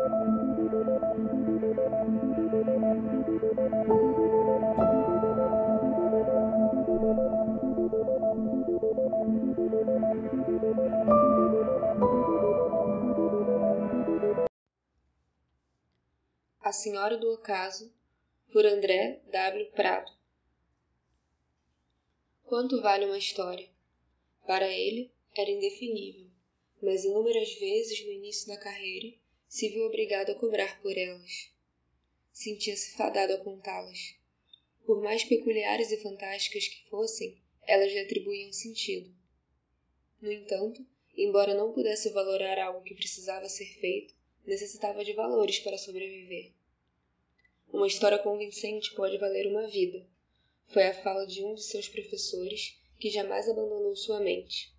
A Senhora do Ocaso, por André W. Prado. Quanto vale uma história? Para ele, era indefinível, mas inúmeras vezes no início da carreira se viu obrigado a cobrar por elas. Sentia-se fadado a contá-las. Por mais peculiares e fantásticas que fossem, elas lhe atribuíam sentido. No entanto, embora não pudesse valorar algo que precisava ser feito, necessitava de valores para sobreviver. Uma história convincente pode valer uma vida. Foi a fala de um de seus professores que jamais abandonou sua mente.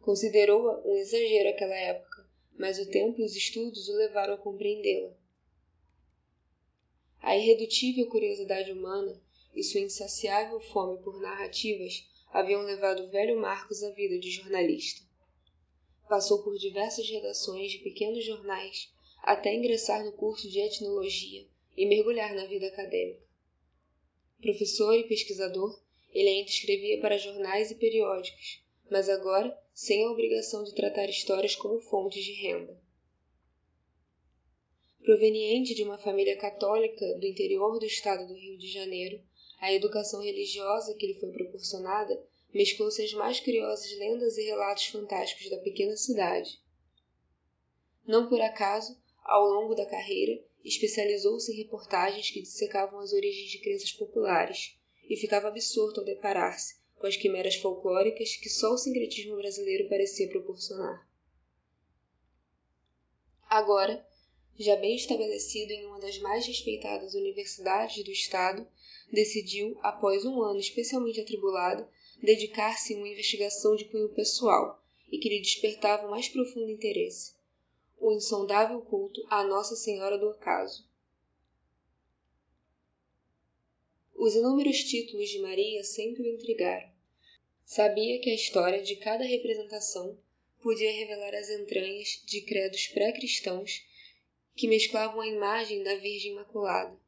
Considerou-a um exagero àquela época, mas o tempo e os estudos o levaram a compreendê-la. A irredutível curiosidade humana e sua insaciável fome por narrativas haviam levado o velho Marcos à vida de jornalista. Passou por diversas redações de pequenos jornais até ingressar no curso de etnologia e mergulhar na vida acadêmica. Professor e pesquisador, ele ainda escrevia para jornais e periódicos, mas agora sem a obrigação de tratar histórias como fontes de renda. Proveniente de uma família católica do interior do estado do Rio de Janeiro, a educação religiosa que lhe foi proporcionada mesclou-se às mais curiosas lendas e relatos fantásticos da pequena cidade. Não por acaso, ao longo da carreira, especializou-se em reportagens que dissecavam as origens de crenças populares e ficava absorto ao deparar-se com as quimeras folclóricas que só o sincretismo brasileiro parecia proporcionar. Agora, já bem estabelecido em uma das mais respeitadas universidades do estado, decidiu, após um ano especialmente atribulado, dedicar-se a uma investigação de cunho pessoal e que lhe despertava o mais profundo interesse o insondável culto à Nossa Senhora do Ocaso. Os inúmeros títulos de Maria sempre o intrigaram. Sabia que a história de cada representação podia revelar as entranhas de credos pré-cristãos que mesclavam a imagem da Virgem Imaculada.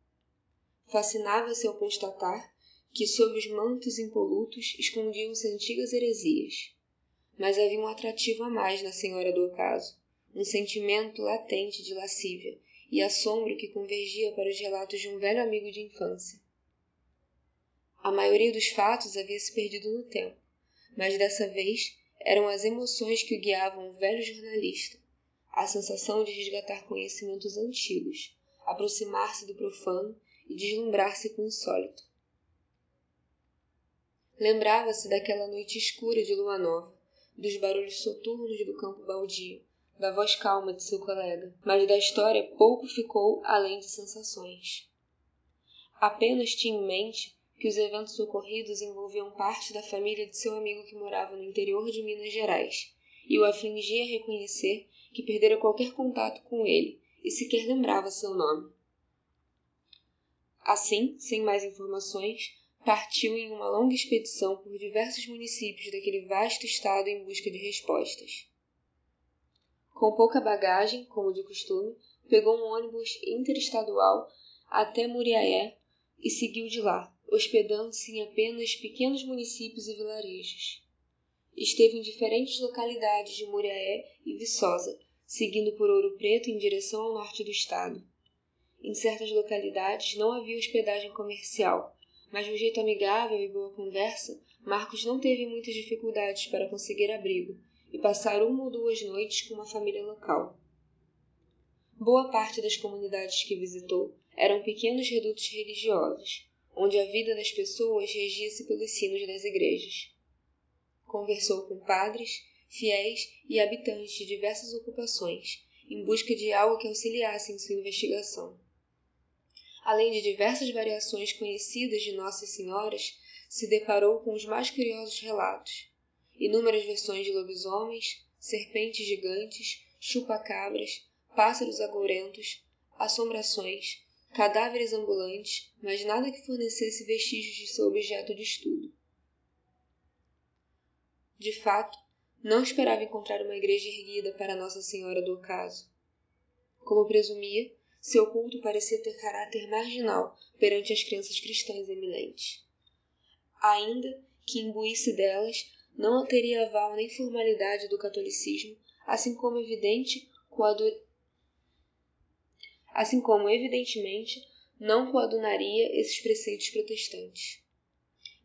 Fascinava-se ao constatar que sob os mantos impolutos escondiam-se antigas heresias. Mas havia um atrativo a mais na Senhora do Ocaso um sentimento latente de lascívia e assombro que convergia para os relatos de um velho amigo de infância. A maioria dos fatos havia se perdido no tempo, mas dessa vez eram as emoções que o guiavam o velho jornalista, a sensação de resgatar conhecimentos antigos, aproximar-se do profano e deslumbrar-se com o insólito. Lembrava-se daquela noite escura de lua nova, dos barulhos soturnos do campo baldio, da voz calma de seu colega, mas da história pouco ficou além de sensações. Apenas tinha em mente que os eventos ocorridos envolviam parte da família de seu amigo que morava no interior de Minas Gerais, e o afligia reconhecer que perdera qualquer contato com ele e sequer lembrava seu nome. Assim, sem mais informações, partiu em uma longa expedição por diversos municípios daquele vasto estado em busca de respostas. Com pouca bagagem, como de costume, pegou um ônibus interestadual até Muriaé e seguiu de lá, hospedando-se em apenas pequenos municípios e vilarejos. Esteve em diferentes localidades de Muriaé e Viçosa, seguindo por Ouro Preto em direção ao norte do estado. Em certas localidades não havia hospedagem comercial, mas de um jeito amigável e boa conversa, Marcos não teve muitas dificuldades para conseguir abrigo e passar uma ou duas noites com uma família local. Boa parte das comunidades que visitou eram pequenos redutos religiosos, onde a vida das pessoas regia-se pelos sinos das igrejas. Conversou com padres, fiéis e habitantes de diversas ocupações, em busca de algo que auxiliasse em sua investigação. Além de diversas variações conhecidas de Nossas Senhoras, se deparou com os mais curiosos relatos, inúmeras versões de lobisomens, serpentes gigantes, chupa-cabras, pássaros agourentos, assombrações, cadáveres ambulantes, mas nada que fornecesse vestígios de seu objeto de estudo. De fato, não esperava encontrar uma igreja erguida para Nossa Senhora do Ocaso. Como presumia, seu culto parecia ter caráter marginal perante as crenças cristãs eminentes. Ainda que imbuísse delas, não teria aval nem formalidade do catolicismo, assim como evidente coadu... assim como evidentemente não coadunaria esses preceitos protestantes.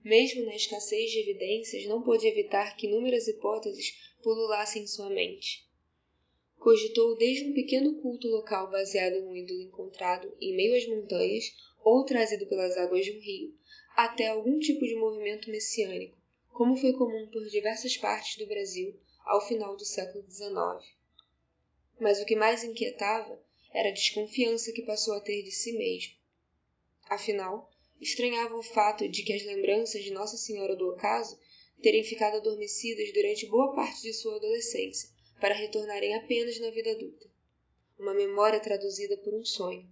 Mesmo na escassez de evidências, não pôde evitar que inúmeras hipóteses pululassem em sua mente. Cogitou desde um pequeno culto local baseado em um ídolo encontrado em meio às montanhas ou trazido pelas águas de um rio, até algum tipo de movimento messiânico, como foi comum por diversas partes do Brasil ao final do século XIX. Mas o que mais inquietava era a desconfiança que passou a ter de si mesmo. Afinal, estranhava o fato de que as lembranças de Nossa Senhora do Ocaso terem ficado adormecidas durante boa parte de sua adolescência para retornarem apenas na vida adulta. Uma memória traduzida por um sonho.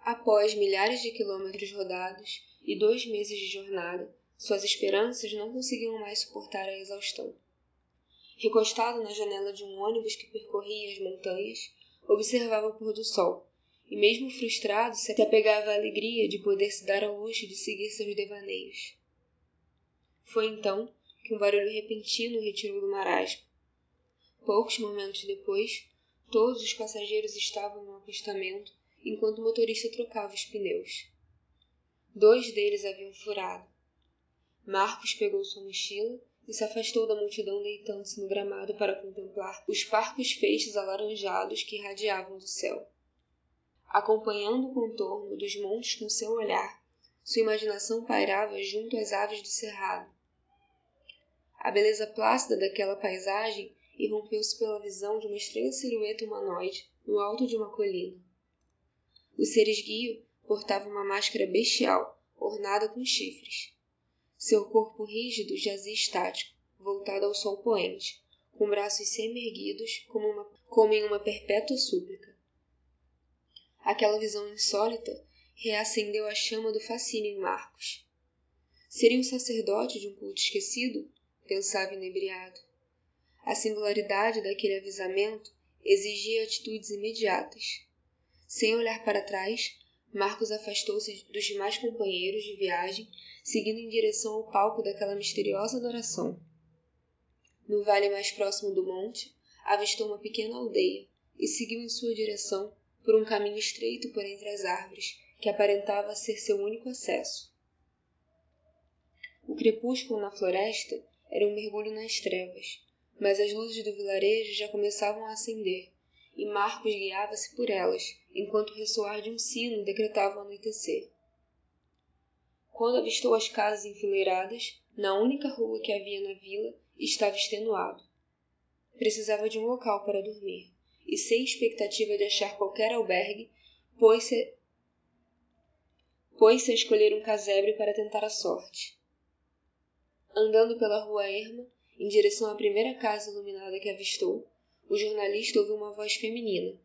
Após milhares de quilômetros rodados e dois meses de jornada, suas esperanças não conseguiam mais suportar a exaustão. Recostado na janela de um ônibus que percorria as montanhas, observava o pôr do sol, e mesmo frustrado se apegava à alegria de poder se dar ao luxo de seguir seus devaneios. Foi então que um barulho repentino retirou do marasmo. Poucos momentos depois, todos os passageiros estavam no acostamento enquanto o motorista trocava os pneus. Dois deles haviam furado. Marcos pegou sua mochila e se afastou da multidão deitando-se no gramado para contemplar os parcos feixes alaranjados que irradiavam do céu. Acompanhando o contorno dos montes com seu olhar, sua imaginação pairava junto às aves do cerrado, a beleza plácida daquela paisagem irrompeu-se pela visão de uma estranha silhueta humanoide no alto de uma colina. O ser esguio portava uma máscara bestial, ornada com chifres. Seu corpo rígido jazia estático, voltado ao sol poente, com braços semi-erguidos como, uma, como em uma perpétua súplica. Aquela visão insólita reacendeu a chama do fascínio em Marcos. Seria um sacerdote de um culto esquecido pensava inebriado. A singularidade daquele avisamento exigia atitudes imediatas. Sem olhar para trás, Marcos afastou-se dos demais companheiros de viagem, seguindo em direção ao palco daquela misteriosa adoração. No vale mais próximo do monte, avistou uma pequena aldeia e seguiu em sua direção por um caminho estreito por entre as árvores, que aparentava ser seu único acesso. O crepúsculo na floresta era um mergulho nas trevas, mas as luzes do vilarejo já começavam a acender, e Marcos guiava-se por elas, enquanto o ressoar de um sino decretava o anoitecer. Quando avistou as casas enfileiradas, na única rua que havia na vila, estava extenuado. Precisava de um local para dormir, e sem expectativa de achar qualquer albergue, pôs-se pôs-se a escolher um casebre para tentar a sorte. Andando pela rua erma, em direção à primeira casa iluminada que avistou, o jornalista ouviu uma voz feminina.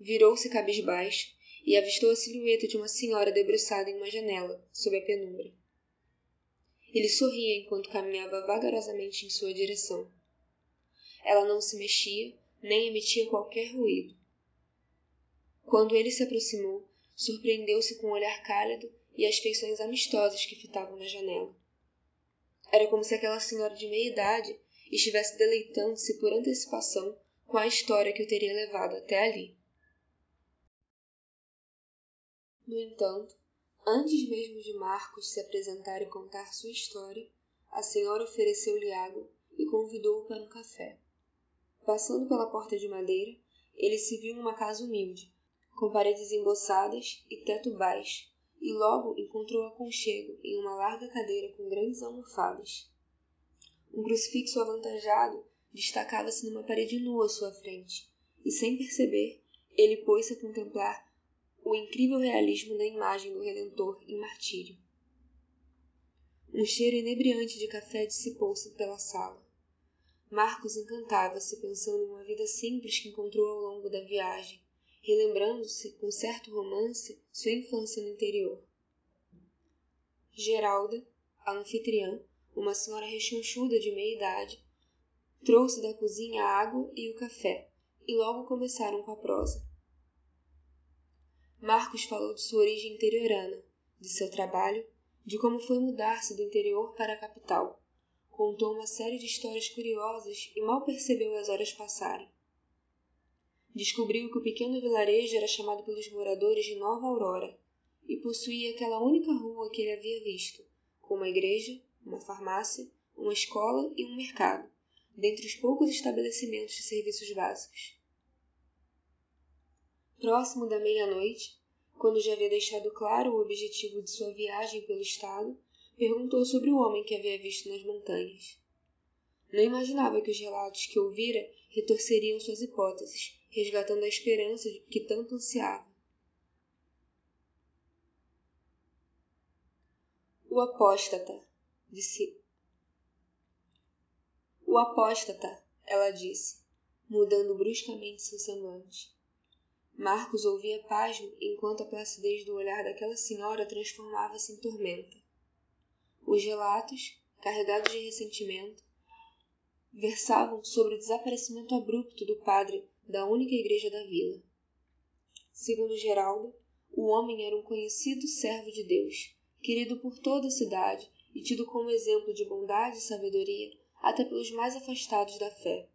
Virou-se cabisbaixo e avistou a silhueta de uma senhora debruçada em uma janela, sob a penumbra. Ele sorria enquanto caminhava vagarosamente em sua direção. Ela não se mexia, nem emitia qualquer ruído. Quando ele se aproximou, surpreendeu-se com o olhar cálido e as feições amistosas que fitavam na janela. Era como se aquela senhora de meia idade estivesse deleitando-se por antecipação com a história que o teria levado até ali. No entanto, antes mesmo de Marcos se apresentar e contar sua história, a senhora ofereceu-lhe água e convidou-o para um café. Passando pela porta de madeira, ele se viu em uma casa humilde, com paredes emboçadas e teto baixo, e logo encontrou aconchego em uma larga cadeira com grandes almofadas. Um crucifixo avantajado destacava-se numa parede nua à sua frente, e sem perceber, ele pôs-se a contemplar o incrível realismo da imagem do Redentor em martírio. Um cheiro inebriante de café dissipou-se pela sala. Marcos encantava-se pensando em uma vida simples que encontrou ao longo da viagem, relembrando-se com certo romance sua infância no interior. Geralda, a anfitriã, uma senhora rechonchuda de meia idade, trouxe da cozinha a água e o café, e logo começaram com a prosa. Marcos falou de sua origem interiorana, de seu trabalho, de como foi mudar-se do interior para a capital. Contou uma série de histórias curiosas e mal percebeu as horas passarem. Descobriu que o pequeno vilarejo era chamado pelos moradores de Nova Aurora e possuía aquela única rua que ele havia visto, com uma igreja, uma farmácia, uma escola e um mercado, dentre os poucos estabelecimentos de serviços básicos. Próximo da meia-noite, quando já havia deixado claro o objetivo de sua viagem pelo estado, perguntou sobre o homem que havia visto nas montanhas. Não imaginava que os relatos que ouvira retorceriam suas hipóteses, resgatando a esperança que tanto ansiava. O apóstata, disse. O apóstata, ela disse, mudando bruscamente seu semblante. Marcos ouvia pasmo enquanto a placidez do olhar daquela senhora transformava-se em tormenta. Os relatos, carregados de ressentimento, versavam sobre o desaparecimento abrupto do padre da única igreja da vila. Segundo Geraldo, o homem era um conhecido servo de Deus, querido por toda a cidade e tido como exemplo de bondade e sabedoria até pelos mais afastados da fé.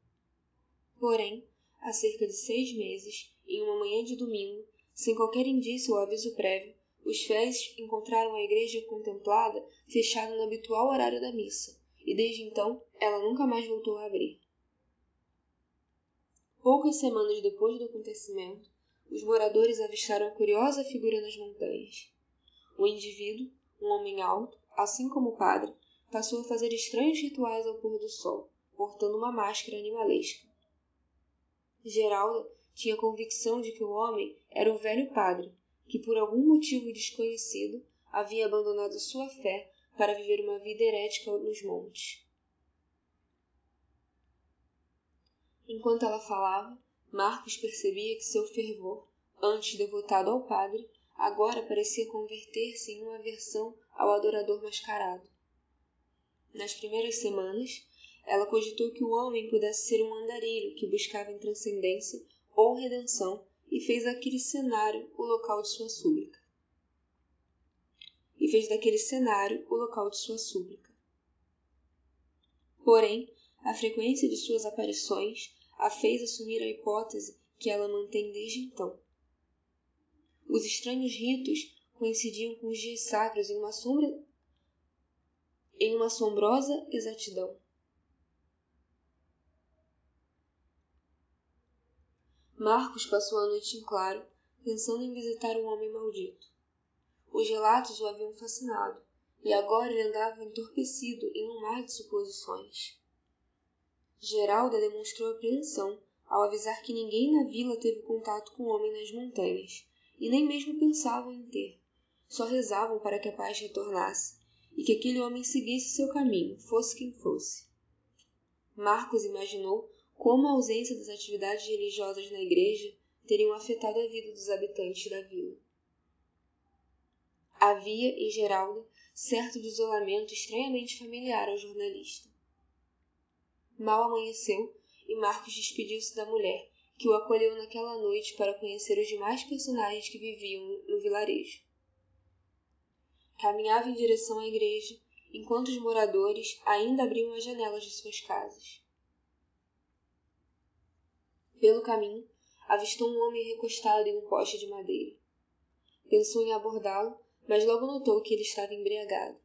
Porém, há cerca de seis meses, em uma manhã de domingo, sem qualquer indício ou aviso prévio, os fiéis encontraram a igreja contemplada fechada no habitual horário da missa, e desde então ela nunca mais voltou a abrir. Poucas semanas depois do acontecimento, os moradores avistaram a curiosa figura nas montanhas. O indivíduo, um homem alto, assim como o padre, passou a fazer estranhos rituais ao pôr do sol, portando uma máscara animalesca. Geralda tinha convicção de que o homem era o velho padre, que por algum motivo desconhecido havia abandonado sua fé para viver uma vida herética nos montes. Enquanto ela falava, Marcos percebia que seu fervor, antes devotado ao padre, agora parecia converter-se em uma aversão ao adorador mascarado. Nas primeiras semanas, ela cogitou que o homem pudesse ser um andarilho que buscava em transcendência ou redenção e fez daquele cenário o local de sua súplica. E fez daquele cenário o local de sua súplica. Porém, a frequência de suas aparições a fez assumir a hipótese que ela mantém desde então. Os estranhos ritos coincidiam com os dias sacros em uma sombra em uma assombrosa exatidão. Marcos passou a noite em claro, pensando em visitar um homem maldito. Os relatos o haviam fascinado, e agora ele andava entorpecido em um mar de suposições. Geralda demonstrou apreensão ao avisar que ninguém na vila teve contato com o homem nas montanhas, e nem mesmo pensavam em ter. Só rezavam para que a paz retornasse e que aquele homem seguisse seu caminho, fosse quem fosse. Marcos imaginou como a ausência das atividades religiosas na igreja teriam afetado a vida dos habitantes da vila. Havia, em Geralda, certo isolamento estranhamente familiar ao jornalista. Mal amanheceu e Marcos despediu-se da mulher, que o acolheu naquela noite para conhecer os demais personagens que viviam no vilarejo. Caminhava em direção à igreja, enquanto os moradores ainda abriam as janelas de suas casas. Pelo caminho, avistou um homem recostado em um poste de madeira. Pensou em abordá-lo, mas logo notou que ele estava embriagado.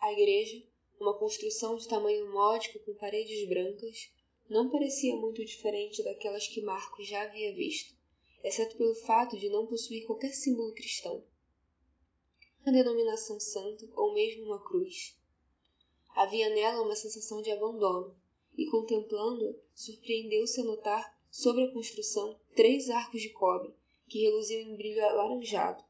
A igreja, uma construção de tamanho módico com paredes brancas, não parecia muito diferente daquelas que Marcos já havia visto, exceto pelo fato de não possuir qualquer símbolo cristão. Uma denominação santa ou mesmo uma cruz. Havia nela uma sensação de abandono, e contemplando-a, surpreendeu-se a notar sobre a construção três arcos de cobre que reluziam em brilho alaranjado.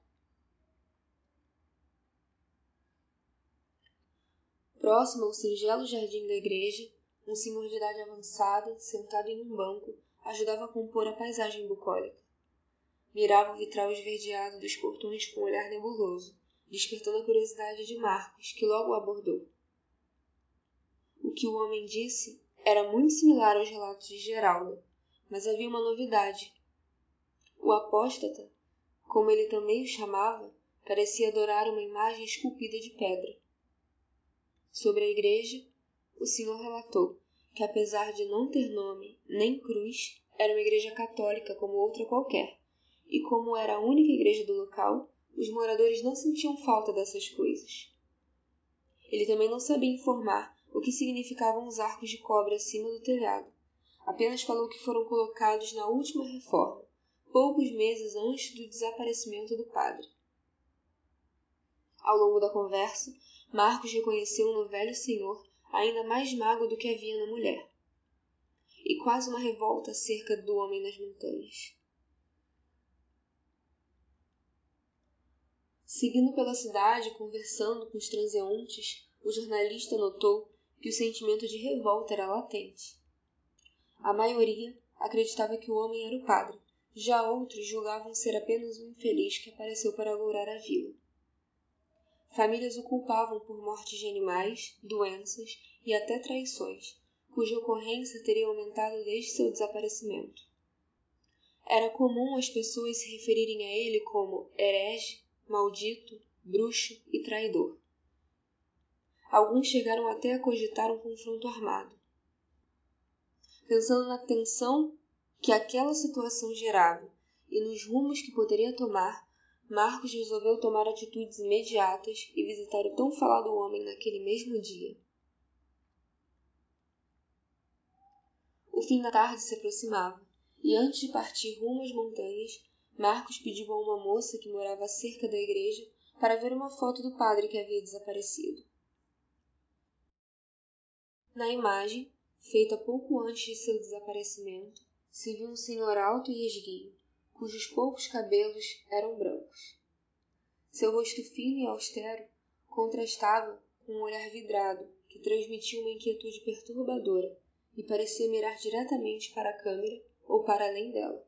Próximo ao singelo jardim da igreja, um senhor de idade avançada, sentado em um banco, ajudava a compor a paisagem bucólica. Mirava o vitral esverdeado dos portões com um olhar nebuloso, despertando a curiosidade de Marcos, que logo o abordou. O que o homem disse Era muito similar aos relatos de Geralda, mas havia uma novidade. O apóstata, como ele também o chamava, parecia adorar uma imagem esculpida de pedra. Sobre a igreja, o senhor relatou que, apesar de não ter nome nem cruz, era uma igreja católica como outra qualquer, e como era a única igreja do local, os moradores não sentiam falta dessas coisas. Ele também não sabia informar o que significavam os arcos de cobre acima do telhado. Apenas falou que foram colocados na última reforma, poucos meses antes do desaparecimento do padre. Ao longo da conversa, Marcos reconheceu no velho senhor ainda mais mágoa do que havia na mulher, e quase uma revolta acerca do homem nas montanhas. Seguindo pela cidade, conversando com os transeuntes, o jornalista notou que o sentimento de revolta era latente. A maioria acreditava que o homem era o padre, já outros julgavam ser apenas um infeliz que apareceu para alourar a vila. Famílias o culpavam por mortes de animais, doenças e até traições, cuja ocorrência teria aumentado desde seu desaparecimento. Era comum as pessoas se referirem a ele como herege, maldito, bruxo e traidor. Alguns chegaram até a cogitar um confronto armado. Pensando na tensão que aquela situação gerava e nos rumos que poderia tomar, Marcos resolveu tomar atitudes imediatas e visitar o tão falado homem naquele mesmo dia. O fim da tarde se aproximava, e antes de partir rumo às montanhas, Marcos pediu a uma moça que morava cerca da igreja para ver uma foto do padre que havia desaparecido. Na imagem, feita pouco antes de seu desaparecimento, se viu um senhor alto e esguio, cujos poucos cabelos eram brancos. Seu rosto fino e austero contrastava com um olhar vidrado que transmitia uma inquietude perturbadora e parecia mirar diretamente para a câmera ou para além dela.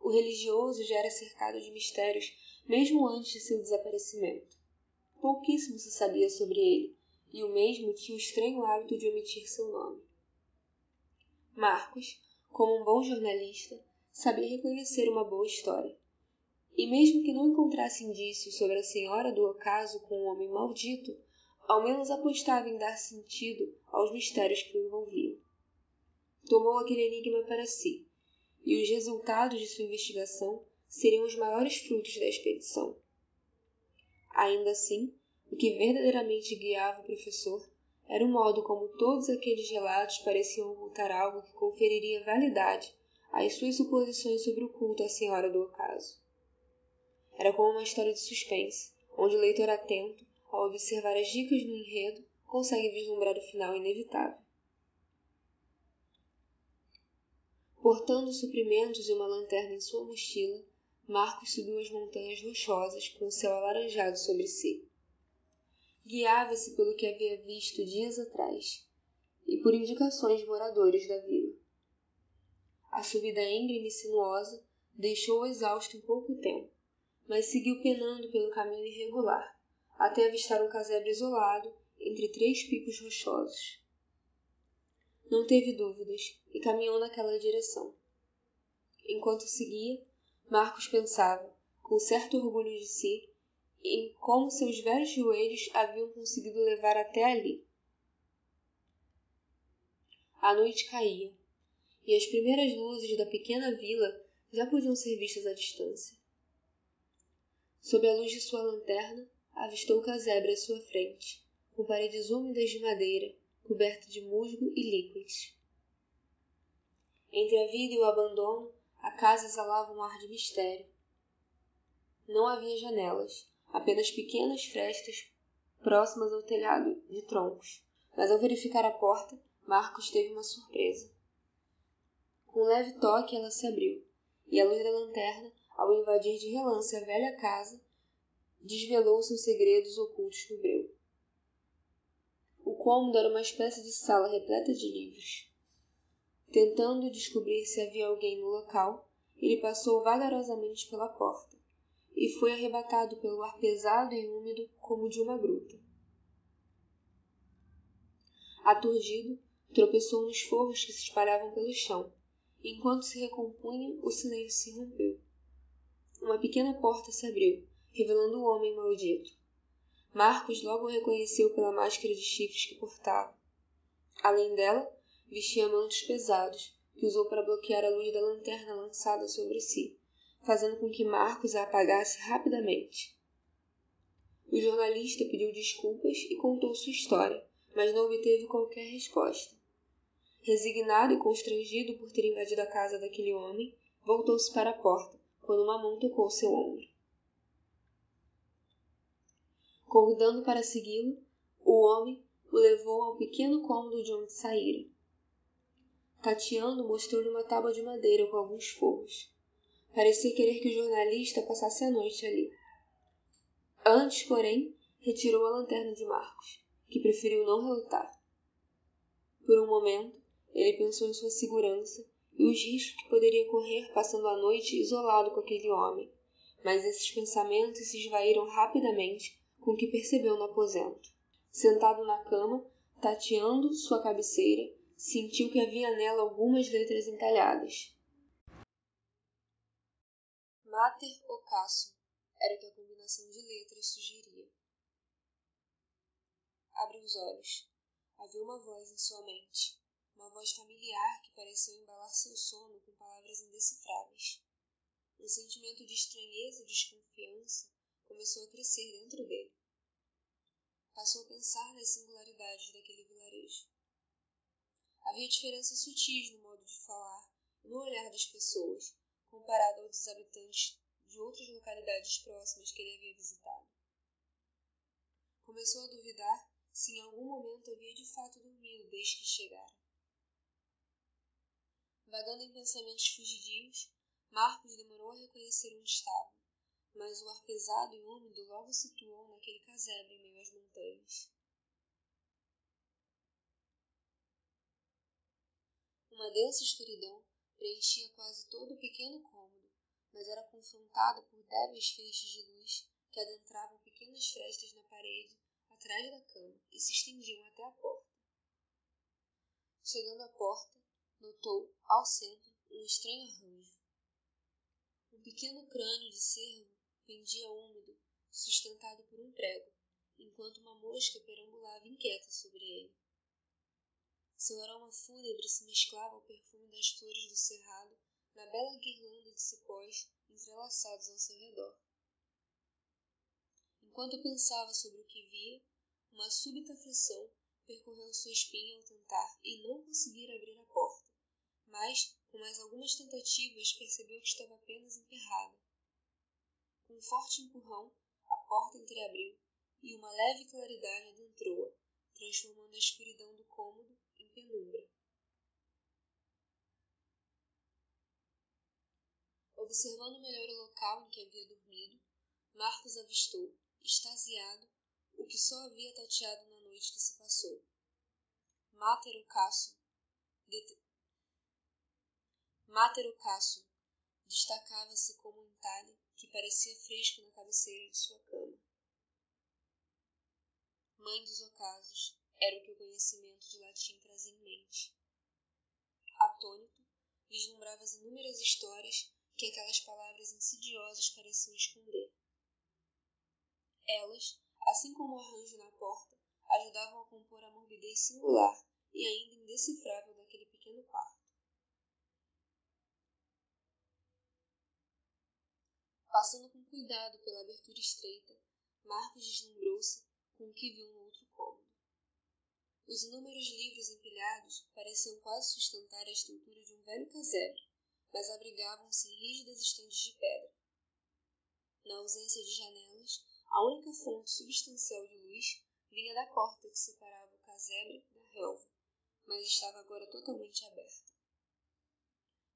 O religioso já era cercado de mistérios mesmo antes de seu desaparecimento. Pouquíssimo se sabia sobre ele, e o mesmo tinha o estranho hábito de omitir seu nome. Marcos, como um bom jornalista, sabia reconhecer uma boa história. E mesmo que não encontrasse indícios sobre a senhora do ocaso com o homem maldito, ao menos apostava em dar sentido aos mistérios que o envolviam. Tomou aquele enigma para si, e os resultados de sua investigação seriam os maiores frutos da expedição. Ainda assim, o que verdadeiramente guiava o professor era o modo como todos aqueles relatos pareciam ocultar algo que conferiria validade às suas suposições sobre o culto à Senhora do Ocaso. Era como uma história de suspense, onde o leitor atento, ao observar as dicas no enredo, consegue vislumbrar o final inevitável. Portando suprimentos e uma lanterna em sua mochila, Marcos subiu as montanhas rochosas com o céu alaranjado sobre si guiava-se pelo que havia visto dias atrás e por indicações de moradores da vila. A subida íngreme e sinuosa deixou-o exausto em pouco tempo, mas seguiu penando pelo caminho irregular, até avistar um casebre isolado entre três picos rochosos. Não teve dúvidas e caminhou naquela direção. Enquanto seguia, Marcos pensava, com certo orgulho de si, em como seus velhos joelhos haviam conseguido levar até ali. A noite caía, e as primeiras luzes da pequena vila já podiam ser vistas à distância. Sob a luz de sua lanterna, avistou o casebre à sua frente, com paredes úmidas de madeira, cobertas de musgo e líquidos. Entre a vida e o abandono, a casa exalava um ar de mistério. Não havia janelas, apenas pequenas frestas próximas ao telhado de troncos. Mas ao verificar a porta, Marcos teve uma surpresa. Com um leve toque, ela se abriu, e a luz da lanterna, ao invadir de relance a velha casa, desvelou seus segredos ocultos no breu. Cômodo era uma espécie de sala repleta de livros. Tentando descobrir se havia alguém no local, ele passou vagarosamente pela porta e foi arrebatado pelo ar pesado e úmido como de uma gruta. Aturdido, tropeçou nos forros que se espalhavam pelo chão. Enquanto se recompunha, o silêncio se rompeu. Uma pequena porta se abriu, revelando o homem maldito. Marcos logo o reconheceu pela máscara de chifres que portava. Além dela, vestia mantos pesados, que usou para bloquear a luz da lanterna lançada sobre si, fazendo com que Marcos a apagasse rapidamente. O jornalista pediu desculpas e contou sua história, mas não obteve qualquer resposta. Resignado e constrangido por ter invadido a casa daquele homem, voltou-se para a porta, quando uma mão tocou seu ombro. Convidando para segui-lo, o homem o levou ao pequeno cômodo de onde saíra. Tateando, mostrou-lhe uma tábua de madeira com alguns forros. Parecia querer que o jornalista passasse a noite ali. Antes, porém, retirou a lanterna de Marcos, que preferiu não relutar. Por um momento, ele pensou em sua segurança e os riscos que poderia correr passando a noite isolado com aquele homem, mas esses pensamentos se esvaíram rapidamente com o que percebeu no aposento. Sentado na cama, tateando sua cabeceira, sentiu que havia nela algumas letras entalhadas. Mater Ocasso era o que a combinação de letras sugeria. Abre os olhos. Havia uma voz em sua mente, uma voz familiar que pareceu embalar seu sono com palavras indecifráveis. Um sentimento de estranheza e desconfiança começou a crescer dentro dele. Passou a pensar nas singularidades daquele vilarejo. Havia diferenças sutis no modo de falar no olhar das pessoas, comparado aos dos habitantes de outras localidades próximas que ele havia visitado. Começou a duvidar se em algum momento havia de fato dormido desde que chegara. Vagando em pensamentos fugidios, Marcos demorou a reconhecer onde estava, mas o ar pesado e úmido logo situou naquele casebre em meio às montanhas. Uma densa escuridão preenchia quase todo o pequeno cômodo mas era confrontado por débeis feixes de luz que adentravam pequenas frestas na parede atrás da cama e se estendiam até a porta. Chegando à porta, notou, ao centro, um estranho arranjo. Um pequeno crânio de cervo pendia úmido, sustentado por um prego, enquanto uma mosca perambulava inquieta sobre ele. Seu aroma fúnebre se mesclava ao perfume das flores do cerrado na bela guirlanda de cipós entrelaçados ao seu redor. Enquanto pensava sobre o que via, uma súbita aflição percorreu sua espinha ao tentar e não conseguir abrir a porta, mas, com mais algumas tentativas, percebeu que estava apenas emperrada. Com um forte empurrão, a porta entreabriu e uma leve claridade adentrou-a, transformando a escuridão do cômodo em penumbra. Observando melhor o local em que havia dormido, Marcos avistou, extasiado, o que só havia tateado na noite que se passou. Det... Mater Ocasso destacava-se como um entalhe que parecia fresco na cabeceira de sua cama. Mãe dos ocasos era o que o conhecimento de latim trazia em mente. Atônito, vislumbrava as inúmeras histórias que aquelas palavras insidiosas pareciam esconder. Elas, assim como o arranjo na porta, ajudavam a compor a morbidez singular e ainda indecifrável daquele pequeno quarto. Passando com cuidado pela abertura estreita, Marcos deslumbrou-se com o que viu no outro cômodo. Os inúmeros livros empilhados pareciam quase sustentar a estrutura de um velho casebre, mas abrigavam-se em rígidas estantes de pedra. Na ausência de janelas, a única fonte substancial de luz vinha da porta que separava o casebre da relva, mas estava agora totalmente aberta.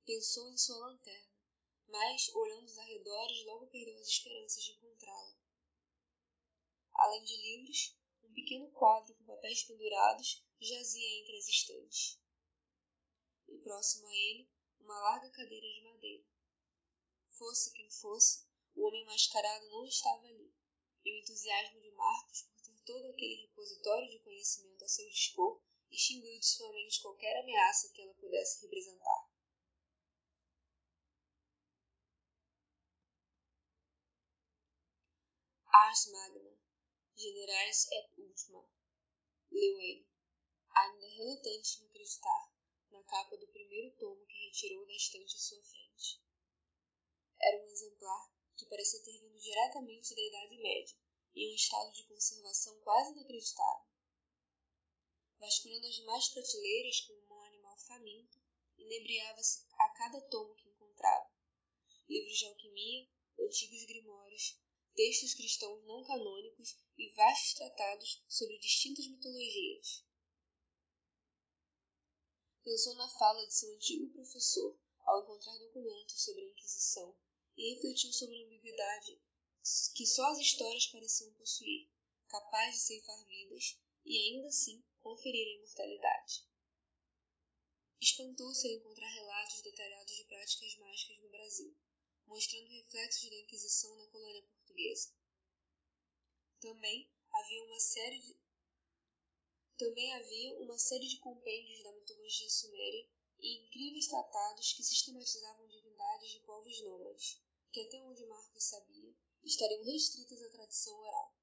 Pensou em sua lanterna, mas, olhando os arredores, logo perdeu as esperanças de encontrá-la. Além de livros, um pequeno quadro com papéis pendurados jazia entre as estantes. E próximo a ele, uma larga cadeira de madeira. Fosse quem fosse, o homem mascarado não estava ali, e o entusiasmo de Marcos por ter todo aquele repositório de conhecimento a seu dispor extinguiu de sua mente qualquer ameaça que ela pudesse representar. Ars Magna, Generais et Ultima, leu ele, ainda relutante em acreditar na capa do primeiro tomo que retirou da estante à sua frente. Era um exemplar que parecia ter vindo diretamente da Idade Média, em um estado de conservação quase inacreditável. Vasculhando as demais prateleiras como um animal faminto, inebriava-se a cada tomo que encontrava. Livros de alquimia, antigos grimórios, textos cristãos não canônicos e vastos tratados sobre distintas mitologias. Pensou na fala de seu antigo professor ao encontrar documentos sobre a Inquisição e refletiu sobre a ambiguidade que só as histórias pareciam possuir, capaz de ceifar vidas e ainda assim conferir a imortalidade. Espantou-se ao encontrar relatos detalhados de práticas mágicas no Brasil, mostrando reflexos da Inquisição na colônia portuguesa. Também havia uma série de também havia uma série de compêndios da mitologia suméria e incríveis tratados que sistematizavam divindades de povos nômades, que até onde Marcos sabia, estariam restritas à tradição oral.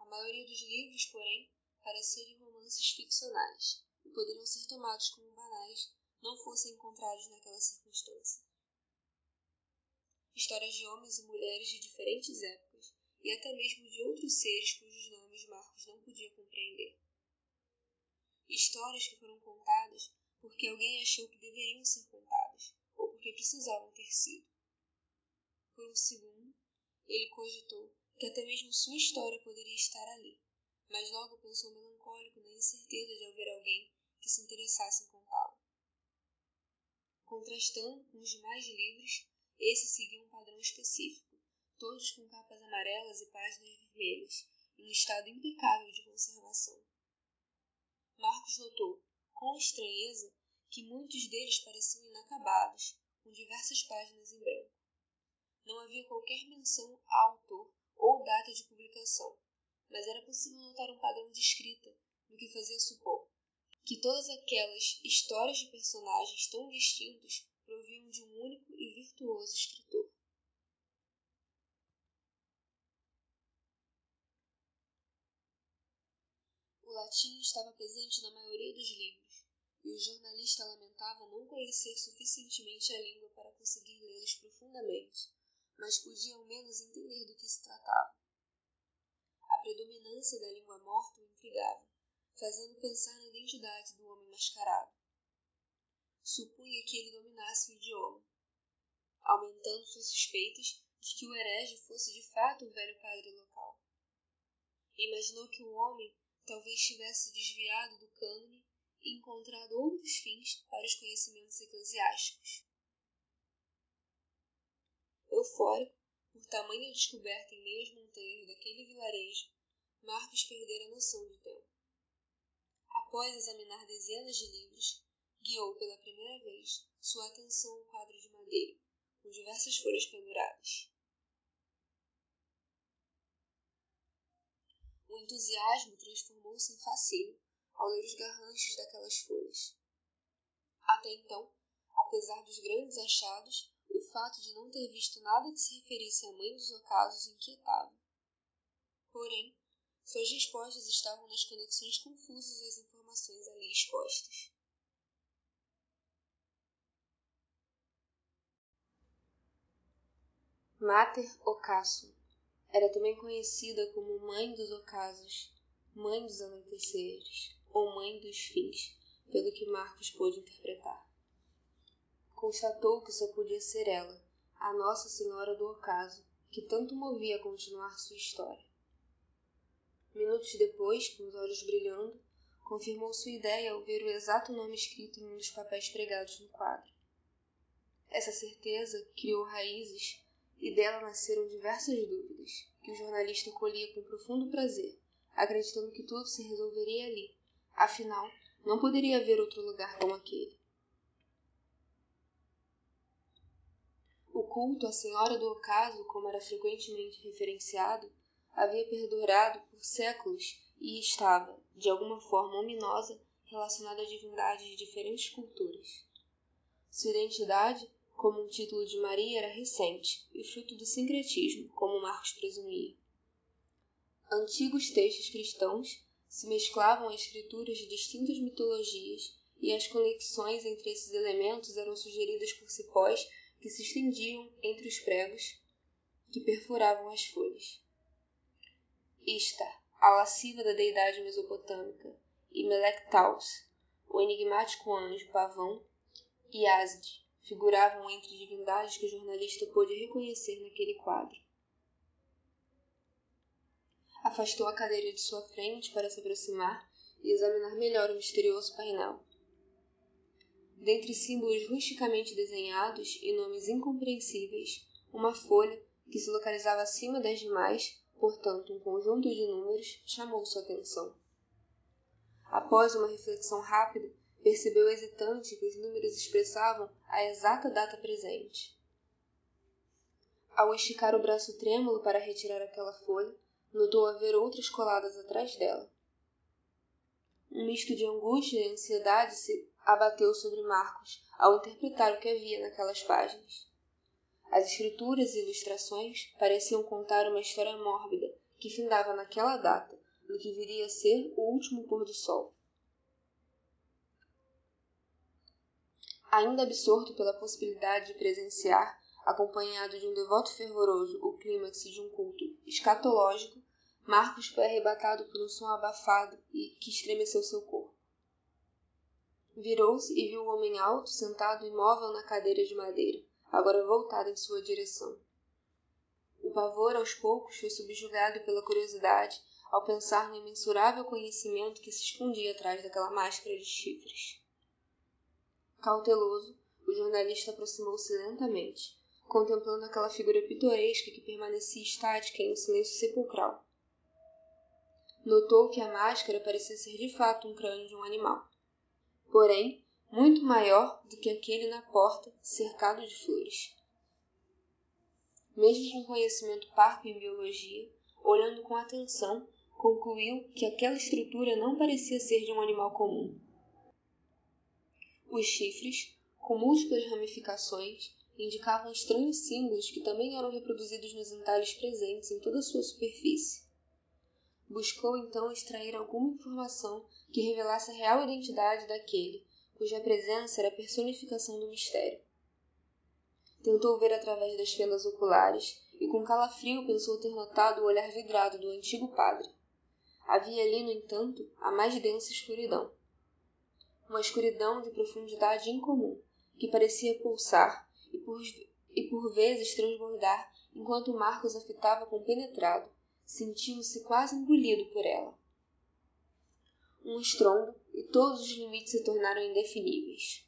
A maioria dos livros, porém, parecia de romances ficcionais e poderiam ser tomados como banais não fossem encontrados naquela circunstância. Histórias de homens e mulheres de diferentes épocas e até mesmo de outros seres cujos nomes Marcos não podia compreender. Histórias que foram contadas porque alguém achou que deveriam ser contadas, ou porque precisavam ter sido. Por um segundo, ele cogitou que até mesmo sua história poderia estar ali, mas logo pensou melancólico na incerteza de haver alguém que se interessasse em contá-la. Contrastando com os demais livros, esse seguia um padrão específico todos com capas amarelas e páginas vermelhas, em um estado impecável de conservação. Marcos notou, com estranheza, que muitos deles pareciam inacabados, com diversas páginas em branco. Não havia qualquer menção a autor ou data de publicação, mas era possível notar um padrão de escrita, no que fazia supor que todas aquelas histórias de personagens tão distintos provinham de um único virtuoso escritor. O latim estava presente na maioria dos livros, e o jornalista lamentava não conhecer suficientemente a língua para conseguir lê-los profundamente, mas podia ao menos entender do que se tratava. A predominância da língua morta o intrigava, fazendo pensar na identidade do homem mascarado. Supunha que ele dominasse o idioma, aumentando suas suspeitas de que o herege fosse de fato o velho padre local. Imaginou que o homem talvez tivesse desviado do cânone e encontrado outros fins para os conhecimentos eclesiásticos. Eufórico por tamanha descoberta em meio às montanhas daquele vilarejo, Marcos perdera a noção do tempo. Após examinar dezenas de livros, guiou pela primeira vez sua atenção ao quadro de madeira, com diversas folhas penduradas. O entusiasmo transformou-se em fascínio ao ler os garranchos daquelas folhas. Até então, apesar dos grandes achados, o fato de não ter visto nada que se referisse à mãe dos ocasos inquietava. Porém, suas respostas estavam nas conexões confusas das informações ali expostas. Mater Ocasso era também conhecida como Mãe dos Ocasos, Mãe dos Anoiteceres ou Mãe dos Fins, pelo que Marcos pôde interpretar. Constatou que só podia ser ela, a Nossa Senhora do Ocaso, que tanto movia a continuar sua história. Minutos depois, com os olhos brilhando, confirmou sua ideia ao ver o exato nome escrito em um dos papéis pregados no quadro. Essa certeza criou raízes e dela nasceram diversas dúvidas, que o jornalista colhia com profundo prazer, acreditando que tudo se resolveria ali. Afinal, não poderia haver outro lugar como aquele. O culto à Senhora do Ocaso, como era frequentemente referenciado, havia perdurado por séculos e estava, de alguma forma ominosa, relacionado a divindades de diferentes culturas. Sua identidade, como um título de Maria, era recente e fruto do sincretismo, como Marcos presumia. Antigos textos cristãos se mesclavam a escrituras de distintas mitologias e as conexões entre esses elementos eram sugeridas por cipós que se estendiam entre os pregos que perfuravam as folhas. Istar, a lasciva da deidade mesopotâmica, e Melectaus, o enigmático anjo pavão, e Asd, figuravam entre divindades que o jornalista pôde reconhecer naquele quadro. Afastou a cadeira de sua frente para se aproximar e examinar melhor o misterioso painel. Dentre símbolos rusticamente desenhados e nomes incompreensíveis, uma folha, que se localizava acima das demais, portanto um conjunto de números, chamou sua atenção. Após uma reflexão rápida, percebeu hesitante que os números expressavam a exata data presente. Ao esticar o braço trêmulo para retirar aquela folha, notou haver outras coladas atrás dela. Um misto de angústia e ansiedade se abateu sobre Marcos ao interpretar o que havia naquelas páginas. As escrituras e ilustrações pareciam contar uma história mórbida que findava naquela data, no que viria a ser o último pôr do sol. Ainda absorto pela possibilidade de presenciar, acompanhado de um devoto fervoroso, o clímax de um culto escatológico, Marcos foi arrebatado por um som abafado e que estremeceu seu corpo. Virou-se e viu o homem alto sentado imóvel na cadeira de madeira, agora voltada em sua direção. O pavor aos poucos foi subjugado pela curiosidade ao pensar no imensurável conhecimento que se escondia atrás daquela máscara de chifres. Cauteloso, o jornalista aproximou-se lentamente, contemplando aquela figura pitoresca que permanecia estática em um silêncio sepulcral. Notou que a máscara parecia ser de fato um crânio de um animal porém muito maior do que aquele na porta, cercado de flores. Mesmo com conhecimento parco em biologia, olhando com atenção, concluiu que aquela estrutura não parecia ser de um animal comum. Os chifres, com múltiplas ramificações, indicavam estranhos símbolos que também eram reproduzidos nos entalhes presentes em toda a sua superfície. Buscou então extrair alguma informação que revelasse a real identidade daquele, cuja presença era a personificação do mistério. Tentou ver através das fendas oculares e com calafrio pensou ter notado o olhar vidrado do antigo padre. Havia ali, no entanto, a mais densa escuridão. Uma escuridão de profundidade incomum, que parecia pulsar e por, e por vezes transbordar enquanto Marcos a fitava compenetrado, sentindo-se quase engolido por ela um estrondo e todos os limites se tornaram indefiníveis.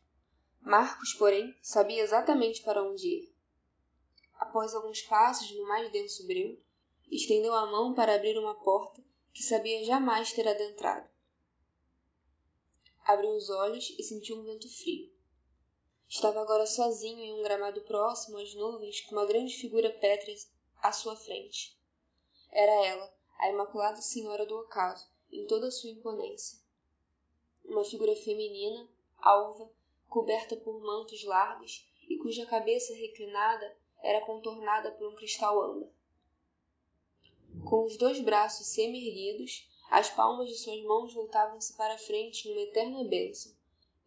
Marcos, porém, sabia exatamente para onde ir. Após alguns passos no mais denso breu, estendeu a mão para abrir uma porta que sabia jamais ter adentrado. Abriu os olhos e sentiu um vento frio. Estava agora sozinho em um gramado próximo às nuvens com uma grande figura pétrea à sua frente. Era ela, a Imaculada Senhora do Ocaso, em toda a sua imponência. Uma figura feminina, alva, coberta por mantos largos e cuja cabeça reclinada era contornada por um cristal âmbar. Com os dois braços semi-erguidos, as palmas de suas mãos voltavam-se para a frente em uma eterna bênção,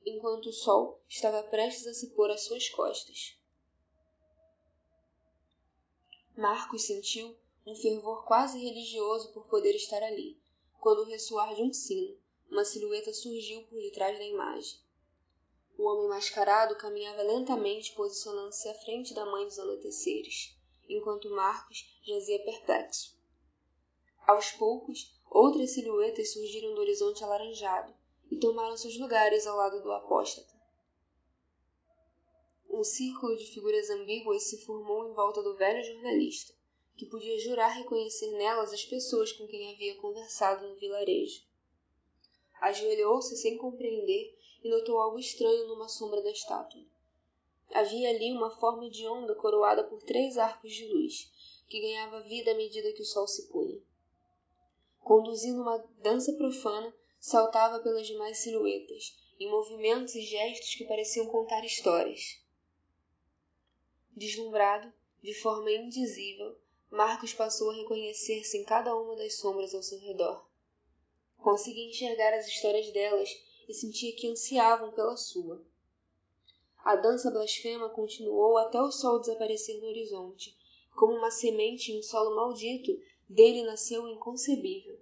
enquanto o sol estava prestes a se pôr às suas costas. Marcos sentiu um fervor quase religioso por poder estar ali, quando o ressoar de um sino, uma silhueta surgiu por detrás da imagem. O homem mascarado caminhava lentamente, posicionando-se à frente da mãe dos anoiteceres, enquanto Marcos jazia perplexo. Aos poucos, outras silhuetas surgiram do horizonte alaranjado e tomaram seus lugares ao lado do apóstata. Um círculo de figuras ambíguas se formou em volta do velho jornalista, que podia jurar reconhecer nelas as pessoas com quem havia conversado no vilarejo. Ajoelhou-se sem compreender e notou algo estranho numa sombra da estátua. Havia ali uma forma de onda coroada por três arcos de luz, que ganhava vida à medida que o sol se punha. Conduzindo uma dança profana, saltava pelas demais silhuetas, em movimentos e gestos que pareciam contar histórias. Deslumbrado, de forma indizível, Marcos passou a reconhecer-se em cada uma das sombras ao seu redor. Conseguia enxergar as histórias delas e sentia que ansiavam pela sua. A dança blasfema continuou até o sol desaparecer no horizonte. Como uma semente em um solo maldito, dele nasceu o inconcebível.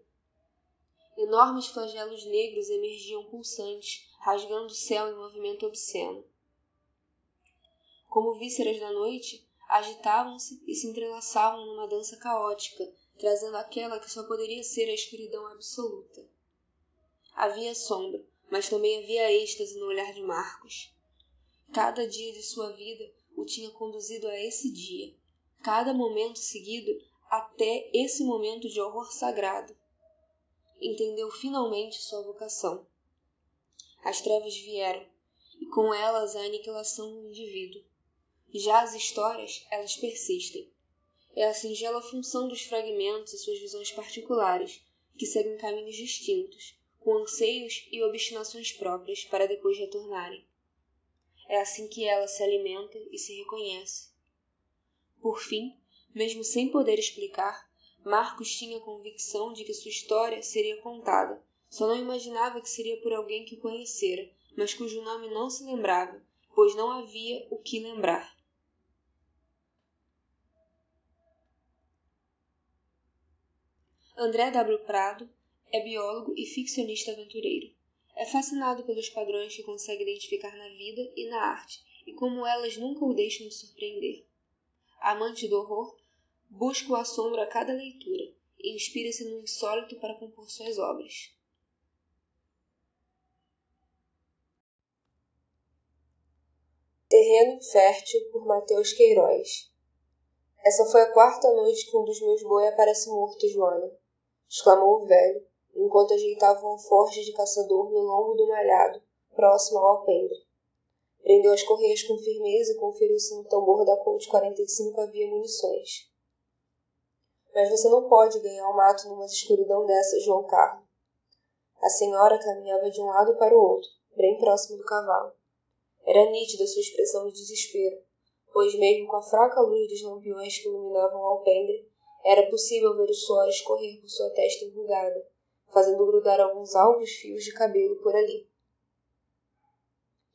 Enormes flagelos negros emergiam pulsantes, rasgando o céu em movimento obsceno. Como vísceras da noite, agitavam-se e se entrelaçavam numa dança caótica, trazendo aquela que só poderia ser a escuridão absoluta. Havia sombra, mas também havia êxtase no olhar de Marcos. Cada dia de sua vida o tinha conduzido a esse dia, cada momento seguido até esse momento de horror sagrado. Entendeu finalmente sua vocação. As trevas vieram, e com elas a aniquilação do indivíduo. Já as histórias, elas persistem. É a singela função dos fragmentos e suas visões particulares, que seguem caminhos distintos, com anseios e obstinações próprias para depois retornarem. É assim que ela se alimenta e se reconhece. Por fim, mesmo sem poder explicar, Marcos tinha a convicção de que sua história seria contada. Só não imaginava que seria por alguém que o conhecera, mas cujo nome não se lembrava, pois não havia o que lembrar. André W. Prado é biólogo e ficcionista aventureiro. É fascinado pelos padrões que consegue identificar na vida e na arte, e como elas nunca o deixam de surpreender. Amante do horror, busca o assombro a cada leitura e inspira-se no insólito para compor suas obras. Terreno Infértil por Mateus Queiroz Essa foi a quarta noite que um dos meus boi aparece morto, Joana, exclamou o velho, enquanto ajeitava um alforje de caçador no lombo do malhado, próximo ao alpendre. Prendeu as correias com firmeza e conferiu se no tambor da Colt 45 havia munições. Mas você não pode ganhar o um mato numa escuridão dessa, João Carlos. A senhora caminhava de um lado para o outro, bem próximo do cavalo. Era nítida sua expressão de desespero, pois mesmo com a fraca luz dos lampiões que iluminavam o alpendre, era possível ver o suor escorrer por sua testa enrugada fazendo grudar alguns alvos fios de cabelo por ali.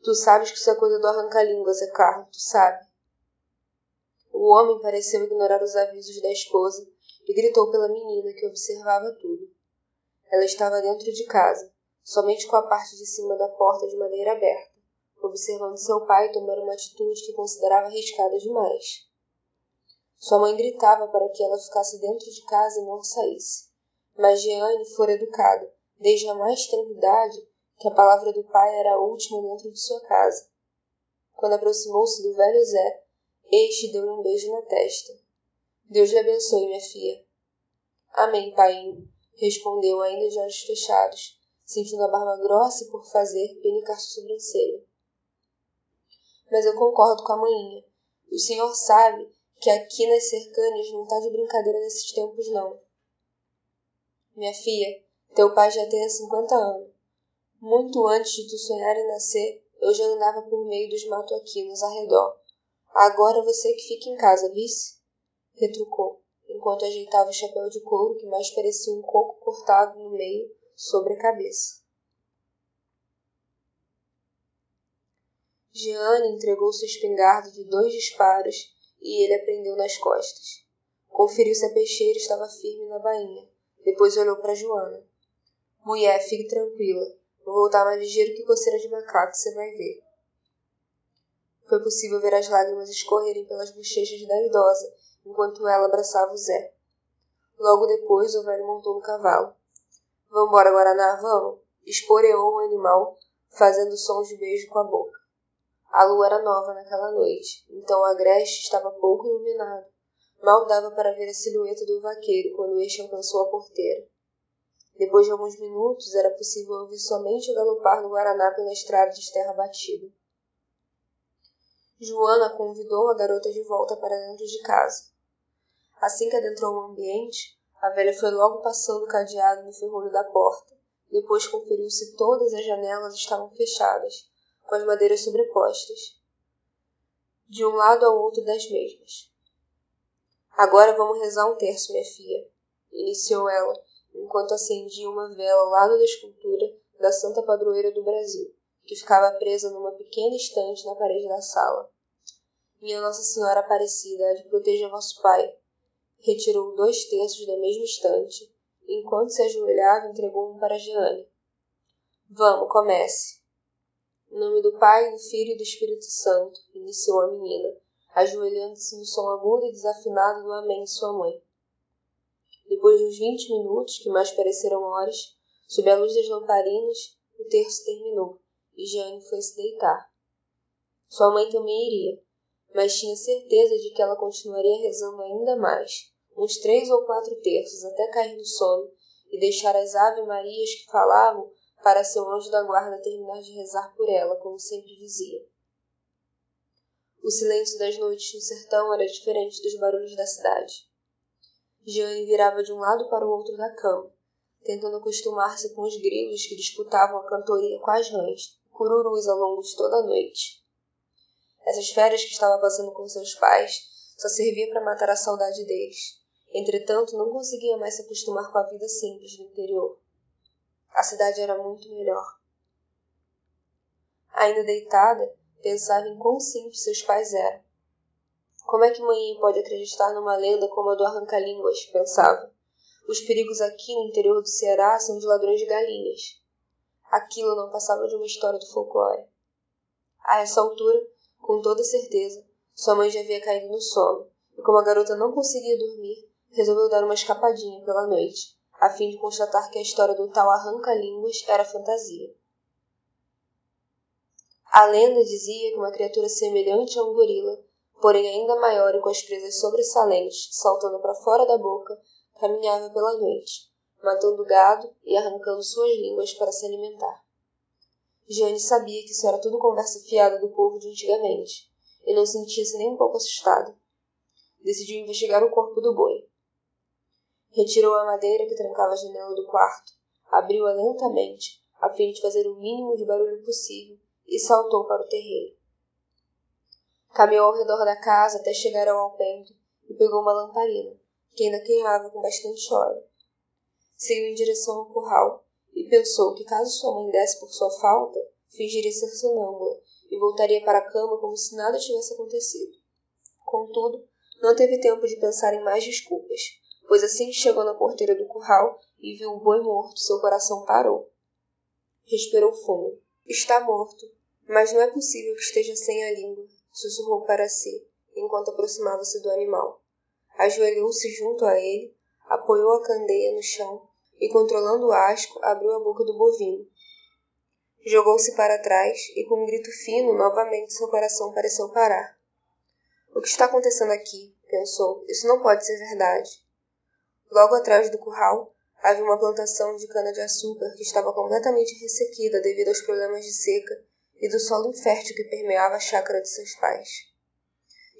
Tu sabes que isso é coisa do arranca-língua, Zé Carlos, tu sabe. O homem pareceu ignorar os avisos da esposa e gritou pela menina que observava tudo. Ela estava dentro de casa, somente com a parte de cima da porta de madeira aberta, observando seu pai tomar uma atitude que considerava arriscada demais. Sua mãe gritava para que ela ficasse dentro de casa e não saísse mas Jeane fora educada, desde a mais tenra idade, que a palavra do pai era a última dentro de sua casa. Quando aproximou-se do velho Zé, este deu-lhe um beijo na testa. Deus lhe abençoe, minha filha. Amém, pai, respondeu, ainda de olhos fechados, sentindo a barba grossa e por fazer penicar sua sobrancelha. Mas eu concordo com a manhinha. O senhor sabe que aqui nas cercanias não está de brincadeira nesses tempos, não. Minha filha, teu pai já tem cinquenta anos. Muito antes de tu sonhar em nascer, eu já andava por meio dos matoaquinos ao redor. Agora você que fica em casa, vice? Retrucou, enquanto ajeitava o chapéu de couro que mais parecia um coco cortado no meio sobre a cabeça. Jeanne entregou sua espingarda de dois disparos e ele a prendeu nas costas. Conferiu se a peixeira estava firme na bainha depois olhou para Joana. Mulher, fique tranquila. Vou voltar mais ligeiro que coceira de macaco, você vai ver. Foi possível ver as lágrimas escorrerem pelas bochechas da idosa enquanto ela abraçava o Zé. Logo depois, o velho montou no cavalo. Vambora, Guaraná, vamos! Esporeou o animal, fazendo sons de beijo com a boca. A lua era nova naquela noite, então o agreste estava pouco iluminado. Mal dava para ver a silhueta do vaqueiro quando este alcançou a porteira. Depois de alguns minutos, era possível ouvir somente o galopar do Guaraná pela estrada de terra batida. Joana convidou a garota de volta para dentro de casa. Assim que adentrou o ambiente, A velha foi logo passando o cadeado no ferrolho da porta. Depois conferiu se todas as janelas estavam fechadas, com as madeiras sobrepostas, de um lado ao outro das mesmas. Agora vamos rezar um terço, minha filha, iniciou ela, enquanto acendia uma vela ao lado da escultura da Santa Padroeira do Brasil, que ficava presa numa pequena estante na parede da sala. Minha Nossa Senhora Aparecida, de proteger vosso Pai. Retirou dois terços da mesma estante, e enquanto se ajoelhava, entregou um para Jeane. Vamos, comece. Em nome do Pai, do Filho e do Espírito Santo, iniciou a menina, ajoelhando-se no som agudo e desafinado do Amém de sua mãe. Depois de uns vinte minutos, que mais pareceram horas, sob a luz das lamparinas, o terço terminou e Jane foi se deitar. Sua mãe também iria, mas tinha certeza de que ela continuaria rezando ainda mais, uns três ou quatro terços, até cair no sono e deixar as Ave Marias que falavam para seu anjo da guarda terminar de rezar por ela, como sempre dizia. O silêncio das noites no sertão era diferente dos barulhos da cidade. Jeanne virava de um lado para o outro da cama, tentando acostumar-se com os grilos que disputavam a cantoria com as rãs, cururus ao longo de toda a noite. Essas férias que estava passando com seus pais só servia para matar a saudade deles. Entretanto, não conseguia mais se acostumar com a vida simples do interior. A cidade era muito melhor. Ainda deitada, pensava em quão simples seus pais eram. Como é que mãe pode acreditar numa lenda como a do arranca-línguas? pensava. Os perigos aqui no interior do Ceará são de ladrões de galinhas. Aquilo não passava de uma história do folclore. A essa altura, com toda certeza, sua mãe já havia caído no sono, e como a garota não conseguia dormir, resolveu dar uma escapadinha pela noite, a fim de constatar que a história do tal arranca-línguas era fantasia. A lenda dizia que uma criatura semelhante a um gorila, porém ainda maior e com as presas sobressalentes, saltando para fora da boca, caminhava pela noite, matando gado e arrancando suas línguas para se alimentar. Jane sabia que isso era tudo conversa fiada do povo de antigamente, e não sentia-se nem um pouco assustada. Decidiu investigar o corpo do boi. Retirou a madeira que trancava a janela do quarto, abriu-a lentamente, a fim de fazer o mínimo de barulho possível, e saltou para o terreiro. Caminhou ao redor da casa até chegar ao alpendre e pegou uma lamparina, que ainda queimava com bastante óleo. Seguiu em direção ao curral e pensou que caso sua mãe desse por sua falta, fingiria ser sonâmbula e voltaria para a cama como se nada tivesse acontecido. Contudo, não teve tempo de pensar em mais desculpas pois assim que chegou na porteira do curral e viu o boi morto, seu coração parou. Respirou fundo. Está morto, mas não é possível que esteja sem a língua, sussurrou para si, enquanto aproximava-se do animal. Ajoelhou-se junto a ele, apoiou a candeia no chão e, controlando o asco, abriu a boca do bovino. Jogou-se para trás e, com um grito fino, novamente seu coração pareceu parar. O que está acontecendo aqui? pensou. Isso não pode ser verdade. Logo atrás do curral havia uma plantação de cana-de-açúcar que estava completamente ressequida devido aos problemas de seca e do solo infértil que permeava a chácara de seus pais.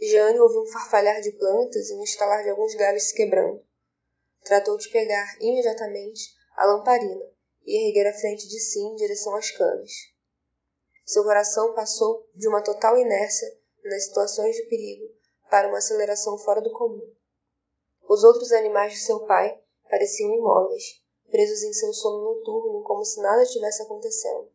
Jane ouviu um farfalhar de plantas e um estalar de alguns galhos se quebrando. Tratou de pegar imediatamente a lamparina e erguer a frente de si em direção às canas. Seu coração passou de uma total inércia nas situações de perigo para uma aceleração fora do comum. Os outros animais de seu pai pareciam imóveis, presos em seu sono noturno como se nada tivesse acontecendo.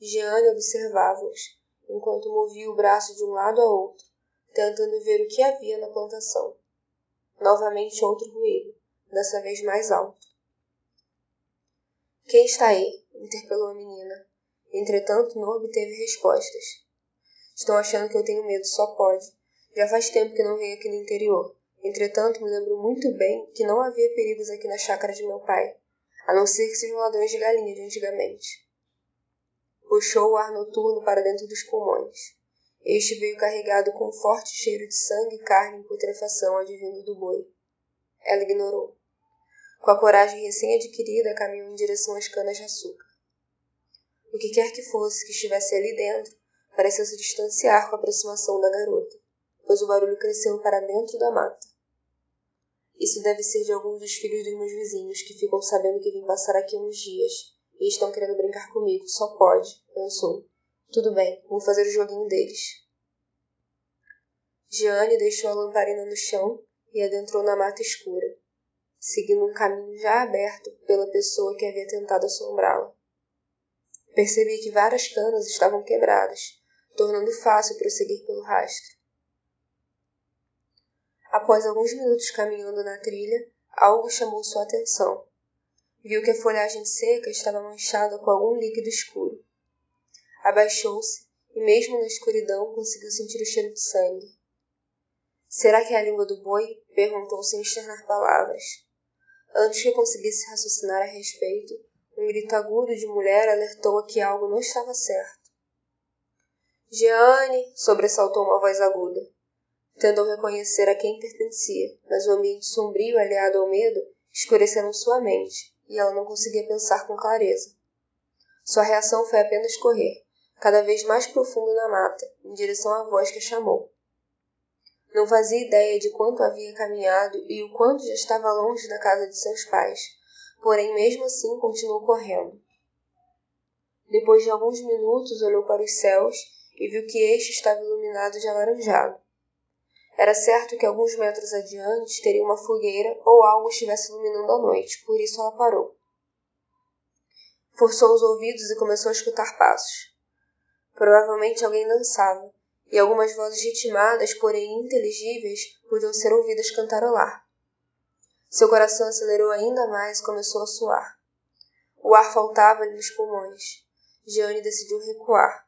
Jeanne observava-os, enquanto movia o braço de um lado a outro, tentando ver o que havia na plantação. Novamente outro ruído, dessa vez mais alto. Quem está aí? interpelou a menina. Entretanto, não obteve respostas. Estão achando que eu tenho medo, só pode. Já faz tempo que não venho aqui no interior. Entretanto, me lembro muito bem que não havia perigos aqui na chácara de meu pai, a não ser que sejam ladrões de galinha de antigamente. Puxou o ar noturno para dentro dos pulmões. Este veio carregado com um forte cheiro de sangue e carne em putrefação advindo do boi. Ela ignorou. Com a coragem recém-adquirida, caminhou em direção às canas de açúcar. O que quer que fosse que estivesse ali dentro, pareceu se distanciar com a aproximação da garota, pois o barulho cresceu para dentro da mata Isso deve ser de alguns dos filhos dos meus vizinhos que ficam sabendo que vim passar aqui uns dias e estão querendo brincar comigo. Só pode, pensou. Tudo bem, vou fazer o joguinho deles. Jeanne deixou a lamparina no chão e adentrou na mata escura, seguindo um caminho já aberto pela pessoa que havia tentado assombrá-la. Percebi que várias canas estavam quebradas, tornando fácil prosseguir pelo rastro. Após alguns minutos caminhando na trilha, algo chamou sua atenção. Viu que a folhagem seca estava manchada com algum líquido escuro. Abaixou-se e, mesmo na escuridão, conseguiu sentir o cheiro de sangue. Será que é a língua do boi? perguntou sem externar palavras. Antes que conseguisse raciocinar a respeito, um grito agudo de mulher alertou-a que algo não estava certo. Jeane! sobressaltou uma voz aguda. Tentou reconhecer a quem pertencia, mas o ambiente sombrio aliado ao medo escureceram sua mente, e ela não conseguia pensar com clareza. Sua reação foi apenas correr, cada vez mais profundo na mata, em direção à voz que a chamou. Não fazia ideia de quanto havia caminhado e o quanto já estava longe da casa de seus pais, porém mesmo assim continuou correndo. Depois de alguns minutos olhou para os céus e viu que este estava iluminado de alaranjado. Era certo que alguns metros adiante teria uma fogueira ou algo estivesse iluminando a noite, por isso ela parou. Forçou os ouvidos e começou a escutar passos. Provavelmente alguém dançava, e algumas vozes ritmadas, porém inteligíveis, podiam ser ouvidas cantarolar. Seu coração acelerou ainda mais e começou a suar. O ar faltava-lhe nos pulmões. Jeanne decidiu recuar.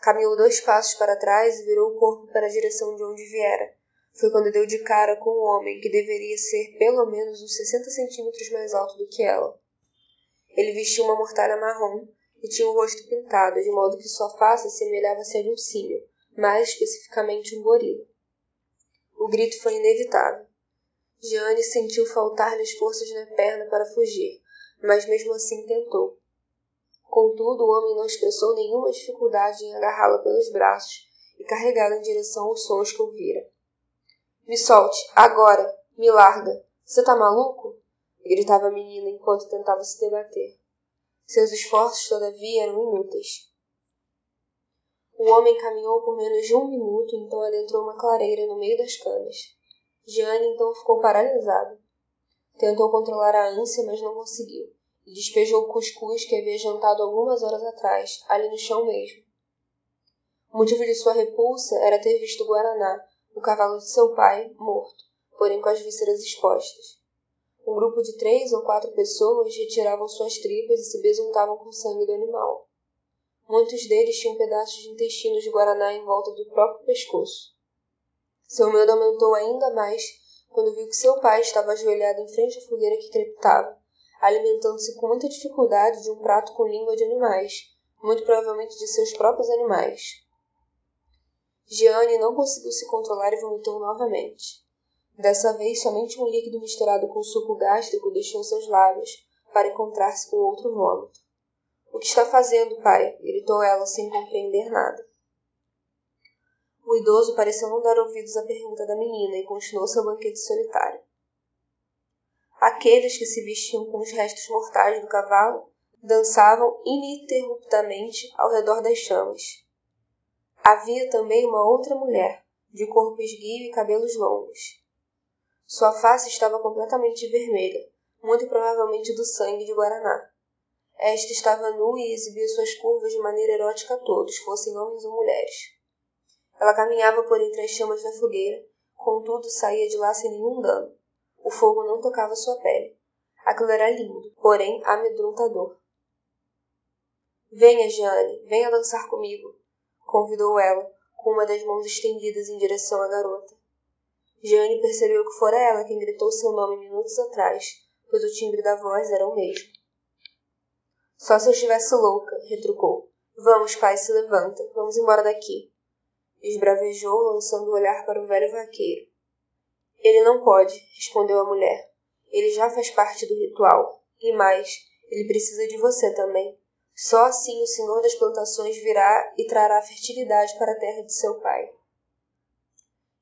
Caminhou dois passos para trás e virou o corpo para a direção de onde viera. Foi quando deu de cara com um homem que deveria ser pelo menos uns 60 centímetros mais alto do que ela. Ele vestia uma mortalha marrom e tinha o rosto pintado, de modo que sua face assemelhava-se a de um símio, mais especificamente um gorila. O grito foi inevitável. Jeanne sentiu faltar-lhe as forças na perna para fugir, mas mesmo assim tentou. Contudo, o homem não expressou nenhuma dificuldade em agarrá-la pelos braços e carregá-la em direção aos sons que ouvira. Me solte, agora! Me larga! Você tá maluco? gritava a menina enquanto tentava se debater. Seus esforços, todavia, eram inúteis. O homem caminhou por menos de um minuto, então adentrou uma clareira no meio das canas. Jeanne então ficou paralisada. Tentou controlar a ânsia, mas não conseguiu, e despejou o cuscuz que havia jantado algumas horas atrás, ali no chão mesmo. O motivo de sua repulsa era ter visto Guaraná, o cavalo de seu pai, morto, porém com as vísceras expostas. Um grupo de três ou quatro pessoas retiravam suas tripas e se besuntavam com o sangue do animal. Muitos deles tinham pedaços de intestinos de guaraná em volta do próprio pescoço. Seu medo aumentou ainda mais quando viu que seu pai estava ajoelhado em frente à fogueira que crepitava, alimentando-se com muita dificuldade de um prato com língua de animais, muito provavelmente de seus próprios animais. Gianni não conseguiu se controlar e vomitou novamente. Dessa vez, somente um líquido misturado com suco gástrico deixou seus lábios, para encontrar-se com outro vômito. Que está fazendo, pai? gritou ela sem compreender nada. O idoso pareceu não dar ouvidos à pergunta da menina e continuou seu banquete solitário. Aqueles que se vestiam com os restos mortais do cavalo dançavam ininterruptamente ao redor das chamas. Havia também uma outra mulher, de corpo esguio e cabelos longos. Sua face estava completamente vermelha, muito provavelmente do sangue de Guaraná. Esta estava nua e exibia suas curvas de maneira erótica a todos, fossem homens ou mulheres. Ela caminhava por entre as chamas da fogueira, contudo saía de lá sem nenhum dano. O fogo não tocava sua pele. Aquilo era lindo, porém amedrontador. Venha, Jeanne, venha dançar comigo, convidou ela, com uma das mãos estendidas em direção à garota. Jeanne percebeu que fora ela quem gritou seu nome minutos atrás, pois o timbre da voz era o mesmo. Só se eu estivesse louca, retrucou. Vamos, pai, se levanta. Vamos embora daqui. Esbravejou, lançando o olhar para o velho vaqueiro. Ele não pode, respondeu a mulher. Ele já faz parte do ritual. E mais, ele precisa de você também. Só assim o senhor das plantações virá e trará fertilidade para a terra de seu pai.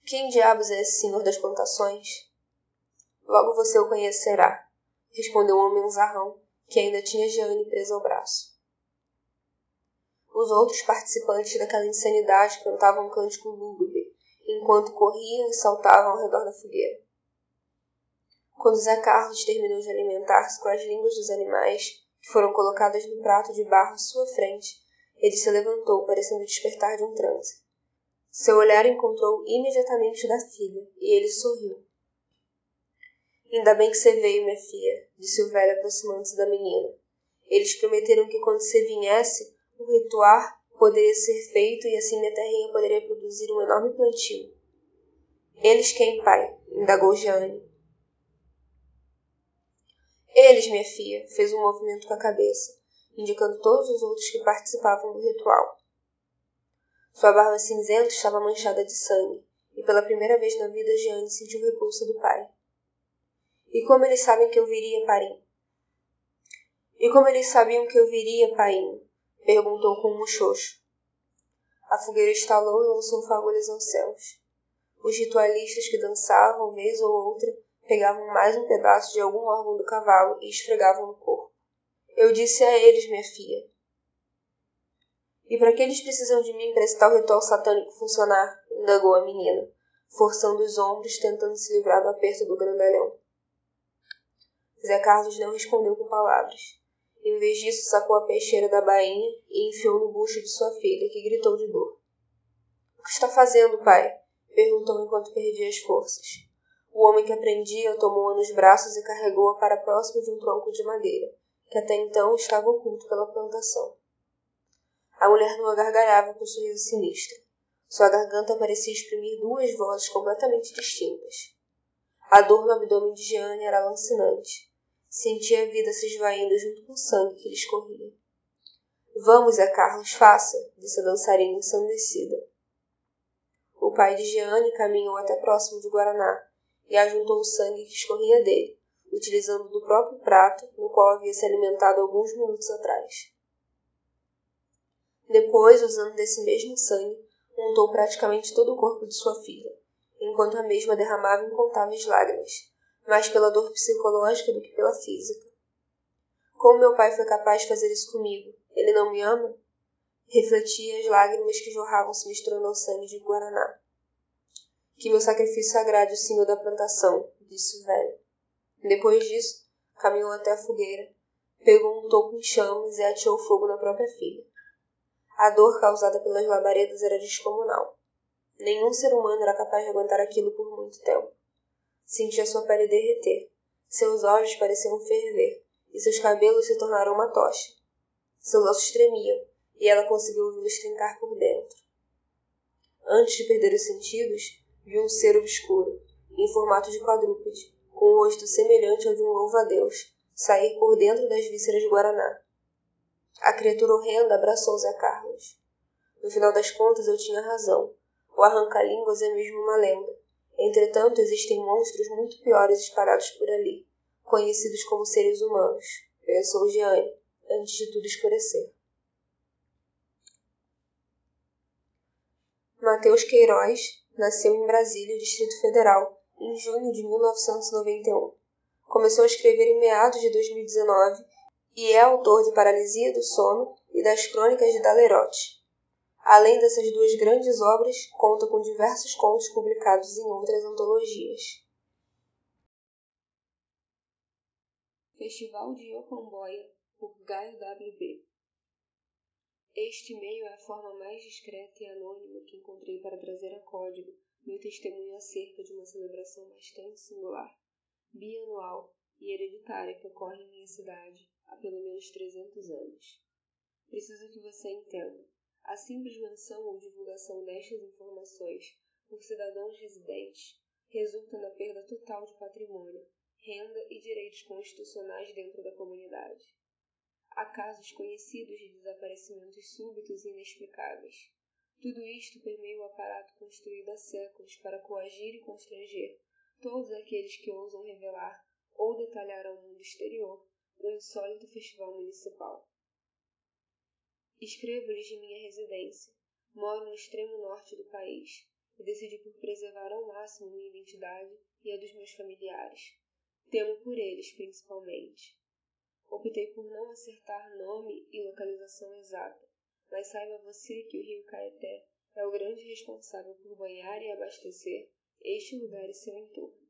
Quem diabos é esse senhor das plantações? Logo você o conhecerá, respondeu o homem zarrão, que ainda tinha Jeanne presa ao braço. Os outros participantes daquela insanidade cantavam um cântico lúgubre, enquanto corriam e saltavam ao redor da fogueira. Quando Zé Carlos terminou de alimentar-se com as línguas dos animais que foram colocadas no prato de barro à sua frente, ele se levantou, parecendo despertar de um transe. Seu olhar encontrou imediatamente o da filha, e ele sorriu. Ainda bem que você veio, minha filha, disse o velho aproximando-se da menina. Eles prometeram que quando você viesse, o ritual poderia ser feito e assim minha terrinha poderia produzir um enorme plantio. Eles quem, pai? indagou Jeanne. Eles, minha filha, fez um movimento com a cabeça, indicando todos os outros que participavam do ritual. Sua barba cinzenta estava manchada de sangue, e pela primeira vez na vida Jeanne sentiu repulsa do pai. E como eles sabem que eu viria, Parim? E como eles sabiam que eu viria, Paim? Perguntou com um muxoxo. A fogueira estalou e lançou fagulhas aos céus. Os ritualistas que dançavam, vez ou outra, pegavam mais um pedaço de algum órgão do cavalo e esfregavam no corpo. Eu disse a eles, minha filha, e para que eles precisam de mim para esse tal ritual satânico funcionar? indagou a menina, forçando os ombros, tentando se livrar do aperto do grandalhão. Zé Carlos não respondeu com palavras. Em vez disso, sacou a peixeira da bainha e enfiou no bucho de sua filha, que gritou de dor. O que está fazendo, pai? perguntou enquanto perdia as forças. O homem que aprendia tomou-a nos braços e carregou-a para próximo de um tronco de madeira, que até então estava oculto pela plantação. A mulher nua gargalhava com um sorriso sinistro. Sua garganta parecia exprimir duas vozes completamente distintas. A dor no abdômen de Jeanne era lancinante. Sentia a vida se esvaindo junto com o sangue que lhe escorria. Vamos, é Carlos, faça, disse a dançarina ensandecida. O pai de Jeanne caminhou até próximo de Guaraná e ajuntou o sangue que escorria dele, utilizando do próprio prato no qual havia se alimentado alguns minutos atrás. Depois, usando desse mesmo sangue, untou praticamente todo o corpo de sua filha, enquanto a mesma derramava incontáveis lágrimas, mais pela dor psicológica do que pela física. Como meu pai foi capaz de fazer isso comigo? Ele não me ama? Refletia as lágrimas que jorravam se misturando ao sangue de Guaraná. Que meu sacrifício agrade o senhor da plantação, disse o velho. Depois disso, caminhou até a fogueira, pegou um toco em chamas e ateou fogo na própria filha. A dor causada pelas labaredas era descomunal. Nenhum ser humano era capaz de aguentar aquilo por muito tempo. Sentia sua pele derreter. Seus olhos pareciam ferver, e seus cabelos se tornaram uma tocha. Seus ossos tremiam, e ela conseguiu ouvi-los trincar por dentro. Antes de perder os sentidos, viu um ser obscuro, em formato de quadrúpede, com um rosto semelhante ao de um louva-a-Deus, sair por dentro das vísceras de Guaraná. A criatura horrenda abraçou Zé Carlos. No final das contas, eu tinha razão. O arranca-línguas é mesmo uma lenda. Entretanto, existem monstros muito piores espalhados por ali, conhecidos como seres humanos, pensou Jeanne, antes de tudo escurecer. Mateus Queiroz nasceu em Brasília, Distrito Federal, em junho de 1991. Começou a escrever em meados de 2019 e é autor de Paralisia do Sono e das Crônicas de Dalerote. Além dessas duas grandes obras, conta com diversos contos publicados em outras antologias. Festival de Yokomboia, por Gaio W.B. Este e-mail é a forma mais discreta e anônima que encontrei para trazer a código meu testemunho acerca de uma celebração bastante singular, bianual e hereditária que ocorre em minha cidade há pelo menos 300 anos. Preciso que você entenda. A simples menção ou divulgação destas informações por cidadãos residentes resulta na perda total de patrimônio, renda e direitos constitucionais dentro da comunidade. Há casos conhecidos de desaparecimentos súbitos e inexplicáveis. Tudo isto permeia o aparato construído há séculos para coagir e constranger todos aqueles que ousam revelar ou detalhar ao mundo exterior o insólito festival municipal. Escrevo-lhes de minha residência. Moro no extremo norte do país e decidi por preservar ao máximo minha identidade e a dos meus familiares. Temo por eles, principalmente. Optei por não acertar nome e localização exata, mas saiba você que o rio Caeté é o grande responsável por banhar e abastecer este lugar e seu entorno.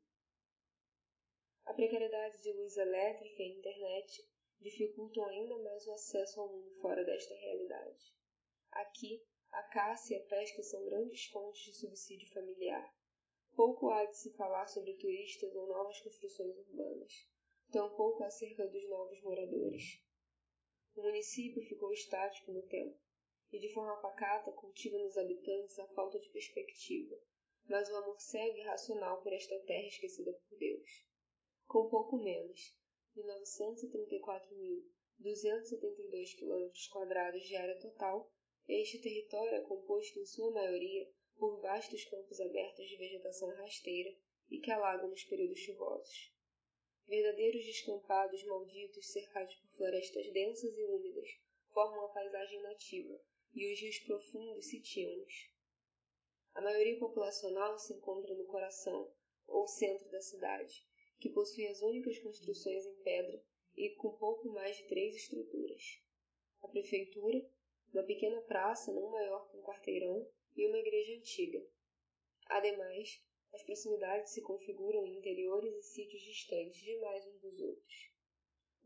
A precariedade de luz elétrica e internet dificultam ainda mais o acesso ao mundo fora desta realidade. Aqui, a caça e a pesca são grandes fontes de subsídio familiar. Pouco há de se falar sobre turistas ou novas construções urbanas, tampouco acerca dos novos moradores. O município ficou estático no tempo, e de forma pacata cultiva nos habitantes a falta de perspectiva, mas o amor cego e racional por esta terra esquecida por Deus com pouco menos 934.272 km de área total, este território é composto em sua maioria por vastos campos abertos de vegetação rasteira e que alagam nos períodos chuvosos. Verdadeiros descampados malditos cercados por florestas densas e úmidas formam a paisagem nativa e os rios profundos sitiam-nos. A maioria populacional se encontra no coração ou centro da cidade, que possui as únicas construções em pedra e com pouco mais de três estruturas. A prefeitura, uma pequena praça não maior que um quarteirão e uma igreja antiga. Ademais, as proximidades se configuram em interiores e sítios distantes demais uns dos outros.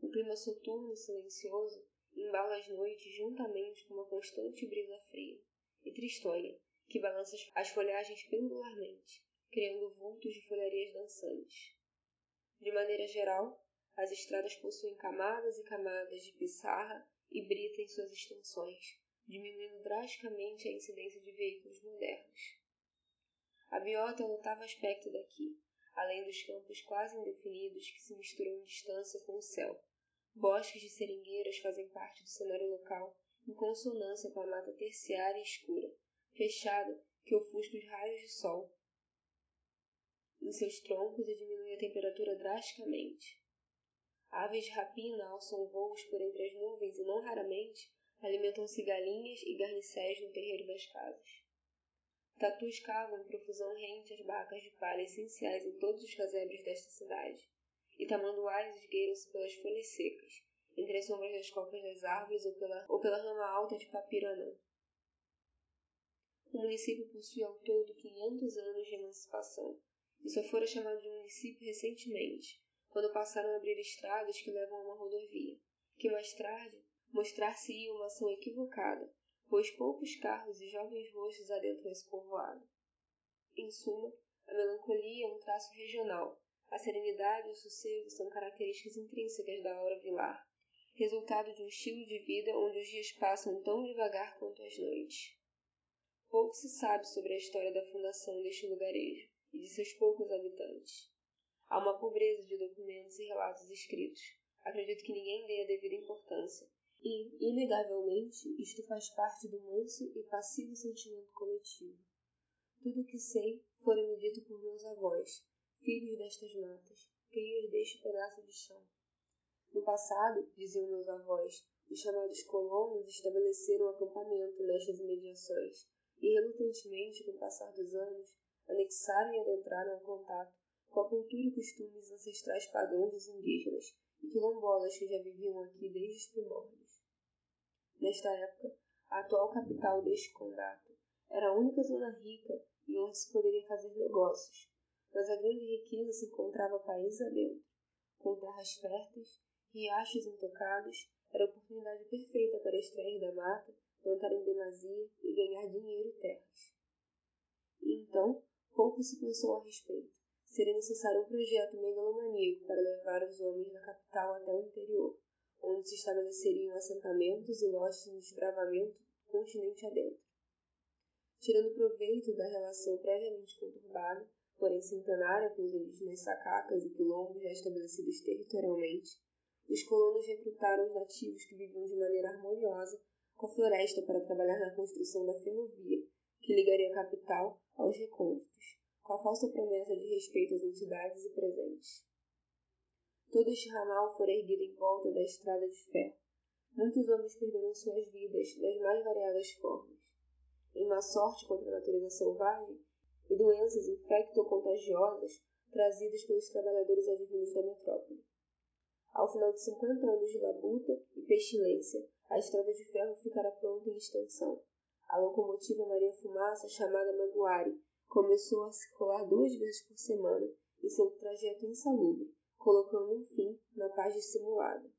O clima soturno e silencioso embala as noites juntamente com uma constante brisa fria e tristonha que balança as folhagens pendularmente, criando vultos de folharias dançantes. De maneira geral, as estradas possuem camadas e camadas de pissarra e brita em suas extensões, diminuindo drasticamente a incidência de veículos modernos. A biota é o notável aspecto daqui, além dos campos quase indefinidos que se misturam em distância com o céu. Bosques de seringueiras fazem parte do cenário local, em consonância com a mata terciária e escura, fechada que ofusca os raios de sol em seus troncos e diminui a temperatura drasticamente. Aves de rapina alçam voos por entre as nuvens e não raramente alimentam-se galinhas e garnicéis no terreiro das casas. Tatus cavam em profusão rente as barracas de palha essenciais em todos os casebres desta cidade, e tamanduás esgueiram-se pelas folhas secas, entre as sombras das copas das árvores ou pela, ou pela rama alta de papiranã. O município possui ao todo 500 anos de emancipação, só fora chamado de município recentemente, quando passaram a abrir estradas que levam a uma rodovia, que mais tarde mostrar-se-ia uma ação equivocada, pois poucos carros e jovens rostos adentram esse povoado. Em suma, a melancolia é um traço regional, a serenidade e o sossego são características intrínsecas da aura vilar, resultado de um estilo de vida onde os dias passam tão devagar quanto as noites. Pouco se sabe sobre a história da fundação deste lugarejo e de seus poucos habitantes. Há uma pobreza de documentos e relatos escritos. Acredito que ninguém dê a devida importância. E, inegavelmente, isto faz parte do manso e passivo sentimento coletivo. Tudo o que sei fora me dito por meus avós, filhos destas matas, crias deste pedaço de chão. No passado, diziam meus avós, os chamados colonos estabeleceram acampamento nestas imediações, e relutantemente, com o passar dos anos, anexaram e adentraram ao contato com a cultura e costumes ancestrais pagãos dos indígenas e quilombolas que já viviam aqui desde os primórdios. Nesta época, a atual capital deste condado era a única zona rica e onde se poderia fazer negócios, mas a grande riqueza se encontrava país adentro, com terras férteis, riachos intocados, era a oportunidade perfeita para extrair da mata, plantar em demasia e ganhar dinheiro e terras. E então, Pouco se pensou a respeito. Seria necessário um projeto megalomaníaco para levar os homens da capital até o interior, onde se estabeleceriam assentamentos e lojas de desbravamento continente adentro. Tirando proveito da relação previamente conturbada, porém centenária com os indígenas sacacas e quilombos já estabelecidos territorialmente, os colonos recrutaram os nativos que viviam de maneira harmoniosa com a floresta para trabalhar na construção da ferrovia, que ligaria a capital aos recônditos, com a falsa promessa de respeito às entidades e presentes. Todo este ramal fora erguido em volta da estrada de ferro. Muitos homens perderam suas vidas das mais variadas formas. Em má sorte contra a natureza selvagem e doenças infecto-contagiosas trazidas pelos trabalhadores advindos da metrópole. Ao final de 50 anos de labuta e pestilência, a estrada de ferro ficara pronta em extensão. A locomotiva Maria Fumaça, chamada Maguari, começou a circular duas vezes por semana em seu trajeto insalubre, colocando um fim na paz dissimulada.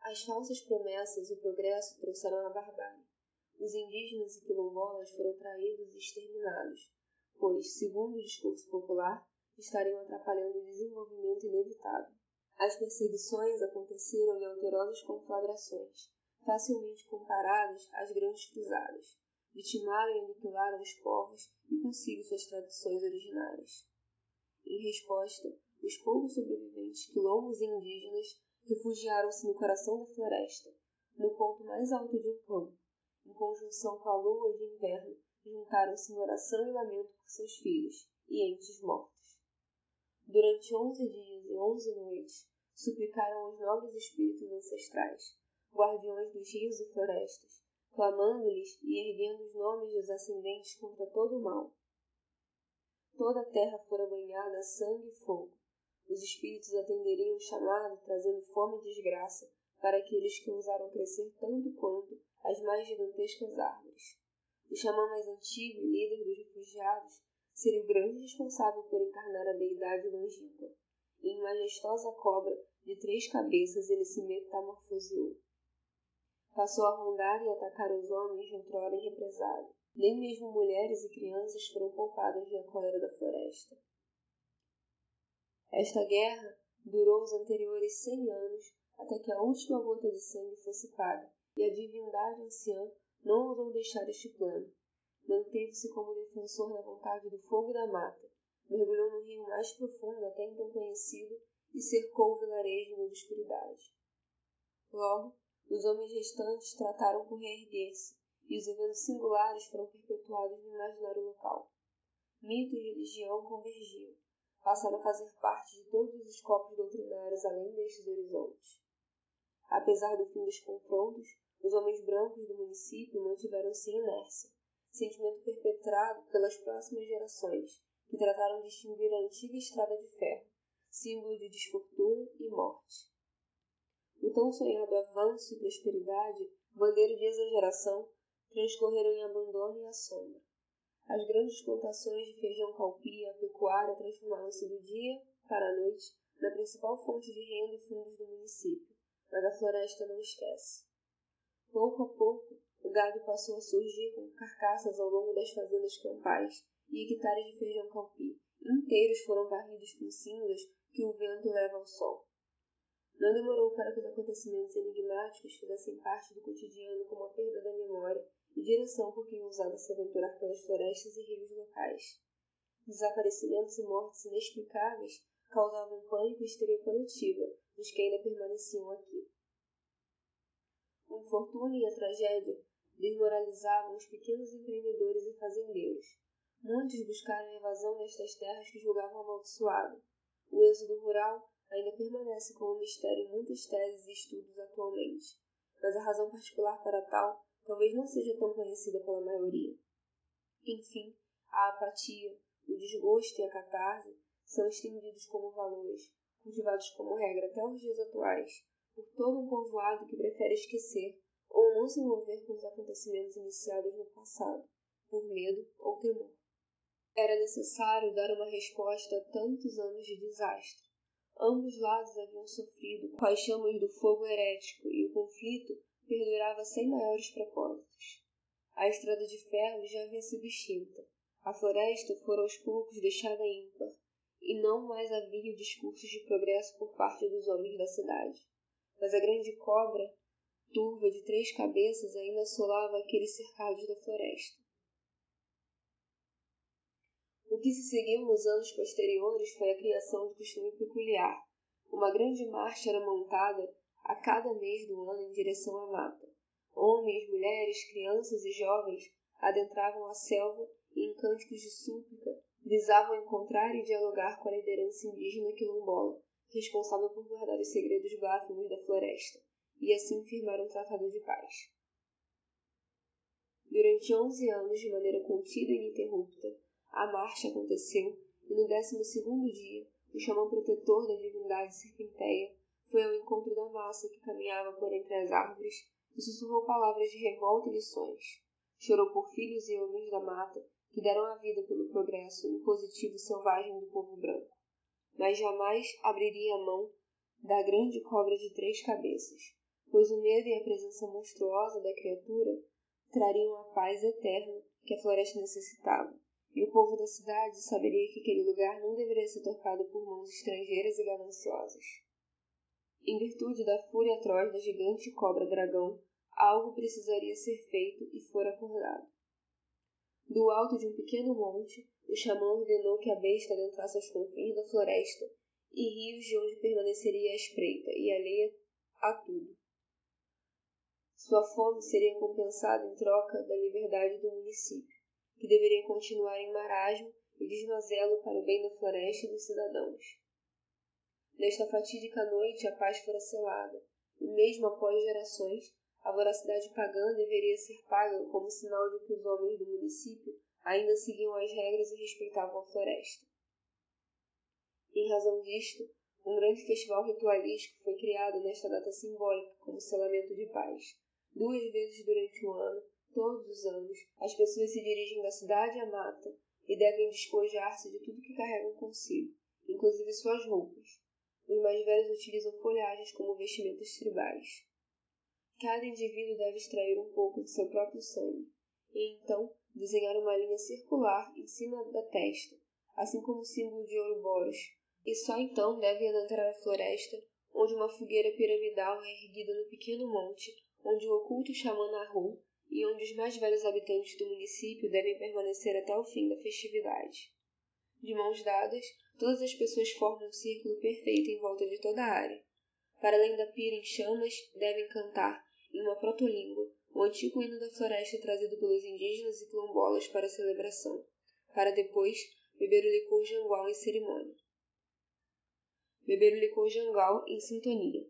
As falsas promessas e o progresso trouxeram a barbárie. Os indígenas e quilombolas foram traídos e exterminados, pois, segundo o discurso popular, estariam atrapalhando o desenvolvimento inevitável. As perseguições aconteceram em alterosas conflagrações, facilmente comparadas às grandes cruzadas. Vitimaram e aniquilaram os povos e consigo suas tradições originárias. Em resposta, os poucos sobreviventes quilombos e indígenas refugiaram-se no coração da floresta, no ponto mais alto de um campo. Em conjunção com a lua de inverno, juntaram-se em oração e lamento por seus filhos e entes mortos. Durante onze dias e onze noites, suplicaram aos nobres espíritos ancestrais, guardiões dos rios e florestas, clamando-lhes e erguendo os nomes dos ascendentes contra todo o mal. Toda a terra fora banhada a sangue e fogo. Os espíritos atenderiam o chamado, trazendo fome e desgraça para aqueles que ousaram crescer tanto quanto as mais gigantescas árvores. O xamã mais antigo e líder dos refugiados seria o grande responsável por encarnar a deidade longínqua. E em majestosa cobra de três cabeças ele se metamorfoseou. Passou a rondar e atacar os homens de outrora em represália. Nem mesmo mulheres e crianças foram poupadas da cólera da floresta. Esta guerra durou os anteriores cem anos até que a última gota de sangue fosse paga, e a divindade anciã não ousou deixar este plano, manteve-se como defensor da vontade do fogo e da mata, mergulhou no rio mais profundo até então conhecido e cercou o vilarejo na obscuridade. Logo, os homens restantes trataram por reerguer-se, e os eventos singulares foram perpetuados no imaginário local. Mito e religião convergiam, passaram a fazer parte de todos os escopos doutrinários além destes horizontes. Apesar do fim dos confrontos, os homens brancos do município mantiveram-se em inércia, sentimento perpetrado pelas próximas gerações, que trataram de extinguir a antiga estrada de ferro, símbolo de desfortuna e morte. O tão sonhado avanço e prosperidade, bandeira de exageração, transcorreram em abandono e assombro. As grandes plantações de feijão calpia pecuária transformaram-se do dia para a noite na principal fonte de renda e fundos do município, mas a floresta não esquece. Pouco a pouco, o gado passou a surgir com carcaças ao longo das fazendas campais e hectares de feijão calpi inteiros foram varridos com cinzas que o vento leva ao sol. Não demorou para que os acontecimentos enigmáticos fizessem parte do cotidiano como a perda da memória e direção por quem ousava se aventurar pelas florestas e rios locais. Desaparecimentos e mortes inexplicáveis causavam pânico e histeria coletiva nos que ainda permaneciam aqui. O infortúnio e a tragédia desmoralizavam os pequenos empreendedores e fazendeiros. Muitos buscaram a evasão destas terras que julgavam amaldiçoado. O êxodo rural ainda permanece como mistério em muitas teses e estudos atualmente, mas a razão particular para tal talvez não seja tão conhecida pela maioria. Enfim, a apatia, o desgosto e a catarse são estendidos como valores, cultivados como regra até os dias atuais, por todo um povoado que prefere esquecer ou não se envolver com os acontecimentos iniciados no passado, por medo ou temor. Era necessário dar uma resposta a tantos anos de desastre. Ambos lados haviam sofrido com as chamas do fogo herético e o conflito perdurava sem maiores propósitos. A estrada de ferro já havia sido extinta. A floresta fora aos poucos deixada ímpar, e não mais havia discursos de progresso por parte dos homens da cidade. Mas a grande cobra turva de três cabeças ainda assolava aqueles cercados da floresta. O que se seguiu nos anos posteriores foi a criação de costume peculiar. Uma grande marcha era montada a cada mês do ano em direção à mata. Homens, mulheres, crianças e jovens adentravam a selva e, em cânticos de súplica, visavam encontrar e dialogar com a liderança indígena quilombola, responsável por guardar os segredos bláfimos da floresta e assim firmar um tratado de paz. Durante onze anos, de maneira contida e ininterrupta, a marcha aconteceu e no décimo segundo dia, o xamã protetor da divindade serpenteia foi ao encontro da massa que caminhava por entre as árvores e sussurrou palavras de revolta e lições. Chorou por filhos e homens da mata que deram a vida pelo progresso impositivo selvagem do povo branco. Mas jamais abriria a mão da grande cobra de três cabeças, pois o medo e a presença monstruosa da criatura trariam a paz eterna que a floresta necessitava, e o povo da cidade saberia que aquele lugar não deveria ser tocado por mãos estrangeiras e gananciosas. Em virtude da fúria atroz da gigante cobra-dragão, algo precisaria ser feito e fora acordado. Do alto de um pequeno monte, o xamã ordenou que a besta adentrasse aos confins da floresta e rios de onde permaneceria à espreita e alheia a tudo. Sua fome seria compensada em troca da liberdade do município, que deveria continuar em marasmo e desmazelo para o bem da floresta e dos cidadãos. Nesta fatídica noite a paz fora selada, e mesmo após gerações, a voracidade pagã deveria ser paga como sinal de que os homens do município ainda seguiam as regras e respeitavam a floresta. Em razão disto, um grande festival ritualístico foi criado nesta data simbólica como selamento de paz. Duas vezes durante o ano, todos os anos, as pessoas se dirigem da cidade à mata e devem despojar-se de tudo que carregam consigo, inclusive suas roupas. Os mais velhos utilizam folhagens como vestimentas tribais. Cada indivíduo deve extrair um pouco de seu próprio sangue e então desenhar uma linha circular em cima da testa, assim como o símbolo de Ouroboros, e só então deve adentrar a floresta, onde uma fogueira piramidal é erguida no pequeno monte onde o oculto xamã narrou e onde os mais velhos habitantes do município devem permanecer até o fim da festividade. De mãos dadas, todas as pessoas formam um círculo perfeito em volta de toda a área. Para além da pira em chamas, devem cantar em uma protolíngua, o antigo hino da floresta trazido pelos indígenas e quilombolas para a celebração, para depois beber o licor jangual em cerimônia. Beber o licor jangual em sintonia.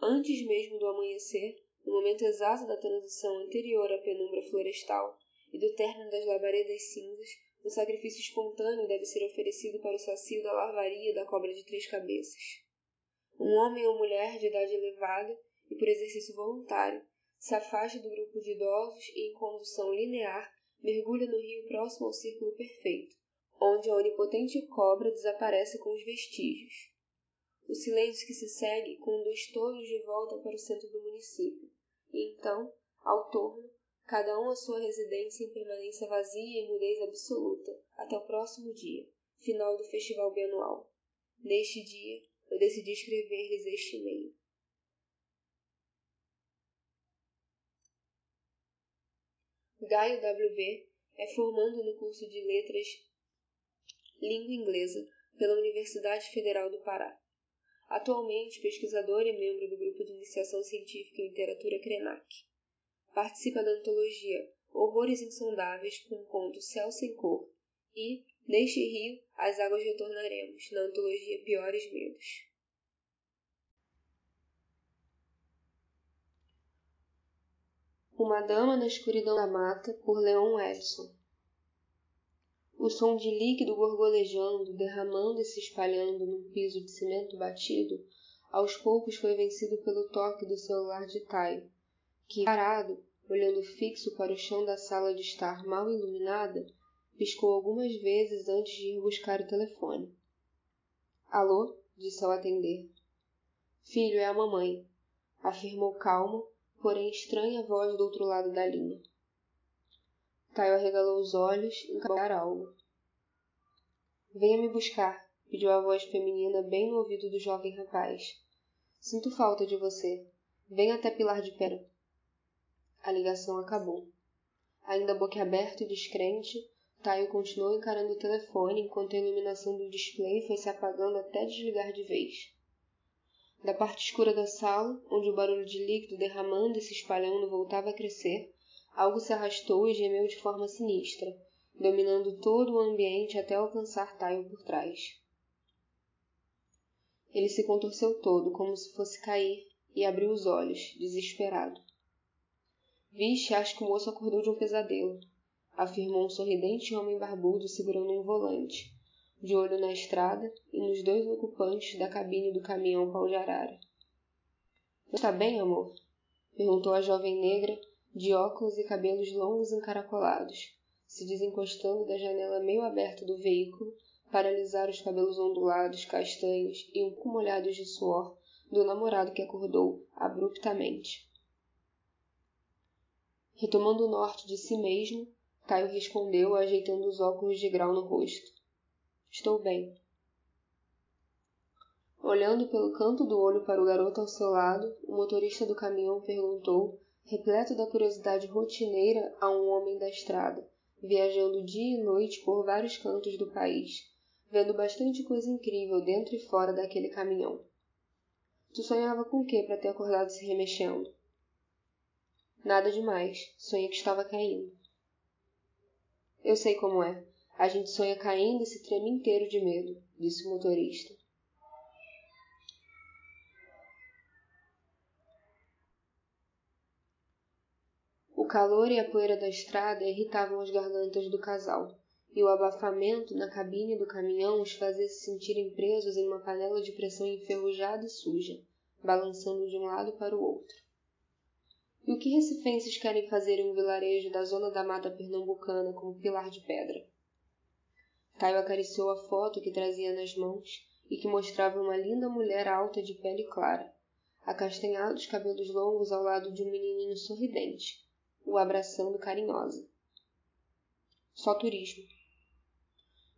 Antes mesmo do amanhecer, no momento exato da transição anterior à penumbra florestal e do término das labaredas cinzas, um sacrifício espontâneo deve ser oferecido para o sacio da larvaria da cobra de três cabeças. Um homem ou mulher de idade elevada e por exercício voluntário, se afasta do grupo de idosos e, em condução linear, mergulha no rio próximo ao círculo perfeito, onde a onipotente cobra desaparece com os vestígios. O silêncio que se segue conduz todos de volta para o centro do município, e então, ao torno, cada um à sua residência em permanência vazia e mudez absoluta, até o próximo dia, final do festival bianual. Neste dia, eu decidi escrever-lhes este e-mail. Gaio W. é formando no curso de Letras Língua Inglesa pela Universidade Federal do Pará. Atualmente pesquisador e membro do grupo de iniciação científica em literatura CRENAC. Participa da antologia Horrores Insondáveis com o conto Céu Sem Cor e, neste rio, as águas retornaremos, na antologia Piores Medos. Uma Dama na Escuridão da Mata, por Leon Edson. O som de líquido gorgolejando, derramando e se espalhando num piso de cimento batido, aos poucos foi vencido pelo toque do celular de Tai, que, parado, olhando fixo para o chão da sala de estar mal iluminada, piscou algumas vezes antes de ir buscar o telefone. Alô? disse ao atender. Filho, é a mamãe, afirmou calmo, porém estranha voz do outro lado da linha. Taio arregalou os olhos e encarar algo. Venha me buscar, pediu a voz feminina bem no ouvido do jovem rapaz. Sinto falta de você. Venha até Pilar de Pera. A ligação acabou. Ainda boquiaberto e descrente, Taio continuou encarando o telefone enquanto a iluminação do display foi se apagando até desligar de vez. Da parte escura da sala, onde o barulho de líquido derramando e se espalhando voltava a crescer, algo se arrastou e gemeu de forma sinistra, dominando todo o ambiente até alcançar Taio por trás. Ele se contorceu todo, como se fosse cair, e abriu os olhos, desesperado. Vixe, acho que o moço acordou de um pesadelo, afirmou um sorridente homem barbudo segurando um volante, de olho na estrada e nos dois ocupantes da cabine do caminhão pau de arara. Está bem, amor? perguntou a jovem negra, de óculos e cabelos longos encaracolados, se desencostando da janela meio aberta do veículo para alisar os cabelos ondulados, castanhos e um pouco molhados de suor do namorado que acordou abruptamente. Retomando o norte de si mesmo, Caio respondeu, ajeitando os óculos de grau no rosto. Estou bem. Olhando pelo canto do olho para o garoto ao seu lado, o motorista do caminhão perguntou, repleto da curiosidade rotineira a um homem da estrada, viajando dia e noite por vários cantos do país, vendo bastante coisa incrível dentro e fora daquele caminhão. Tu sonhava com o que para ter acordado se remexendo? Nada demais. Sonhei que estava caindo. Eu sei como é. A gente sonha caindo e se treme inteiro de medo, disse o motorista. Calor e a poeira da estrada irritavam as gargantas do casal, e o abafamento na cabine do caminhão os fazia se sentirem presos em uma panela de pressão enferrujada e suja, balançando de um lado para o outro. E o que recifenses querem fazer em um vilarejo da zona da mata pernambucana com um pilar de pedra? Caio acariciou a foto que trazia nas mãos e que mostrava uma linda mulher alta de pele clara, acastanhados cabelos longos ao lado de um menininho sorridente, o abraçando carinhosa. Só turismo.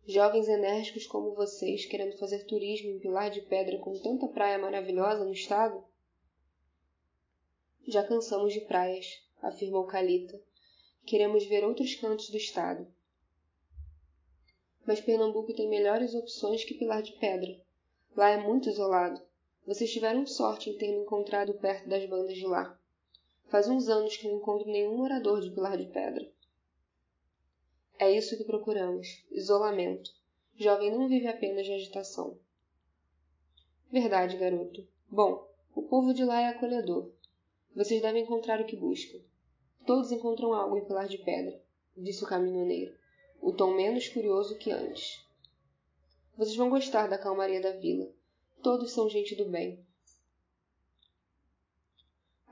Jovens enérgicos como vocês querendo fazer turismo em Pilar de Pedra com tanta praia maravilhosa no estado? Já cansamos de praias, afirmou Calita. Queremos ver outros cantos do estado. Mas Pernambuco tem melhores opções que Pilar de Pedra. Lá é muito isolado. Vocês tiveram sorte em ter me encontrado perto das bandas de lá. Faz uns anos que não encontro nenhum morador de Pilar de Pedra. É isso que procuramos: isolamento. Jovem não vive apenas de agitação. Verdade, garoto. Bom, o povo de lá é acolhedor. Vocês devem encontrar o que buscam. Todos encontram algo em Pilar de Pedra, disse o caminhoneiro, o tom menos curioso que antes. Vocês vão gostar da calmaria da vila. Todos são gente do bem.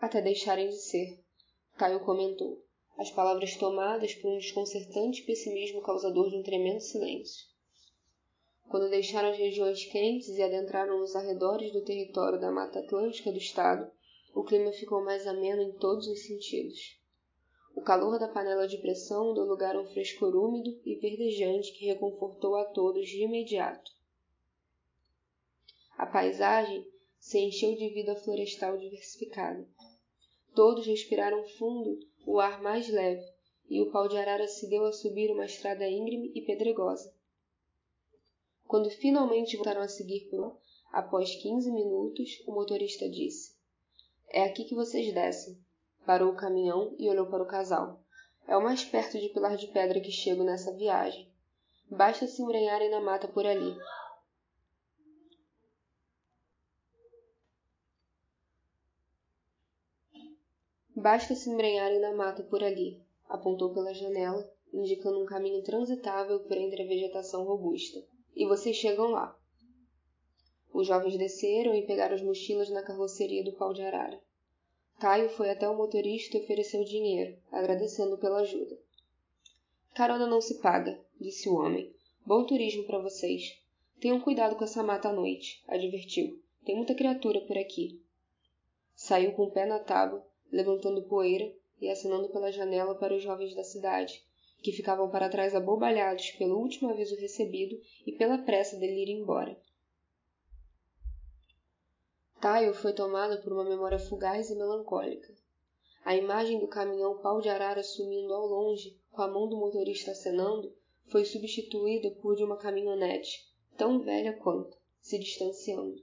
Até deixarem de ser, Caio comentou, as palavras tomadas por um desconcertante pessimismo causador de um tremendo silêncio. Quando deixaram as regiões quentes e adentraram nos arredores do território da Mata Atlântica do Estado, o clima ficou mais ameno em todos os sentidos. O calor da panela de pressão deu lugar a um frescor úmido e verdejante que reconfortou a todos de imediato. A paisagem se encheu de vida florestal diversificada. Todos respiraram fundo o ar mais leve, e o pau de arara se deu a subir uma estrada íngreme e pedregosa. Quando finalmente voltaram a seguir por após quinze minutos, o motorista disse: é aqui que vocês descem. Parou o caminhão e olhou para o casal. É o mais perto de Pilar de Pedra que chego nessa viagem. Basta se embrenharem na mata por ali. Basta se embrenharem na mata por ali, apontou pela janela, indicando um caminho transitável por entre a vegetação robusta. E vocês chegam lá. Os jovens desceram e pegaram as mochilas na carroceria do pau de arara. Caio foi até o motorista e ofereceu dinheiro, agradecendo pela ajuda. Carona não se paga, disse o homem. Bom turismo para vocês. Tenham cuidado com essa mata à noite, advertiu. Tem muita criatura por aqui. Saiu com o pé na tábua, levantando poeira e acenando pela janela para os jovens da cidade, que ficavam para trás abobalhados pelo último aviso recebido e pela pressa dele ir embora. Taio foi tomado por uma memória fugaz e melancólica. A imagem do caminhão pau de arara sumindo ao longe, com a mão do motorista acenando, foi substituída por de uma caminhonete, tão velha quanto, se distanciando.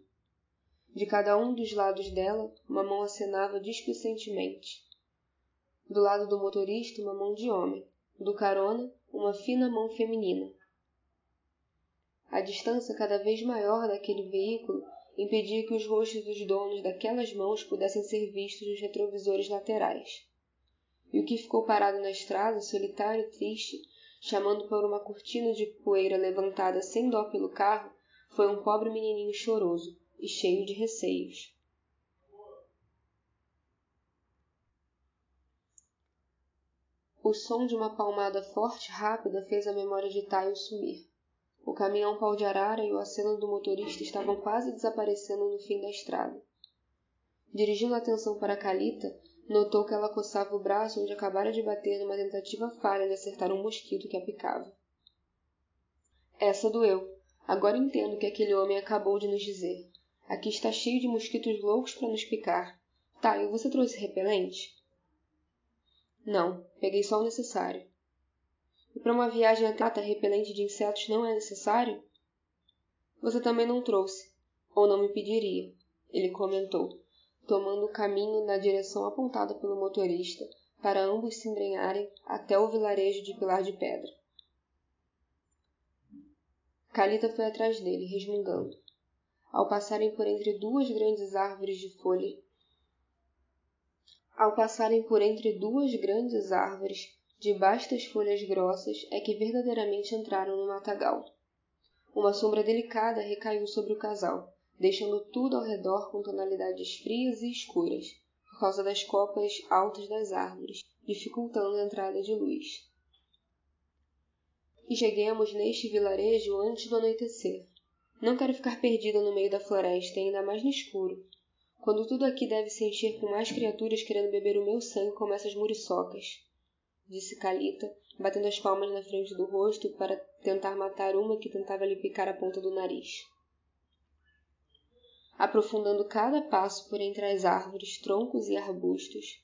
De cada um dos lados dela, uma mão acenava displicentemente. Do lado do motorista, uma mão de homem. Do carona, uma fina mão feminina. A distância cada vez maior daquele veículo impedia que os rostos dos donos daquelas mãos pudessem ser vistos nos retrovisores laterais. e o que ficou parado na estrada, solitário e triste, chamando por uma cortina de poeira levantada sem dó pelo carro, foi um pobre menininho choroso e cheio de receios. O som de uma palmada forte e rápida fez a memória de Taio sumir. O caminhão pau de arara e o aceno do motorista estavam quase desaparecendo no fim da estrada. Dirigindo a atenção para Calita, notou que ela coçava o braço onde acabara de bater numa tentativa falha de acertar um mosquito que a picava. Essa doeu. Agora entendo o que aquele homem acabou de nos dizer. Aqui está cheio de mosquitos loucos para nos picar. Taio, você trouxe repelente? Não, peguei só o necessário. E para uma viagem a trata repelente de insetos não é necessário? Você também não trouxe, ou não me pediria, ele comentou, tomando o caminho na direção apontada pelo motorista para ambos se embrenharem até o vilarejo de Pilar de Pedra. Calita foi atrás dele, resmungando. Ao passarem por entre duas grandes árvores de folha ao passarem por entre duas grandes árvores de bastas folhas grossas, é que verdadeiramente entraram no matagal. Uma sombra delicada recaiu sobre o casal, deixando tudo ao redor com tonalidades frias e escuras, por causa das copas altas das árvores, dificultando a entrada de luz. E cheguemos neste vilarejo antes do anoitecer. Não quero ficar perdida no meio da floresta, ainda mais no escuro, quando tudo aqui deve se encher com mais criaturas querendo beber o meu sangue como essas muriçocas, disse Calita, batendo as palmas na frente do rosto para tentar matar uma que tentava lhe picar a ponta do nariz. Aprofundando cada passo por entre as árvores, troncos e arbustos,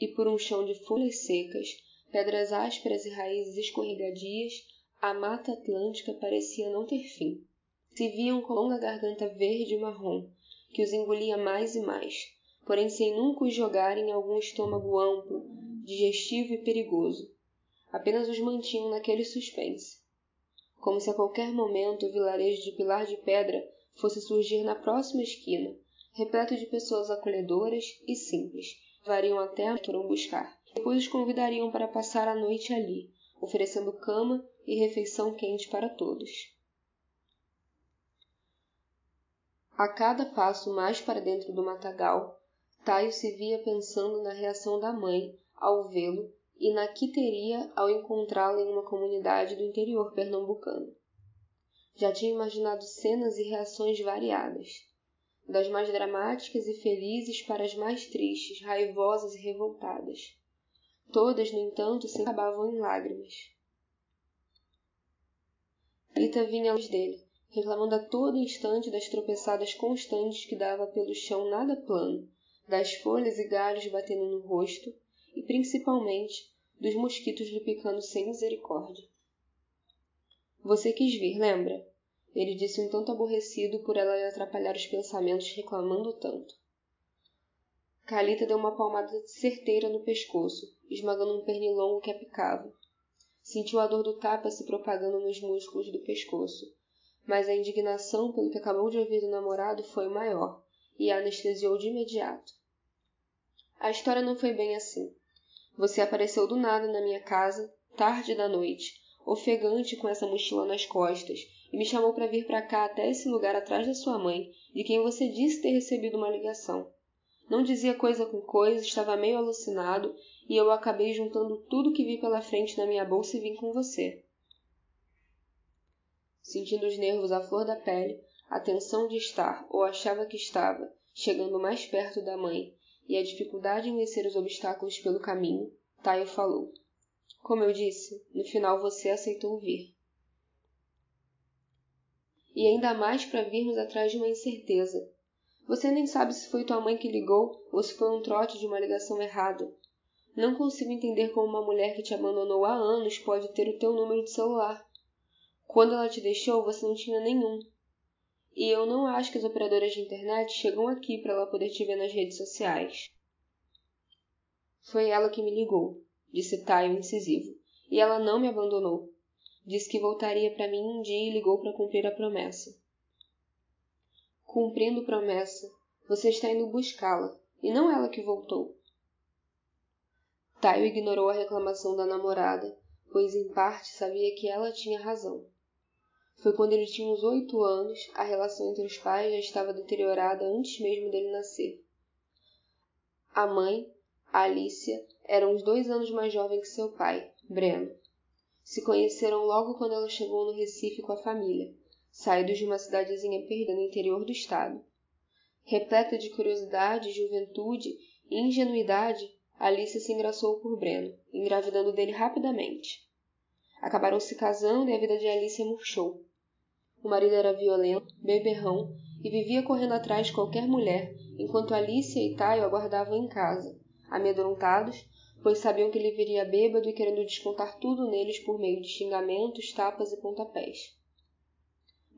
e por um chão de folhas secas, pedras ásperas e raízes escorregadias, a mata atlântica parecia não ter fim. Se viam com longa garganta verde e marrom, que os engolia mais e mais, porém sem nunca os jogar em algum estômago amplo, digestivo e perigoso. Apenas os mantinham naquele suspense. Como se a qualquer momento o vilarejo de Pilar de Pedra fosse surgir na próxima esquina, repleto de pessoas acolhedoras e simples, variam até a foram buscar. Depois os convidariam para passar a noite ali, oferecendo cama e refeição quente para todos. A cada passo mais para dentro do matagal, Taio se via pensando na reação da mãe ao vê-lo e na que teria ao encontrá-lo em uma comunidade do interior pernambucano. Já tinha imaginado cenas e reações variadas, das mais dramáticas e felizes para as mais tristes, raivosas e revoltadas. Todas, no entanto, se acabavam em lágrimas. Rita vinha luz dele, reclamando a todo instante das tropeçadas constantes que dava pelo chão nada plano, das folhas e galhos batendo no rosto e, principalmente, dos mosquitos lhe picando sem misericórdia. Você quis vir, lembra? Ele disse um tanto aborrecido por ela lhe atrapalhar os pensamentos reclamando tanto. Calita deu uma palmada certeira no pescoço, esmagando um pernilongo que a picava. Sentiu a dor do tapa se propagando nos músculos do pescoço, mas a indignação pelo que acabou de ouvir do namorado foi maior e a anestesiou de imediato. A história não foi bem assim. Você apareceu do nada na minha casa, tarde da noite, ofegante com essa mochila nas costas, e me chamou para vir para cá até esse lugar atrás da sua mãe, de quem você disse ter recebido uma ligação. Não dizia coisa com coisa, estava meio alucinado, e eu acabei juntando tudo que vi pela frente na minha bolsa e vim com você sentindo os nervos à flor da pele, a tensão de estar, ou achava que estava, chegando mais perto da mãe, e a dificuldade em vencer os obstáculos pelo caminho, Taio falou. Como eu disse, no final você aceitou vir. E ainda mais para virmos atrás de uma incerteza. Você nem sabe se foi tua mãe que ligou ou se foi um trote de uma ligação errada. Não consigo entender como uma mulher que te abandonou há anos pode ter o teu número de celular. Quando ela te deixou, você não tinha nenhum. E eu não acho que as operadoras de internet chegam aqui para ela poder te ver nas redes sociais. Foi ela que me ligou, disse Taio incisivo. E ela não me abandonou. Disse que voltaria para mim um dia e ligou para cumprir a promessa. Cumprindo promessa, você está indo buscá-la, e não ela que voltou. Taio ignorou a reclamação da namorada, pois em parte sabia que ela tinha razão. Foi quando ele tinha uns oito anos, a relação entre os pais já estava deteriorada antes mesmo dele nascer. A mãe, Alicia, era uns dois anos mais jovem que seu pai, Breno. Se conheceram logo quando ela chegou no Recife com a família, saídos de uma cidadezinha perdida no interior do estado. Repleta de curiosidade, juventude e ingenuidade, Alice se engraçou por Breno, engravidando dele rapidamente. Acabaram se casando e a vida de Alice murchou. O marido era violento, beberrão e vivia correndo atrás de qualquer mulher, enquanto Alice e Taio aguardavam em casa, amedrontados, pois sabiam que ele viria bêbado e querendo descontar tudo neles por meio de xingamentos, tapas e pontapés.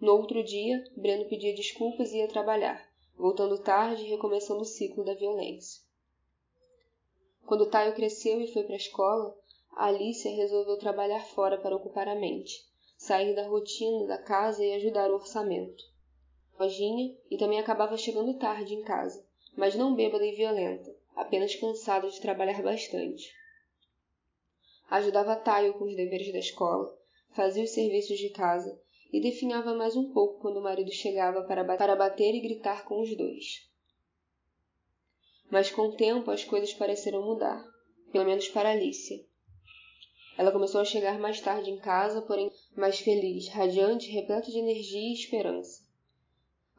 No outro dia, Breno pedia desculpas e ia trabalhar, voltando tarde e recomeçando o ciclo da violência. Quando Taio cresceu e foi para a escola, Alicia resolveu trabalhar fora para ocupar a mente, sair da rotina da casa e ajudar o orçamento. Lojinha e também acabava chegando tarde em casa, mas não bêbada e violenta, apenas cansada de trabalhar bastante. Ajudava Taio com os deveres da escola, fazia os serviços de casa e definhava mais um pouco quando o marido chegava para bater e gritar com os dois. Mas com o tempo as coisas pareceram mudar, pelo menos para Alicia. Ela começou a chegar mais tarde em casa, porém mais feliz, radiante, repleta de energia e esperança.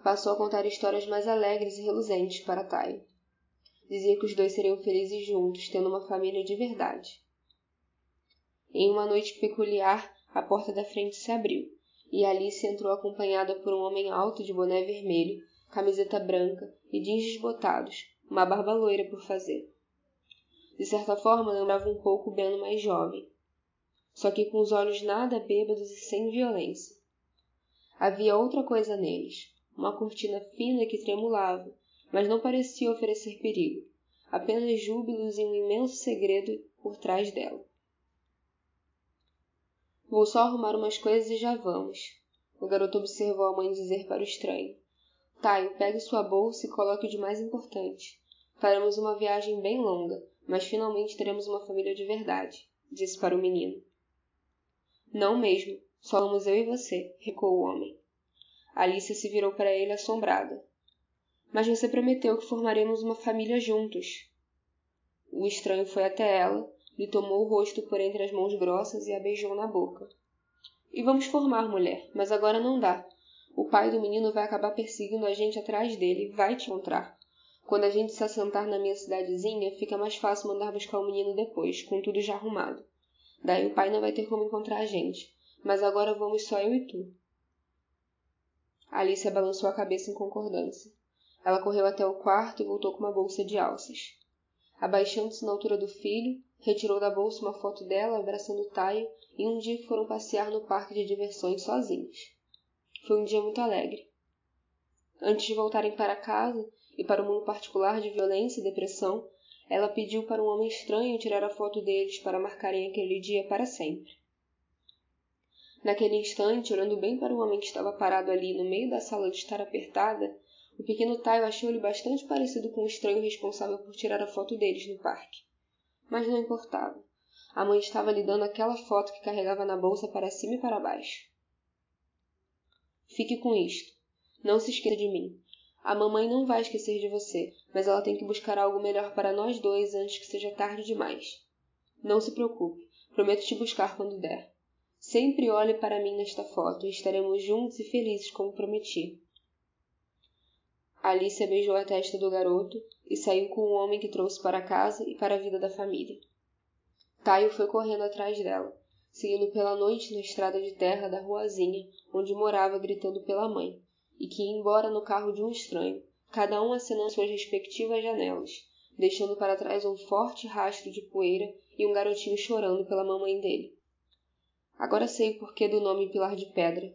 Passou a contar histórias mais alegres e reluzentes para Tai. Dizia que os dois seriam felizes juntos, tendo uma família de verdade. Em uma noite peculiar, a porta da frente se abriu, e Alice entrou acompanhada por um homem alto de boné vermelho, camiseta branca e jeans desbotados, uma barba loira por fazer. De certa forma, lembrava um pouco o Beno mais jovem, só que com os olhos nada bêbados e sem violência. Havia outra coisa neles, uma cortina fina que tremulava, mas não parecia oferecer perigo, apenas júbilos e um imenso segredo por trás dela. Vou só arrumar umas coisas e já vamos. O garoto observou a mãe dizer para o estranho. Taio, pegue sua bolsa e coloque o de mais importante. Faremos uma viagem bem longa, mas finalmente teremos uma família de verdade, disse para o menino. Não mesmo, só eu e você, recuou o homem. Alice se virou para ele assombrada. Mas você prometeu que formaremos uma família juntos. O estranho foi até ela, lhe tomou o rosto por entre as mãos grossas e a beijou na boca. E vamos formar, mulher, mas agora não dá. O pai do menino vai acabar perseguindo a gente atrás dele vai te encontrar. Quando a gente se assentar na minha cidadezinha, fica mais fácil mandar buscar o menino depois, com tudo já arrumado. Daí o pai não vai ter como encontrar a gente. Mas agora vamos só eu e tu. Alice balançou a cabeça em concordância. Ela correu até o quarto e voltou com uma bolsa de alças. Abaixando-se na altura do filho, retirou da bolsa uma foto dela abraçando o Taio em um dia foram passear no parque de diversões sozinhos. Foi um dia muito alegre. Antes de voltarem para casa e para o mundo particular de violência e depressão, ela pediu para um homem estranho tirar a foto deles para marcarem aquele dia para sempre. Naquele instante, olhando bem para o homem que estava parado ali no meio da sala de estar apertada, o pequeno Taio achou-lhe bastante parecido com o estranho responsável por tirar a foto deles no parque. Mas não importava. A mãe estava lhe dando aquela foto que carregava na bolsa para cima e para baixo. Fique com isto. Não se esqueça de mim. A mamãe não vai esquecer de você, mas ela tem que buscar algo melhor para nós dois antes que seja tarde demais. Não se preocupe. Prometo te buscar quando der. Sempre olhe para mim nesta foto e estaremos juntos e felizes como prometi. Alicia beijou a testa do garoto e saiu com o homem que trouxe para casa e para a vida da família. Taio foi correndo atrás dela, seguindo pela noite na estrada de terra da ruazinha onde morava gritando pela mãe e que ia embora no carro de um estranho, cada um acenando suas respectivas janelas, deixando para trás um forte rastro de poeira e um garotinho chorando pela mamãe dele. Agora sei o porquê do nome Pilar de Pedra.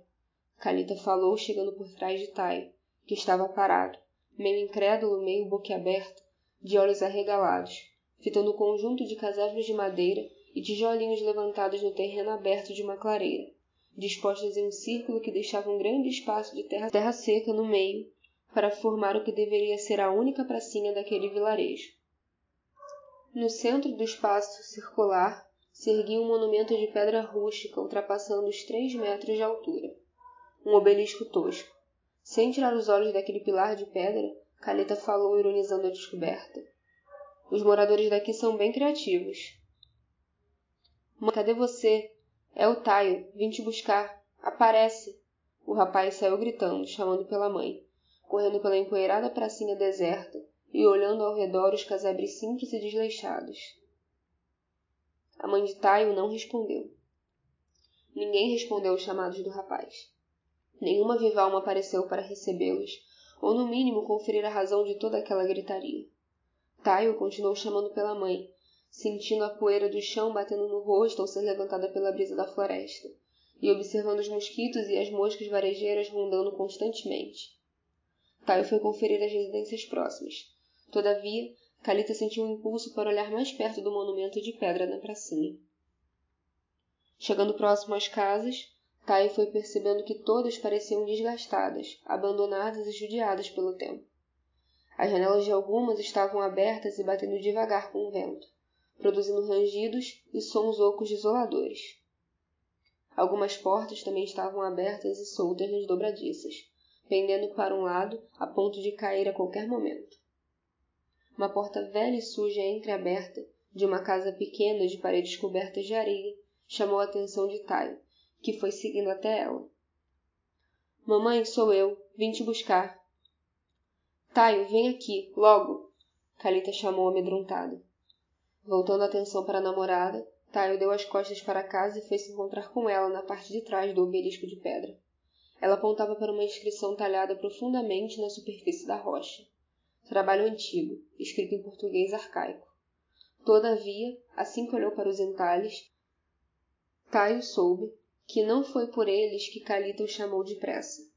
Calita falou, chegando por trás de Tai, que estava parado, meio incrédulo, meio boquiaberto, de olhos arregalados, fitando o um conjunto de casebres de madeira e tijolinhos levantados no terreno aberto de uma clareira dispostas em um círculo que deixava um grande espaço de terra, terra seca no meio, para formar o que deveria ser a única pracinha daquele vilarejo. No centro do espaço circular se erguia um monumento de pedra rústica ultrapassando os três metros de altura. Um obelisco tosco. Sem tirar os olhos daquele pilar de pedra, Caleta falou ironizando a descoberta. Os moradores daqui são bem criativos. Cadê você? É o Taio. Vim te buscar. Aparece! O rapaz saiu gritando, chamando pela mãe, correndo pela empoeirada pracinha deserta e olhando ao redor os casebres simples e desleixados. A mãe de Taio não respondeu. Ninguém respondeu aos chamados do rapaz. Nenhuma viva alma apareceu para recebê-los, ou no mínimo conferir a razão de toda aquela gritaria. Taio continuou chamando pela mãe, sentindo a poeira do chão batendo no rosto ao ser levantada pela brisa da floresta, e observando os mosquitos e as moscas varejeiras rondando constantemente. Taio foi conferir as residências próximas. Todavia, Calita sentiu um impulso para olhar mais perto do monumento de pedra na pracinha. Chegando próximo às casas, Tai foi percebendo que todas pareciam desgastadas, abandonadas e judiadas pelo tempo. As janelas de algumas estavam abertas e batendo devagar com o vento, produzindo rangidos e sons ocos desoladores. Algumas portas também estavam abertas e soltas nas dobradiças, pendendo para um lado a ponto de cair a qualquer momento. Uma porta velha e suja entreaberta de uma casa pequena de paredes cobertas de areia chamou a atenção de Tai, que foi seguindo até ela. Mamãe, sou eu. Vim te buscar. Taio, vem aqui, logo! Calita chamou amedrontada. Voltando a atenção para a namorada, Taio deu as costas para casa e foi se encontrar com ela na parte de trás do obelisco de pedra. Ela apontava para uma inscrição talhada profundamente na superfície da rocha. Trabalho antigo, escrito em português arcaico. Todavia, assim que olhou para os entalhes, Taio soube que não foi por eles que Calita o chamou depressa.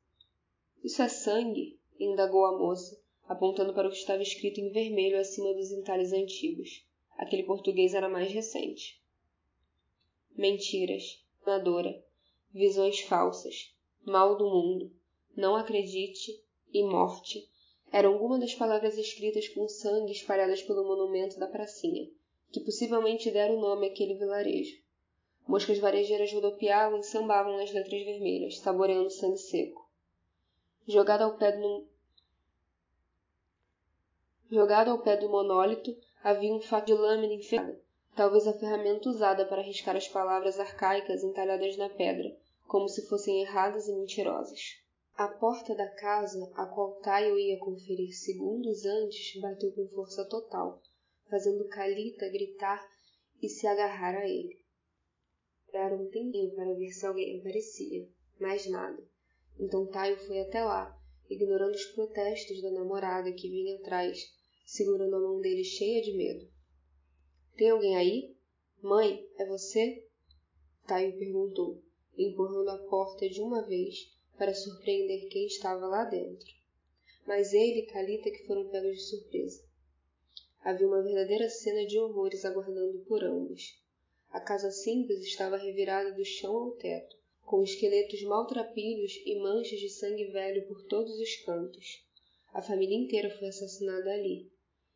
Isso é sangue? indagou a moça, apontando para o que estava escrito em vermelho acima dos entalhes antigos. Aquele português era mais recente. Mentiras, nadora, visões falsas, mal do mundo, não acredite e morte eram algumas das palavras escritas com sangue espalhadas pelo monumento da pracinha, que possivelmente deram nome àquele vilarejo. Moscas varejeiras rodopiavam e sambavam nas letras vermelhas, saboreando sangue seco. Jogado ao pé do Jogado ao pé do monólito havia um fato de lâmina enferrada, talvez a ferramenta usada para riscar as palavras arcaicas entalhadas na pedra, como se fossem erradas e mentirosas. A porta da casa, a qual Tayo ia conferir segundos antes, bateu com força total, fazendo Calita gritar e se agarrar a ele. Esperaram um tempinho para ver se alguém aparecia, mais nada. Então Tayo foi até lá, ignorando os protestos da namorada que vinha atrás, segurando a mão dele cheia de medo. Tem alguém aí? Mãe, é você? Tayo perguntou, empurrando a porta de uma vez para surpreender quem estava lá dentro. Mas ele e Calita que foram pegos de surpresa. Havia uma verdadeira cena de horrores aguardando por ambos. A casa simples estava revirada do chão ao teto, com esqueletos maltrapilhos e manchas de sangue velho por todos os cantos. A família inteira foi assassinada ali,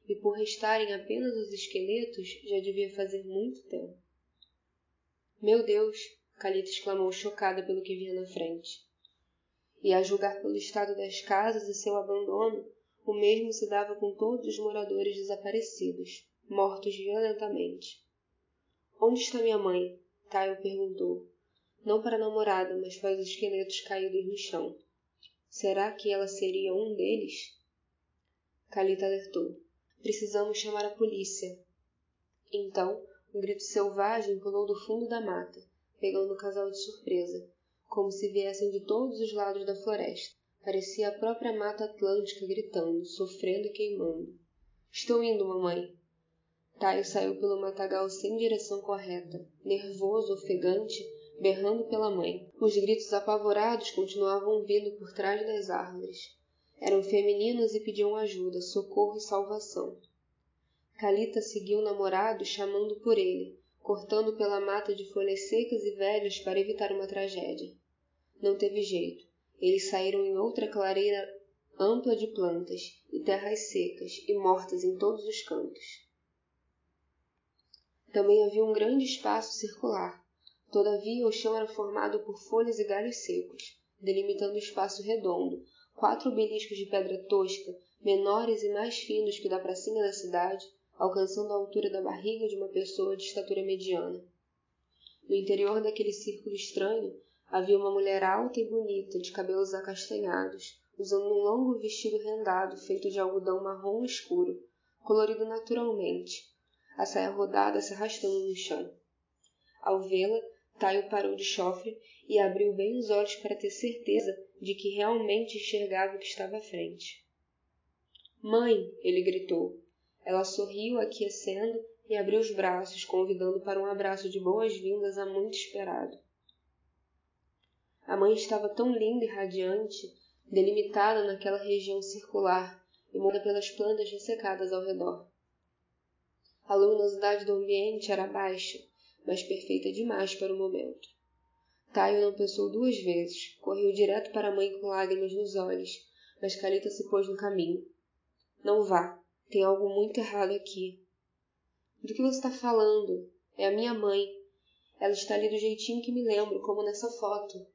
e por restarem apenas os esqueletos, já devia fazer muito tempo. Meu Deus! Calita exclamou chocada pelo que via na frente. E a julgar pelo estado das casas e seu abandono, o mesmo se dava com todos os moradores desaparecidos, mortos violentamente. Onde está minha mãe? Tayo perguntou. Não para a namorada, mas para os esqueletos caídos no chão. Será que ela seria um deles? Kalita alertou. Precisamos chamar a polícia. Então, um grito selvagem pulou do fundo da mata, pegando o casal de surpresa, como se viessem de todos os lados da floresta. Parecia a própria mata atlântica gritando, sofrendo e queimando. Estou indo, mamãe. Taio saiu pelo matagal sem direção correta, nervoso, ofegante, berrando pela mãe. Os gritos apavorados continuavam vindo por trás das árvores. Eram femininos e pediam ajuda, socorro e salvação. Calita seguiu o namorado chamando por ele, cortando pela mata de folhas secas e velhas para evitar uma tragédia. Não teve jeito. Eles saíram em outra clareira ampla de plantas e terras secas e mortas em todos os cantos. Também havia um grande espaço circular. Todavia, o chão era formado por folhas e galhos secos, delimitando o espaço redondo. Quatro obeliscos de pedra tosca, menores e mais finos que o da pracinha da cidade, alcançando a altura da barriga de uma pessoa de estatura mediana. No interior daquele círculo estranho havia uma mulher alta e bonita, de cabelos acastanhados, usando um longo vestido rendado feito de algodão marrom escuro, colorido naturalmente, a saia rodada se arrastando no chão. Ao vê-la, Taio parou de chofre e abriu bem os olhos para ter certeza de que realmente enxergava o que estava à frente. Mãe! ele gritou. Ela sorriu, aquecendo, e abriu os braços, convidando para um abraço de boas-vindas há muito esperado. A mãe estava tão linda e radiante, delimitada naquela região circular e morada pelas plantas ressecadas ao redor. A luminosidade do ambiente era baixa, mas perfeita demais para o momento. Taio não pensou duas vezes, correu direto para a mãe com lágrimas nos olhos, mas Calita se pôs no caminho. Não vá, tem algo muito errado aqui. Do que você está falando? É a minha mãe. Ela está ali do jeitinho que me lembro, como nessa foto.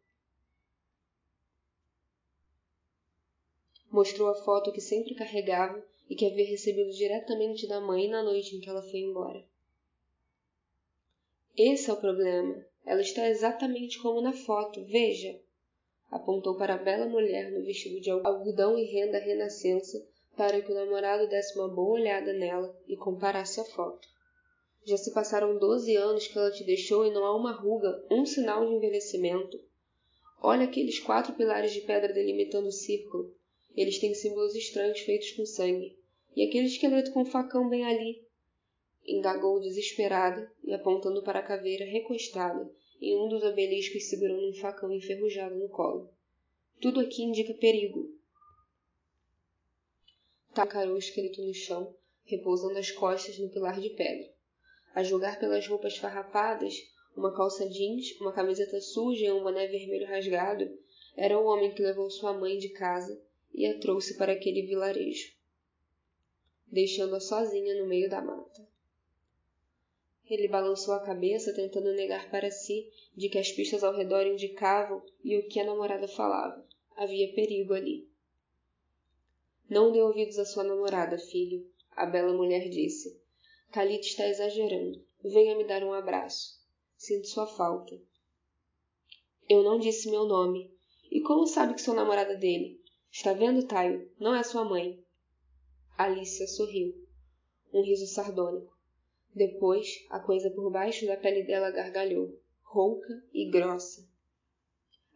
Mostrou a foto que sempre carregava e que havia recebido diretamente da mãe na noite em que ela foi embora. Esse é o problema. Ela está exatamente como na foto. Veja. Apontou para a bela mulher no vestido de algodão e renda renascença para que o namorado desse uma boa olhada nela e comparasse a foto. Já se passaram doze anos que ela te deixou e não há uma ruga, um sinal de envelhecimento. Olha aqueles quatro pilares de pedra delimitando o círculo. Eles têm símbolos estranhos feitos com sangue. E aquele esqueleto com o facão bem ali? Indagou desesperada e apontando para a caveira recostada em um dos obeliscos segurando um facão enferrujado no colo. Tudo aqui indica perigo. Tacarou o esqueleto no chão, repousando as costas no pilar de pedra. A julgar pelas roupas farrapadas, uma calça jeans, uma camiseta suja e um boné vermelho rasgado, era o homem que levou sua mãe de casa e a trouxe para aquele vilarejo, deixando-a sozinha no meio da mata. Ele balançou a cabeça, tentando negar para si de que as pistas ao redor indicavam e o que a namorada falava. Havia perigo ali. Não dê ouvidos à sua namorada, filho, a bela mulher disse. Talita está exagerando. Venha me dar um abraço. Sinto sua falta. Eu não disse meu nome. E como sabe que sou namorada dele? Está vendo, Taio? Não é sua mãe. Alicia sorriu. Um riso sardônico. Depois, a coisa por baixo da pele dela gargalhou, rouca e grossa.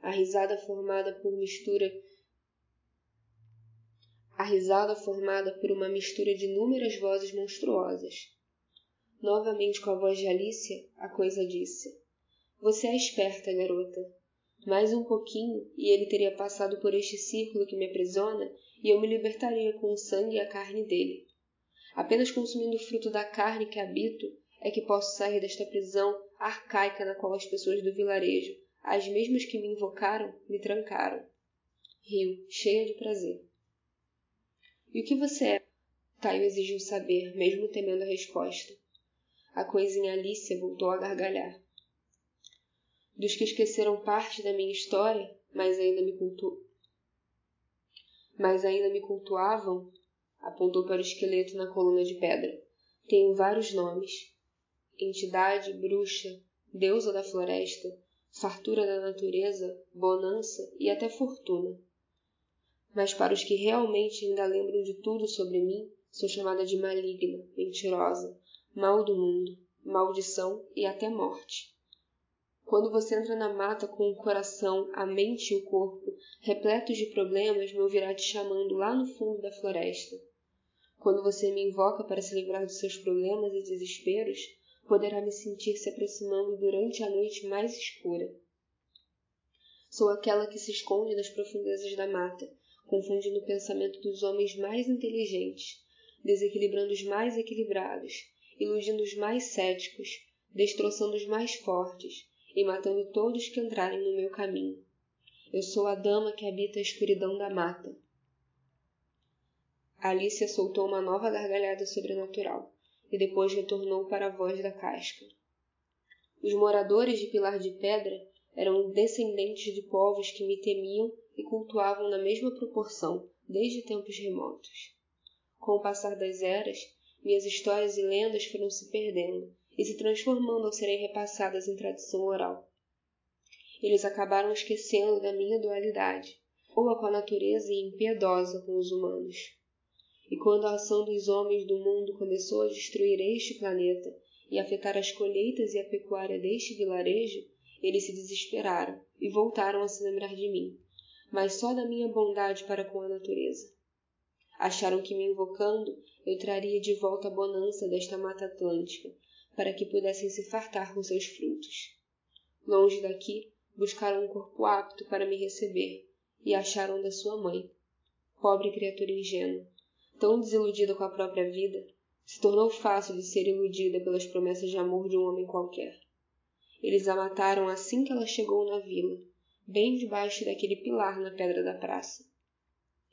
A risada formada por mistura a risada formada por uma mistura de inúmeras vozes monstruosas. Novamente com a voz de Alicia, a coisa disse: Você é esperta, garota. Mais um pouquinho e ele teria passado por este círculo que me aprisiona e eu me libertaria com o sangue e a carne dele. Apenas consumindo o fruto da carne que habito é que posso sair desta prisão arcaica na qual as pessoas do vilarejo, as mesmas que me invocaram, me trancaram. Riu, cheia de prazer. E o que você é? Taio exigiu saber, mesmo temendo a resposta. A coisinha Alicia voltou a gargalhar. Dos que esqueceram parte da minha história, mas ainda me cultu... mas ainda me cultuavam, apontou para o esqueleto na coluna de pedra. Tenho vários nomes: entidade, bruxa, deusa da floresta, fartura da natureza, bonança e até fortuna. Mas para os que realmente ainda lembram de tudo sobre mim, sou chamada de maligna, mentirosa, mal do mundo, maldição e até morte. Quando você entra na mata com o coração, a mente e o corpo repletos de problemas, me ouvirá te chamando lá no fundo da floresta. Quando você me invoca para se livrar dos seus problemas e desesperos, poderá me sentir se aproximando durante a noite mais escura. Sou aquela que se esconde nas profundezas da mata, confundindo o pensamento dos homens mais inteligentes, desequilibrando os mais equilibrados, iludindo os mais céticos, destroçando os mais fortes e matando todos que entrarem no meu caminho. Eu sou a dama que habita a escuridão da mata. Alicia soltou uma nova gargalhada sobrenatural e depois retornou para a voz da casca. Os moradores de Pilar de Pedra eram descendentes de povos que me temiam e cultuavam na mesma proporção desde tempos remotos. Com o passar das eras, minhas histórias e lendas foram se perdendo e se transformando ao serem repassadas em tradição oral. Eles acabaram esquecendo da minha dualidade, ou com a natureza e impiedosa com os humanos. E quando a ação dos homens do mundo começou a destruir este planeta e afetar as colheitas e a pecuária deste vilarejo, eles se desesperaram e voltaram a se lembrar de mim, mas só da minha bondade para com a natureza. Acharam que me invocando eu traria de volta a bonança desta mata atlântica, para que pudessem se fartar com seus frutos. Longe daqui, buscaram um corpo apto para me receber, e acharam da sua mãe. Pobre criatura ingênua, tão desiludida com a própria vida, se tornou fácil de ser iludida pelas promessas de amor de um homem qualquer. Eles a mataram assim que ela chegou na vila, bem debaixo daquele pilar na pedra da praça.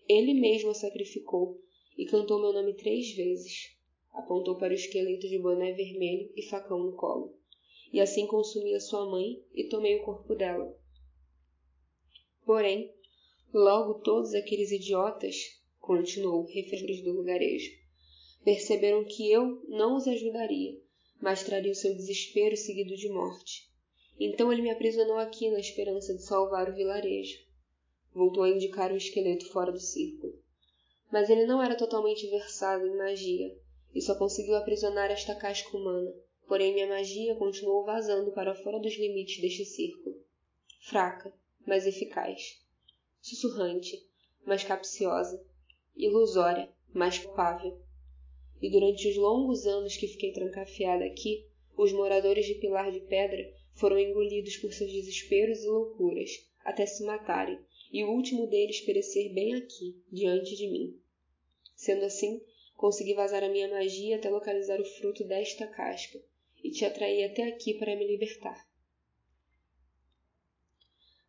Ele mesmo a sacrificou e cantou meu nome três vezes. Apontou para o esqueleto de boné vermelho e facão no colo. E assim consumi a sua mãe e tomei o corpo dela. Porém, logo todos aqueles idiotas, continuou, refeitos do lugarejo, perceberam que eu não os ajudaria, mas traria o seu desespero seguido de morte. Então ele me aprisionou aqui na esperança de salvar o vilarejo. Voltou a indicar o esqueleto fora do círculo. Mas ele não era totalmente versado em magia e só conseguiu aprisionar esta casca humana. Porém, minha magia continuou vazando para fora dos limites deste círculo. Fraca, mas eficaz. Sussurrante, mas capciosa. Ilusória, mas culpável. E durante os longos anos que fiquei trancafiada aqui, os moradores de Pilar de Pedra foram engolidos por seus desesperos e loucuras, até se matarem, e o último deles perecer bem aqui, diante de mim. Sendo assim, consegui vazar a minha magia até localizar o fruto desta casca e te atrair até aqui para me libertar.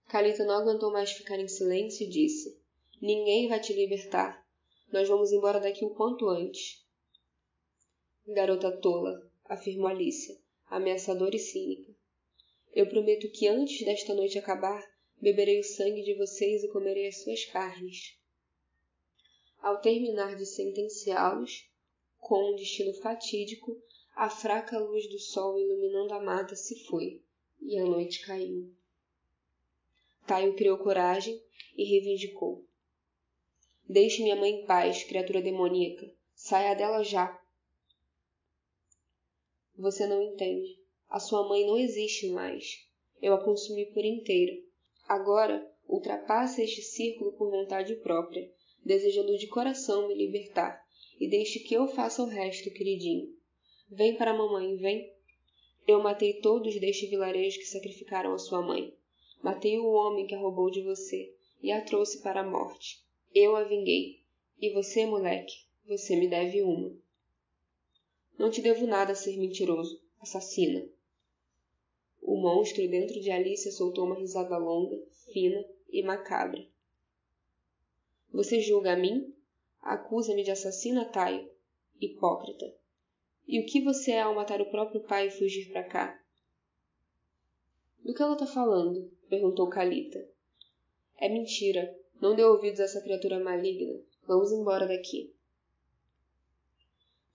Calita não aguentou mais ficar em silêncio e disse: Ninguém vai te libertar. Nós vamos embora daqui o quanto antes. Garota tola, afirmou Alicia, ameaçadora e cínica. Eu prometo que antes desta noite acabar, beberei o sangue de vocês e comerei as suas carnes. Ao terminar de sentenciá-los, com um destino fatídico, a fraca luz do sol iluminando a mata se foi, e a noite caiu. Taio criou coragem e reivindicou. Deixe minha mãe em paz, criatura demoníaca. Saia dela já. Você não entende. A sua mãe não existe mais. Eu a consumi por inteiro. Agora ultrapasse este círculo por vontade própria, desejando de coração me libertar, e deixe que eu faça o resto, queridinho. Vem para a mamãe, vem. Eu matei todos deste vilarejo que sacrificaram a sua mãe. Matei o homem que a roubou de você e a trouxe para a morte. Eu a vinguei. E você, moleque, você me deve uma. Não te devo nada, ser mentiroso, assassina. O monstro dentro de Alicia soltou uma risada longa, fina e macabra. Você julga a mim? Acusa-me de assassina, Taio? Hipócrita. E o que você é ao matar o próprio pai e fugir para cá? Do que ela está falando? perguntou Calita. É mentira. Não dê ouvidos a essa criatura maligna. Vamos embora daqui.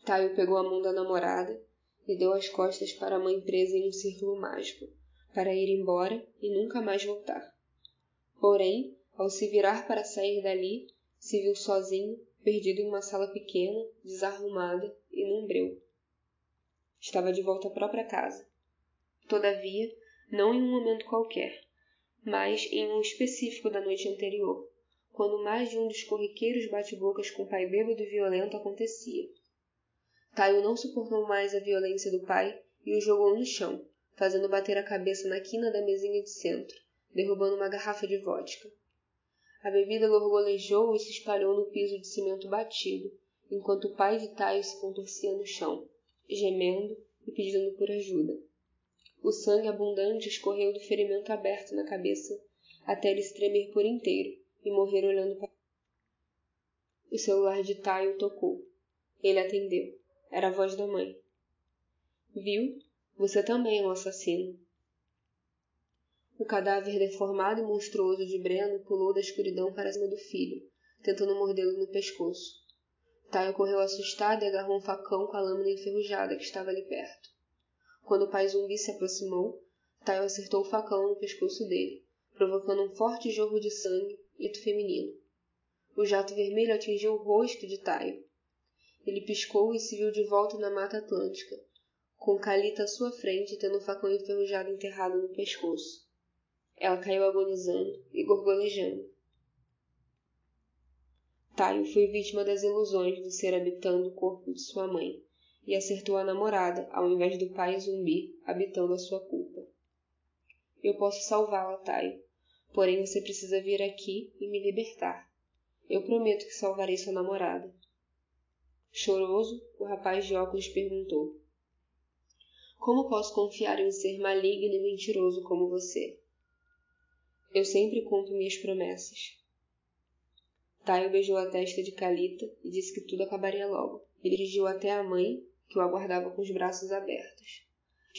Taio pegou a mão da namorada e deu as costas para a mãe presa em um círculo mágico, para ir embora e nunca mais voltar. Porém, ao se virar para sair dali, se viu sozinho, perdido em uma sala pequena, desarrumada e num breu. Estava de volta à própria casa. Todavia, não em um momento qualquer, mas em um específico da noite anterior, quando mais de um dos corriqueiros bate-bocas com o pai bêbado e violento acontecia. Taio não suportou mais a violência do pai e o jogou no chão, fazendo bater a cabeça na quina da mesinha de centro, derrubando uma garrafa de vodka. A bebida gorgolejou e se espalhou no piso de cimento batido, enquanto o pai de Taio se contorcia no chão, gemendo e pedindo por ajuda. O sangue abundante escorreu do ferimento aberto na cabeça até ele se tremer por inteiro e morrer olhando para. O celular de Taio tocou. Ele atendeu. Era a voz da mãe. Viu? Você também é um assassino. O cadáver deformado e monstruoso de Breno pulou da escuridão para cima do filho, tentando mordê-lo no pescoço. Tayo correu assustado e agarrou um facão com a lâmina enferrujada que estava ali perto. Quando o pai zumbi se aproximou, Tayo acertou o facão no pescoço dele, provocando um forte jorro de sangue, grito feminino. O jato vermelho atingiu o rosto de Tayo. Ele piscou e se viu de volta na Mata Atlântica, com Calita à sua frente tendo o facão enferrujado enterrado no pescoço. Ela caiu agonizando e gorgolejando. Tayo foi vítima das ilusões do ser habitando o corpo de sua mãe e acertou a namorada ao invés do pai zumbi habitando a sua culpa. Eu posso salvá-la, Tayo, porém você precisa vir aqui e me libertar. Eu prometo que salvarei sua namorada. Choroso, o rapaz de óculos perguntou: Como posso confiar em um ser maligno e mentiroso como você? Eu sempre cumpro minhas promessas. Tayo beijou a testa de Calita e disse que tudo acabaria logo. Ele dirigiu até a mãe, que o aguardava com os braços abertos,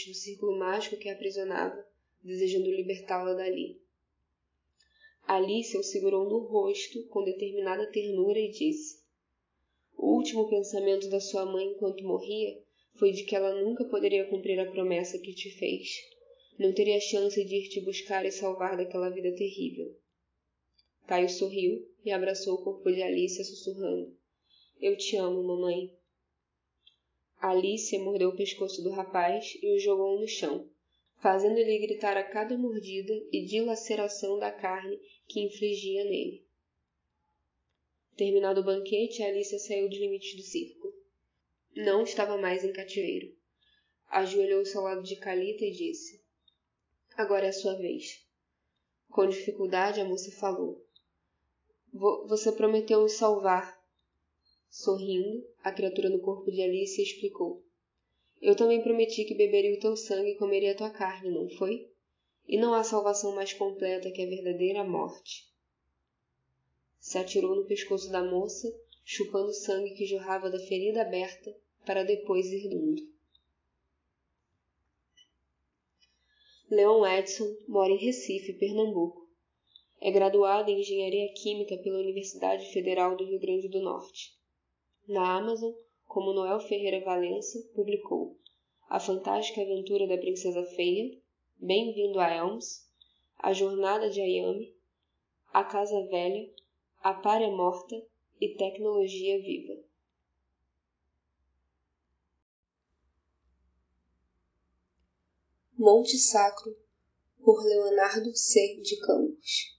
no círculo mágico que a aprisionava, desejando libertá-la dali. Alice o segurou no rosto com determinada ternura e disse: O último pensamento da sua mãe enquanto morria foi de que ela nunca poderia cumprir a promessa que te fez não teria chance de ir te buscar e salvar daquela vida terrível. Caio sorriu e abraçou o corpo de Alicia, sussurrando: Eu te amo, mamãe. Alicia mordeu o pescoço do rapaz e o jogou no chão, fazendo-lhe gritar a cada mordida e dilaceração da carne que infligia nele. Terminado o banquete, Alicia saiu dos limites do circo. Não estava mais em cativeiro. Ajoelhou-se ao lado de Calita e disse: Agora é a sua vez. Com dificuldade, a moça falou. Você prometeu me salvar. Sorrindo, a criatura no corpo de Alice explicou. Eu também prometi que beberia o teu sangue e comeria a tua carne, não foi? E não há salvação mais completa que a verdadeira morte. Se atirou no pescoço da moça, chupando o sangue que jorrava da ferida aberta, para depois ir mundo. Leon Edson mora em Recife, Pernambuco. É graduado em Engenharia Química pela Universidade Federal do Rio Grande do Norte. Na Amazon, como Noel Ferreira Valença publicou A Fantástica Aventura da Princesa Feia, Bem-vindo a Elms, A Jornada de Ayame, A Casa Velha, A Párea Morta e Tecnologia Viva. Monte Sacro, por Leonardo C. de Campos.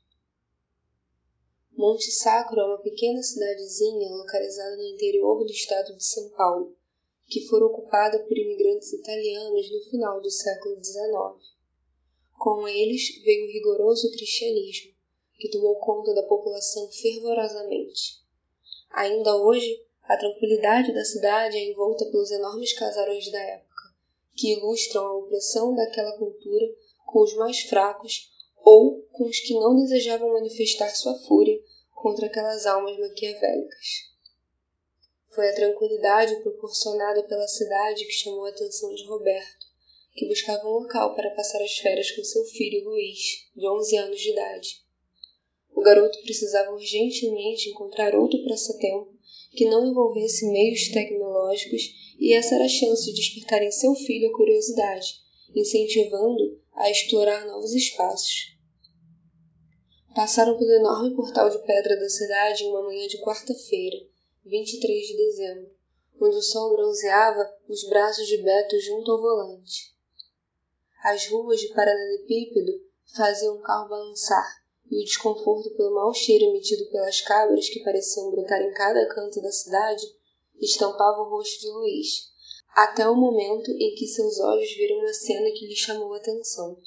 Monte Sacro é uma pequena cidadezinha localizada no interior do estado de São Paulo, que foi ocupada por imigrantes italianos no final do século XIX. Com eles veio o rigoroso cristianismo, que tomou conta da população fervorosamente. Ainda hoje, a tranquilidade da cidade é envolta pelos enormes casarões da época que ilustram a opressão daquela cultura com os mais fracos ou com os que não desejavam manifestar sua fúria contra aquelas almas maquiavélicas. Foi a tranquilidade proporcionada pela cidade que chamou a atenção de Roberto, que buscava um local para passar as férias com seu filho Luiz, de 11 anos de idade. O garoto precisava urgentemente encontrar outro passatempo que não envolvesse meios tecnológicos e essa era a chance de despertar em seu filho a curiosidade, incentivando a explorar novos espaços. Passaram pelo enorme portal de pedra da cidade em uma manhã de quarta-feira, 23 de dezembro, onde o sol bronzeava os braços de Beto junto ao volante. As ruas de paralelepípedo faziam o carro balançar, e o desconforto pelo mau cheiro emitido pelas cabras que pareciam brotar em cada canto da cidade estampava o rosto de Luiz, até o momento em que seus olhos viram uma cena que lhe chamou a atenção.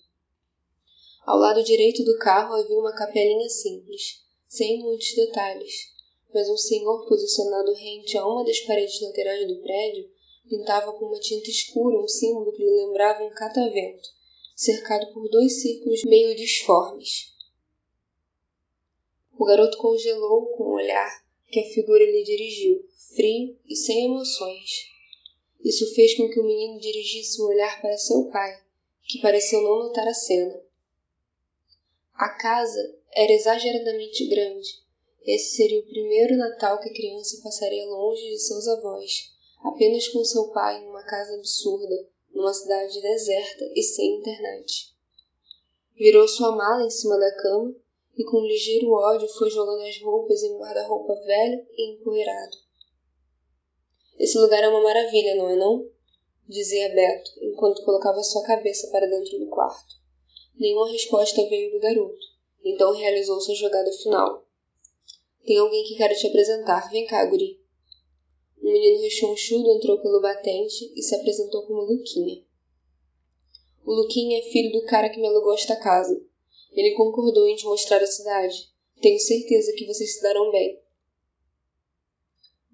Ao lado direito do carro havia uma capelinha simples, sem muitos detalhes, mas um senhor posicionado rente a uma das paredes laterais do prédio pintava com uma tinta escura um símbolo que lhe lembrava um catavento, cercado por dois círculos meio disformes. O garoto congelou com o olhar que a figura lhe dirigiu, frio e sem emoções. Isso fez com que o menino dirigisse o olhar para seu pai, que pareceu não notar a cena. A casa era exageradamente grande. Esse seria o primeiro Natal que a criança passaria longe de seus avós, apenas com seu pai em uma casa absurda, numa cidade deserta e sem internet. Virou sua mala em cima da cama e com um ligeiro ódio foi jogando as roupas em um guarda-roupa velho e empoeirado. Esse lugar é uma maravilha, não é não? Dizia Beto, enquanto colocava sua cabeça para dentro do quarto. Nenhuma resposta veio do garoto, então realizou sua jogada final. Tem alguém que quer te apresentar. Vem cá, guri. O menino rechonchudo entrou pelo batente e se apresentou como Luquinha. O Luquinha é filho do cara que me alugou esta casa. Ele concordou em te mostrar a cidade. Tenho certeza que vocês se darão bem.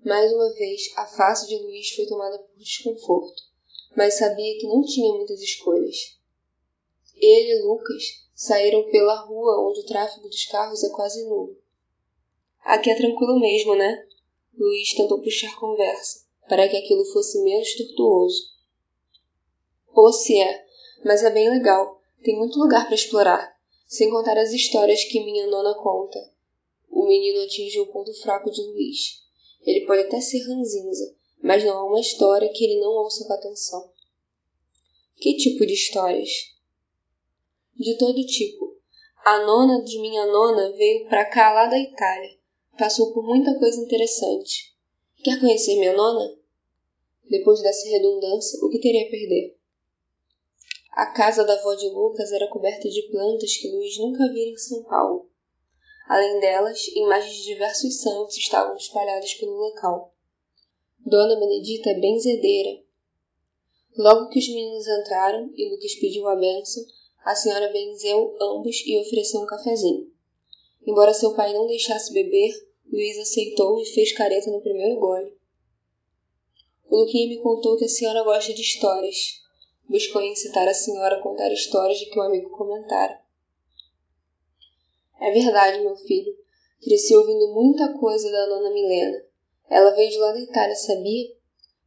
Mais uma vez, a face de Luiz foi tomada por desconforto, mas sabia que não tinha muitas escolhas. Ele e Lucas saíram pela rua onde o tráfego dos carros é quase nulo. Aqui é tranquilo mesmo, né? Luiz tentou puxar conversa, para que aquilo fosse menos tortuoso. Ou se é, mas é bem legal. Tem muito lugar para explorar, sem contar as histórias que minha nona conta. O menino atingiu o ponto fraco de Luiz. Ele pode até ser ranzinza, mas não há uma história que ele não ouça com atenção. Que tipo de histórias? De todo tipo. A nona de minha nona veio para cá lá da Itália. Passou por muita coisa interessante. Quer conhecer minha nona? Depois dessa redundância, o que teria a perder? A casa da avó de Lucas era coberta de plantas que Luiz nunca vira em São Paulo. Além delas, imagens de diversos santos estavam espalhadas pelo local. Dona Benedita é benzedeira. Logo que os meninos entraram e Lucas pediu a bênção, a senhora benzeu ambos e ofereceu um cafezinho. Embora seu pai não deixasse beber, Luiz aceitou e fez careta no primeiro gole. O Luquinha me contou que a senhora gosta de histórias. Buscou incitar a senhora a contar histórias de que o amigo comentara. É verdade, meu filho. Cresci ouvindo muita coisa da nona Milena. Ela veio de lá da Itália, sabia?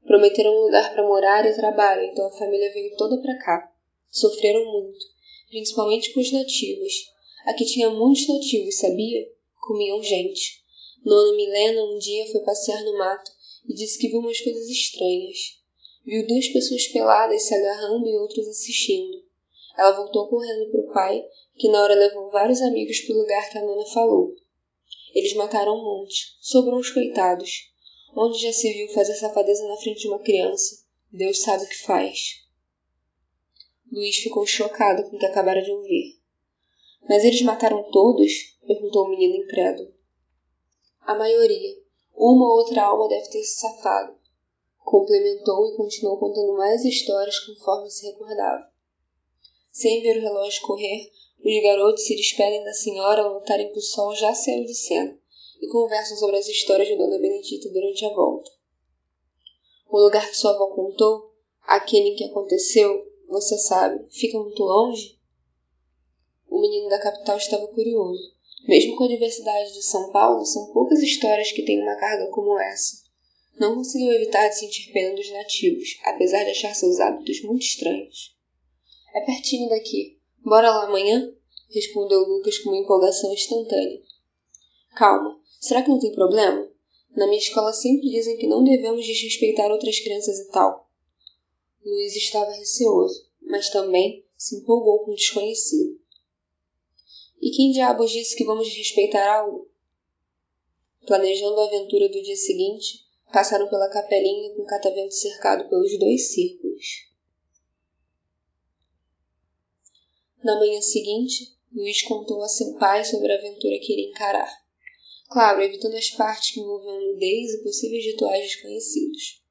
Prometeram um lugar para morar e trabalho, então a família veio toda para cá. Sofreram muito, principalmente com os nativos. Aqui tinha muitos nativos, sabia? Comiam gente. Nona Milena um dia foi passear no mato e disse que viu umas coisas estranhas. Viu duas pessoas peladas se agarrando e outras assistindo. Ela voltou correndo para o pai que na hora levou vários amigos para o lugar que a nona falou. Eles mataram um monte, sobrou os coitados. Onde já se viu fazer safadeza na frente de uma criança? Deus sabe o que faz. Luiz ficou chocado com o que acabara de ouvir. Mas eles mataram todos? perguntou o menino incrédulo. A maioria. Uma ou outra alma deve ter se safado. Complementou e continuou contando mais histórias conforme se recordava. Sem ver o relógio correr, os garotos se despedem da senhora ao notarem que o sol já saiu de cena e conversam sobre as histórias de Dona Benedita durante a volta. O lugar que sua avó contou, aquele em que aconteceu, você sabe, fica muito longe? O menino da capital estava curioso. Mesmo com a diversidade de São Paulo, são poucas histórias que têm uma carga como essa. Não conseguiu evitar de sentir pena dos nativos, apesar de achar seus hábitos muito estranhos. É pertinho daqui, Bora lá amanhã? Respondeu Lucas com uma empolgação instantânea. Calma, será que não tem problema? Na minha escola sempre dizem que não devemos desrespeitar outras crianças e tal. Luiz estava receoso, mas também se empolgou com o desconhecido. E quem diabos disse que vamos respeitar algo? Planejando a aventura do dia seguinte, passaram pela capelinha com o catavento cercado pelos dois círculos. Na manhã seguinte, Luiz contou a seu pai sobre a aventura que iria encarar. Claro, evitando as partes que envolviam nudez e possíveis rituais desconhecidos.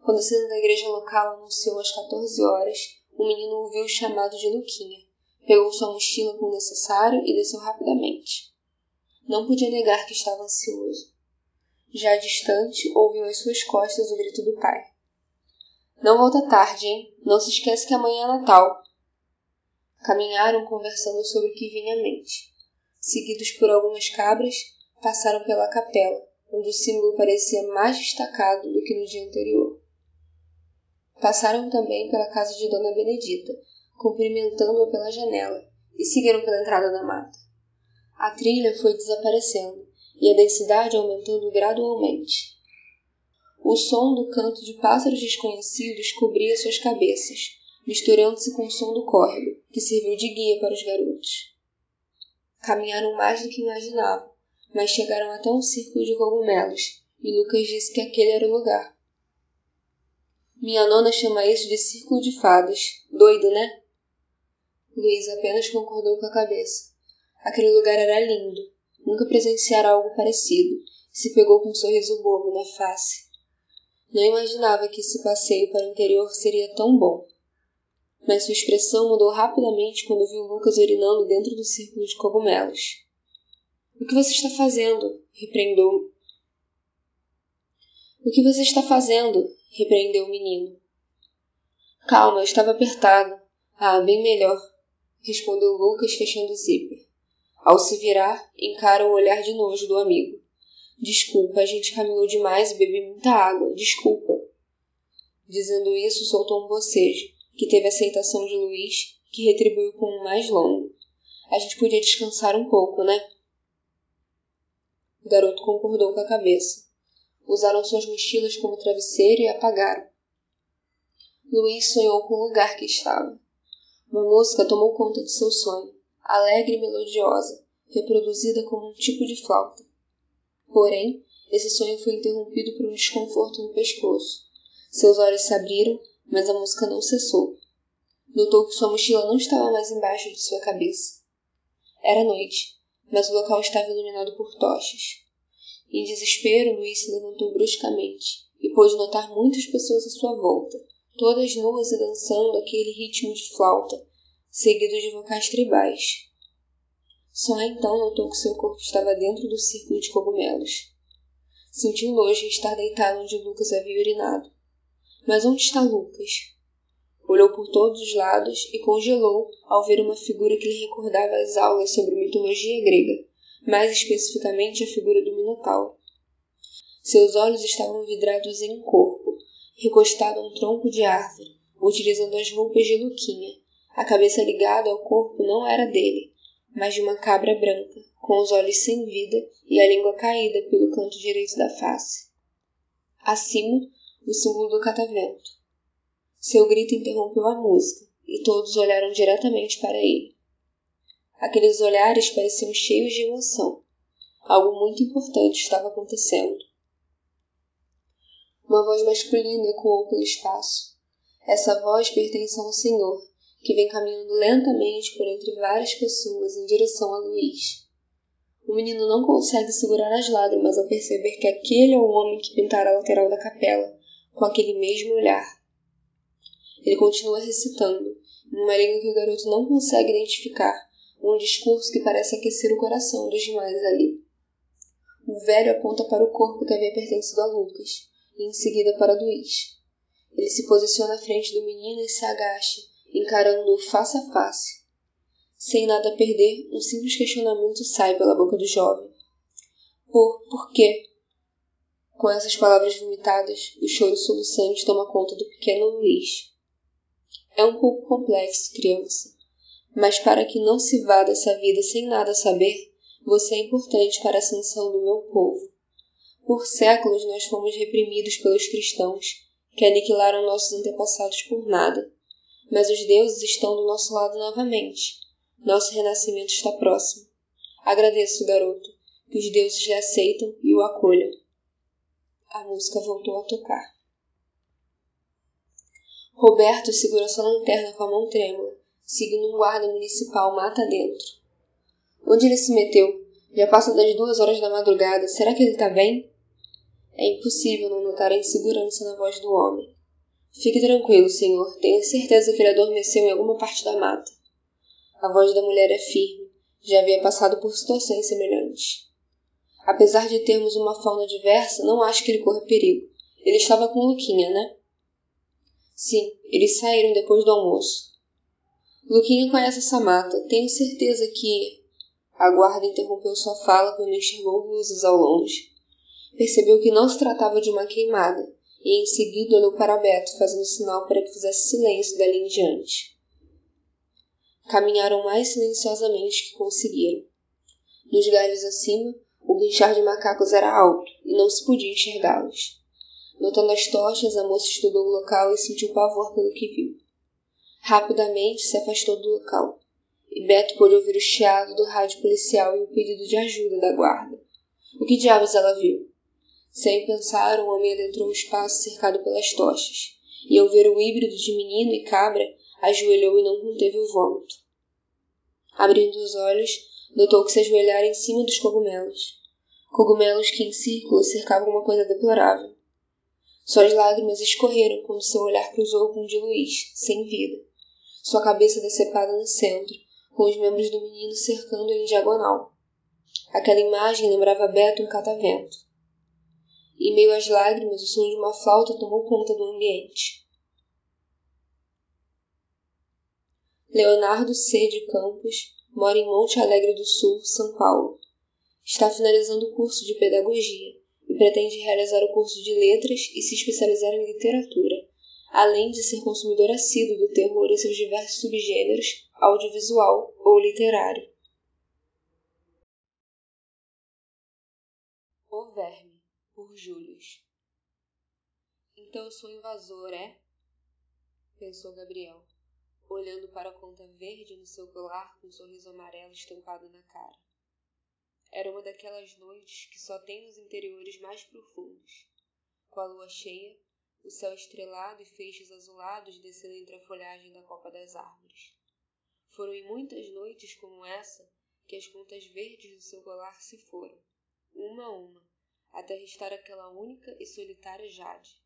Quando o sino da igreja local anunciou às 14 horas, o menino ouviu o chamado de Luquinha, pegou sua mochila com o necessário e desceu rapidamente. Não podia negar que estava ansioso. Já distante, ouviu às suas costas o grito do pai. Não volta tarde, hein? Não se esquece que amanhã é Natal. Caminharam conversando sobre o que vinha à mente. Seguidos por algumas cabras, passaram pela capela, onde o símbolo parecia mais destacado do que no dia anterior. Passaram também pela casa de Dona Benedita, cumprimentando-a pela janela, e seguiram pela entrada da mata. A trilha foi desaparecendo e a densidade aumentando gradualmente. O som do canto de pássaros desconhecidos cobria suas cabeças, misturando-se com o som do córrego, que serviu de guia para os garotos. Caminharam mais do que imaginavam, mas chegaram até um círculo de cogumelos, e Lucas disse que aquele era o lugar. Minha nona chama isso de círculo de fadas. Doido, né? Luiz apenas concordou com a cabeça. Aquele lugar era lindo. Nunca presenciara algo parecido. E se pegou com um sorriso bobo na face. Não imaginava que esse passeio para o interior seria tão bom. Mas sua expressão mudou rapidamente quando viu Lucas urinando dentro do círculo de cogumelos. O que você está fazendo? repreendeu. O que você está fazendo? repreendeu o menino. Calma, eu estava apertado. Ah, bem melhor, respondeu Lucas, fechando o zíper. Ao se virar, encara o olhar de nojo do amigo. Desculpa, a gente caminhou demais e bebi muita água. Desculpa. Dizendo isso, soltou um bocejo, que teve a aceitação de Luiz, que retribuiu com um mais longo. A gente podia descansar um pouco, né? O garoto concordou com a cabeça. Usaram suas mochilas como travesseiro e apagaram. Luiz sonhou com o lugar que estava. Uma música tomou conta de seu sonho, alegre e melodiosa, reproduzida como um tipo de flauta. Porém, esse sonho foi interrompido por um desconforto no pescoço. Seus olhos se abriram, mas a música não cessou. Notou que sua mochila não estava mais embaixo de sua cabeça. Era noite, mas o local estava iluminado por tochas. Em desespero, Luiz se levantou bruscamente e pôde notar muitas pessoas à sua volta, todas nuas e dançando aquele ritmo de flauta, seguido de vocais tribais. Só então notou que seu corpo estava dentro do círculo de cogumelos. Sentiu em estar deitado onde Lucas havia urinado. Mas onde está Lucas? Olhou por todos os lados e congelou ao ver uma figura que lhe recordava as aulas sobre mitologia grega, mais especificamente a figura do Minotauro. Seus olhos estavam vidrados em um corpo, recostado a um tronco de árvore, utilizando as roupas de Luquinha. A cabeça ligada ao corpo não era dele, mas de uma cabra branca, com os olhos sem vida e a língua caída pelo canto direito da face. Acima, o símbolo do catavento. Seu grito interrompeu a música, e todos olharam diretamente para ele. Aqueles olhares pareciam cheios de emoção. Algo muito importante estava acontecendo. Uma voz masculina ecoou pelo espaço. Essa voz pertence a um senhor que vem caminhando lentamente por entre várias pessoas em direção a Luiz. O menino não consegue segurar as lágrimas ao perceber que aquele é o homem que pintara a lateral da capela, com aquele mesmo olhar. Ele continua recitando, em uma língua que o garoto não consegue identificar, um discurso que parece aquecer o coração dos demais ali. O velho aponta para o corpo que havia pertencido a Lucas, e em seguida para Luiz. Ele se posiciona à frente do menino e se agacha, encarando-o face a face. Sem nada a perder, um simples questionamento sai pela boca do jovem. Por, por quê? Com essas palavras vomitadas, o choro soluçante toma conta do pequeno Luiz. É um pouco complexo, criança, mas para que não se vá dessa vida sem nada saber, você é importante para a ascensão do meu povo. Por séculos nós fomos reprimidos pelos cristãos, que aniquilaram nossos antepassados por nada. Mas os deuses estão do nosso lado novamente. Nosso renascimento está próximo. Agradeço, garoto, que os deuses lhe aceitam e o acolham. A música voltou a tocar. Roberto segura sua lanterna com a mão trêmula, seguindo um guarda municipal mata dentro. Onde ele se meteu? Já passa das duas horas da madrugada. Será que ele está bem? É impossível não notar a insegurança na voz do homem. Fique tranquilo, senhor. Tenho certeza que ele adormeceu em alguma parte da mata. A voz da mulher é firme. Já havia passado por situações semelhantes. Apesar de termos uma fauna diversa, não acho que ele corra perigo. Ele estava com Luquinha, né? Sim, eles saíram depois do almoço. Luquinha conhece essa mata. Tenho certeza que. A guarda interrompeu sua fala quando enxergou luzes ao longe percebeu que não se tratava de uma queimada e em seguida olhou para Beto, fazendo sinal para que fizesse silêncio dali em diante. Caminharam mais silenciosamente que conseguiram. Nos galhos acima, o guinchar de macacos era alto e não se podia enxergá-los. Notando as tochas, a moça estudou o local e sentiu pavor pelo que viu. Rapidamente se afastou do local, e Beto pôde ouvir o chiado do rádio policial e o pedido de ajuda da guarda. O que diabos ela viu? Sem pensar, o homem adentrou o espaço cercado pelas tochas, e ao ver o híbrido de menino e cabra, ajoelhou e não conteve o vômito. Abrindo os olhos, notou que se ajoelhara em cima dos cogumelos. Cogumelos que em círculo cercavam uma coisa deplorável. Suas lágrimas escorreram quando seu olhar cruzou com o de Luiz, sem vida. Sua cabeça decepada no centro, com os membros do menino cercando-o em diagonal. Aquela imagem lembrava Beto um catavento. Em meio às lágrimas, o som de uma flauta tomou conta do ambiente. Leonardo C. de Campos mora em Monte Alegre do Sul, São Paulo. Está finalizando o curso de Pedagogia e pretende realizar o curso de Letras e se especializar em Literatura, além de ser consumidor assíduo do terror em seus diversos subgêneros, audiovisual ou literário. Por Július. Então eu sou invasor, é? Pensou Gabriel olhando para a conta verde no seu colar com um sorriso amarelo estampado na cara. Era uma daquelas noites que só tem nos interiores mais profundos, com a lua cheia, o céu estrelado e feixes azulados descendo entre a folhagem da copa das árvores. Foram em muitas noites como essa que as contas verdes do seu colar se foram, uma a uma, até restar aquela única e solitária Jade.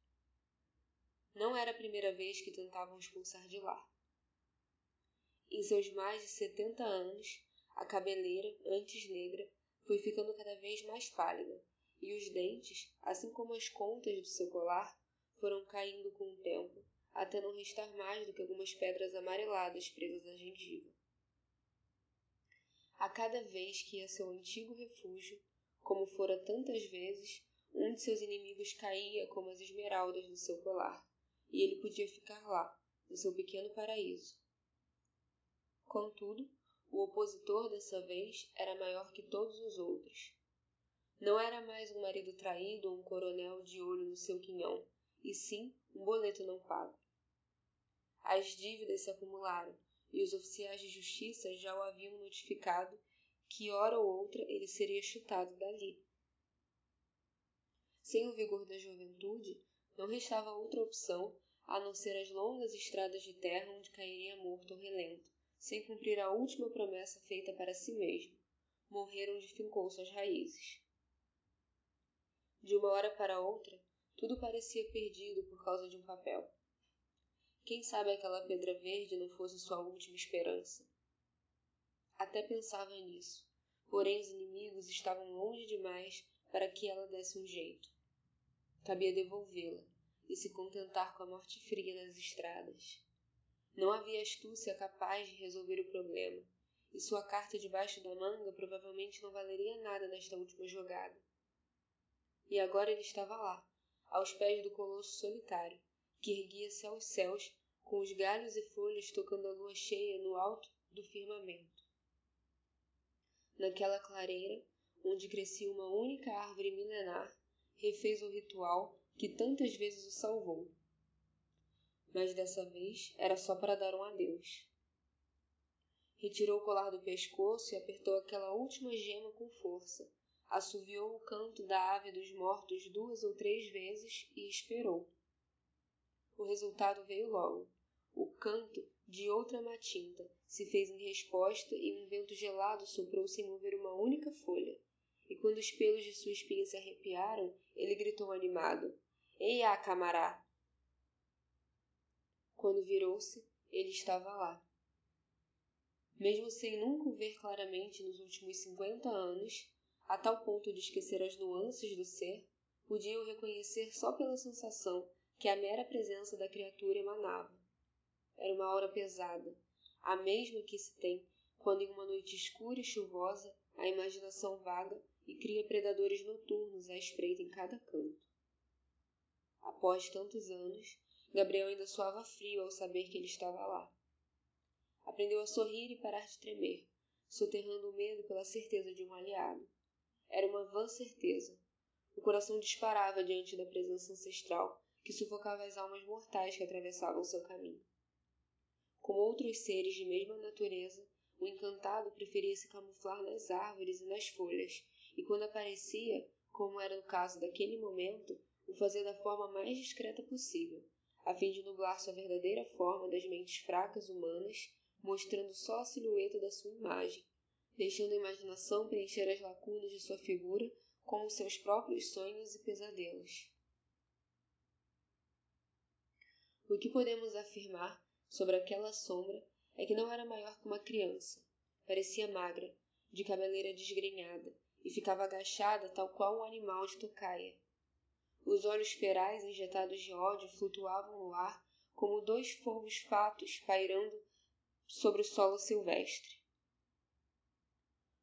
Não era a primeira vez que tentavam expulsar de lá. Em seus mais de setenta anos, a cabeleira, antes negra, foi ficando cada vez mais pálida, e os dentes, assim como as contas do seu colar, foram caindo com o tempo, até não restar mais do que algumas pedras amareladas presas à gengiva. A cada vez que ia seu antigo refúgio, como fora tantas vezes, um de seus inimigos caía como as esmeraldas do seu colar, e ele podia ficar lá, no seu pequeno paraíso, Contudo, o opositor dessa vez era maior que todos os outros. Não era mais um marido traído ou um coronel de olho no seu quinhão, e sim um boleto não pago. As dívidas se acumularam e os oficiais de justiça já o haviam notificado que hora ou outra ele seria chutado dali. Sem o vigor da juventude, não restava outra opção a não ser as longas estradas de terra onde cairia morto ou relento, sem cumprir a última promessa feita para si mesmo, morrer onde fincou suas raízes. De uma hora para outra, tudo parecia perdido por causa de um papel. Quem sabe aquela pedra verde não fosse sua última esperança? Até pensava nisso, porém os inimigos estavam longe demais para que ela desse um jeito. Cabia devolvê-la e se contentar com a morte fria nas estradas. Não havia astúcia capaz de resolver o problema, e sua carta debaixo da manga provavelmente não valeria nada nesta última jogada. E agora ele estava lá, aos pés do colosso solitário, que erguia-se aos céus, com os galhos e folhas tocando a lua cheia no alto do firmamento. Naquela clareira, onde crescia uma única árvore milenar, refez o ritual que tantas vezes o salvou mas dessa vez era só para dar um adeus. Retirou o colar do pescoço e apertou aquela última gema com força. Assoviou o canto da ave dos mortos duas ou três vezes e esperou. O resultado veio logo. O canto de outra matinta se fez em resposta e um vento gelado soprou sem mover uma única folha. E quando os pelos de sua espinha se arrepiaram, ele gritou animado: Eia, camará! Quando virou-se, ele estava lá. Mesmo sem nunca o ver claramente nos últimos cinquenta anos, a tal ponto de esquecer as nuances do ser, podia o reconhecer só pela sensação que a mera presença da criatura emanava. Era uma hora pesada, a mesma que se tem quando em uma noite escura e chuvosa a imaginação vaga e cria predadores noturnos à espreita em cada canto. Após tantos anos, Gabriel ainda soava frio ao saber que ele estava lá. Aprendeu a sorrir e parar de tremer, soterrando o medo pela certeza de um aliado. Era uma vã certeza. O coração disparava diante da presença ancestral que sufocava as almas mortais que atravessavam seu caminho. Como outros seres de mesma natureza, o encantado preferia se camuflar nas árvores e nas folhas, e quando aparecia, como era no caso daquele momento, o fazia da forma mais discreta possível, a fim de nublar sua verdadeira forma das mentes fracas humanas, mostrando só a silhueta da sua imagem, deixando a imaginação preencher as lacunas de sua figura com os seus próprios sonhos e pesadelos. O que podemos afirmar sobre aquela sombra é que não era maior que uma criança. Parecia magra, de cabeleira desgrenhada, e ficava agachada tal qual um animal de tocaia. Os olhos ferais injetados de ódio flutuavam no ar como dois fogos fatos pairando sobre o solo silvestre.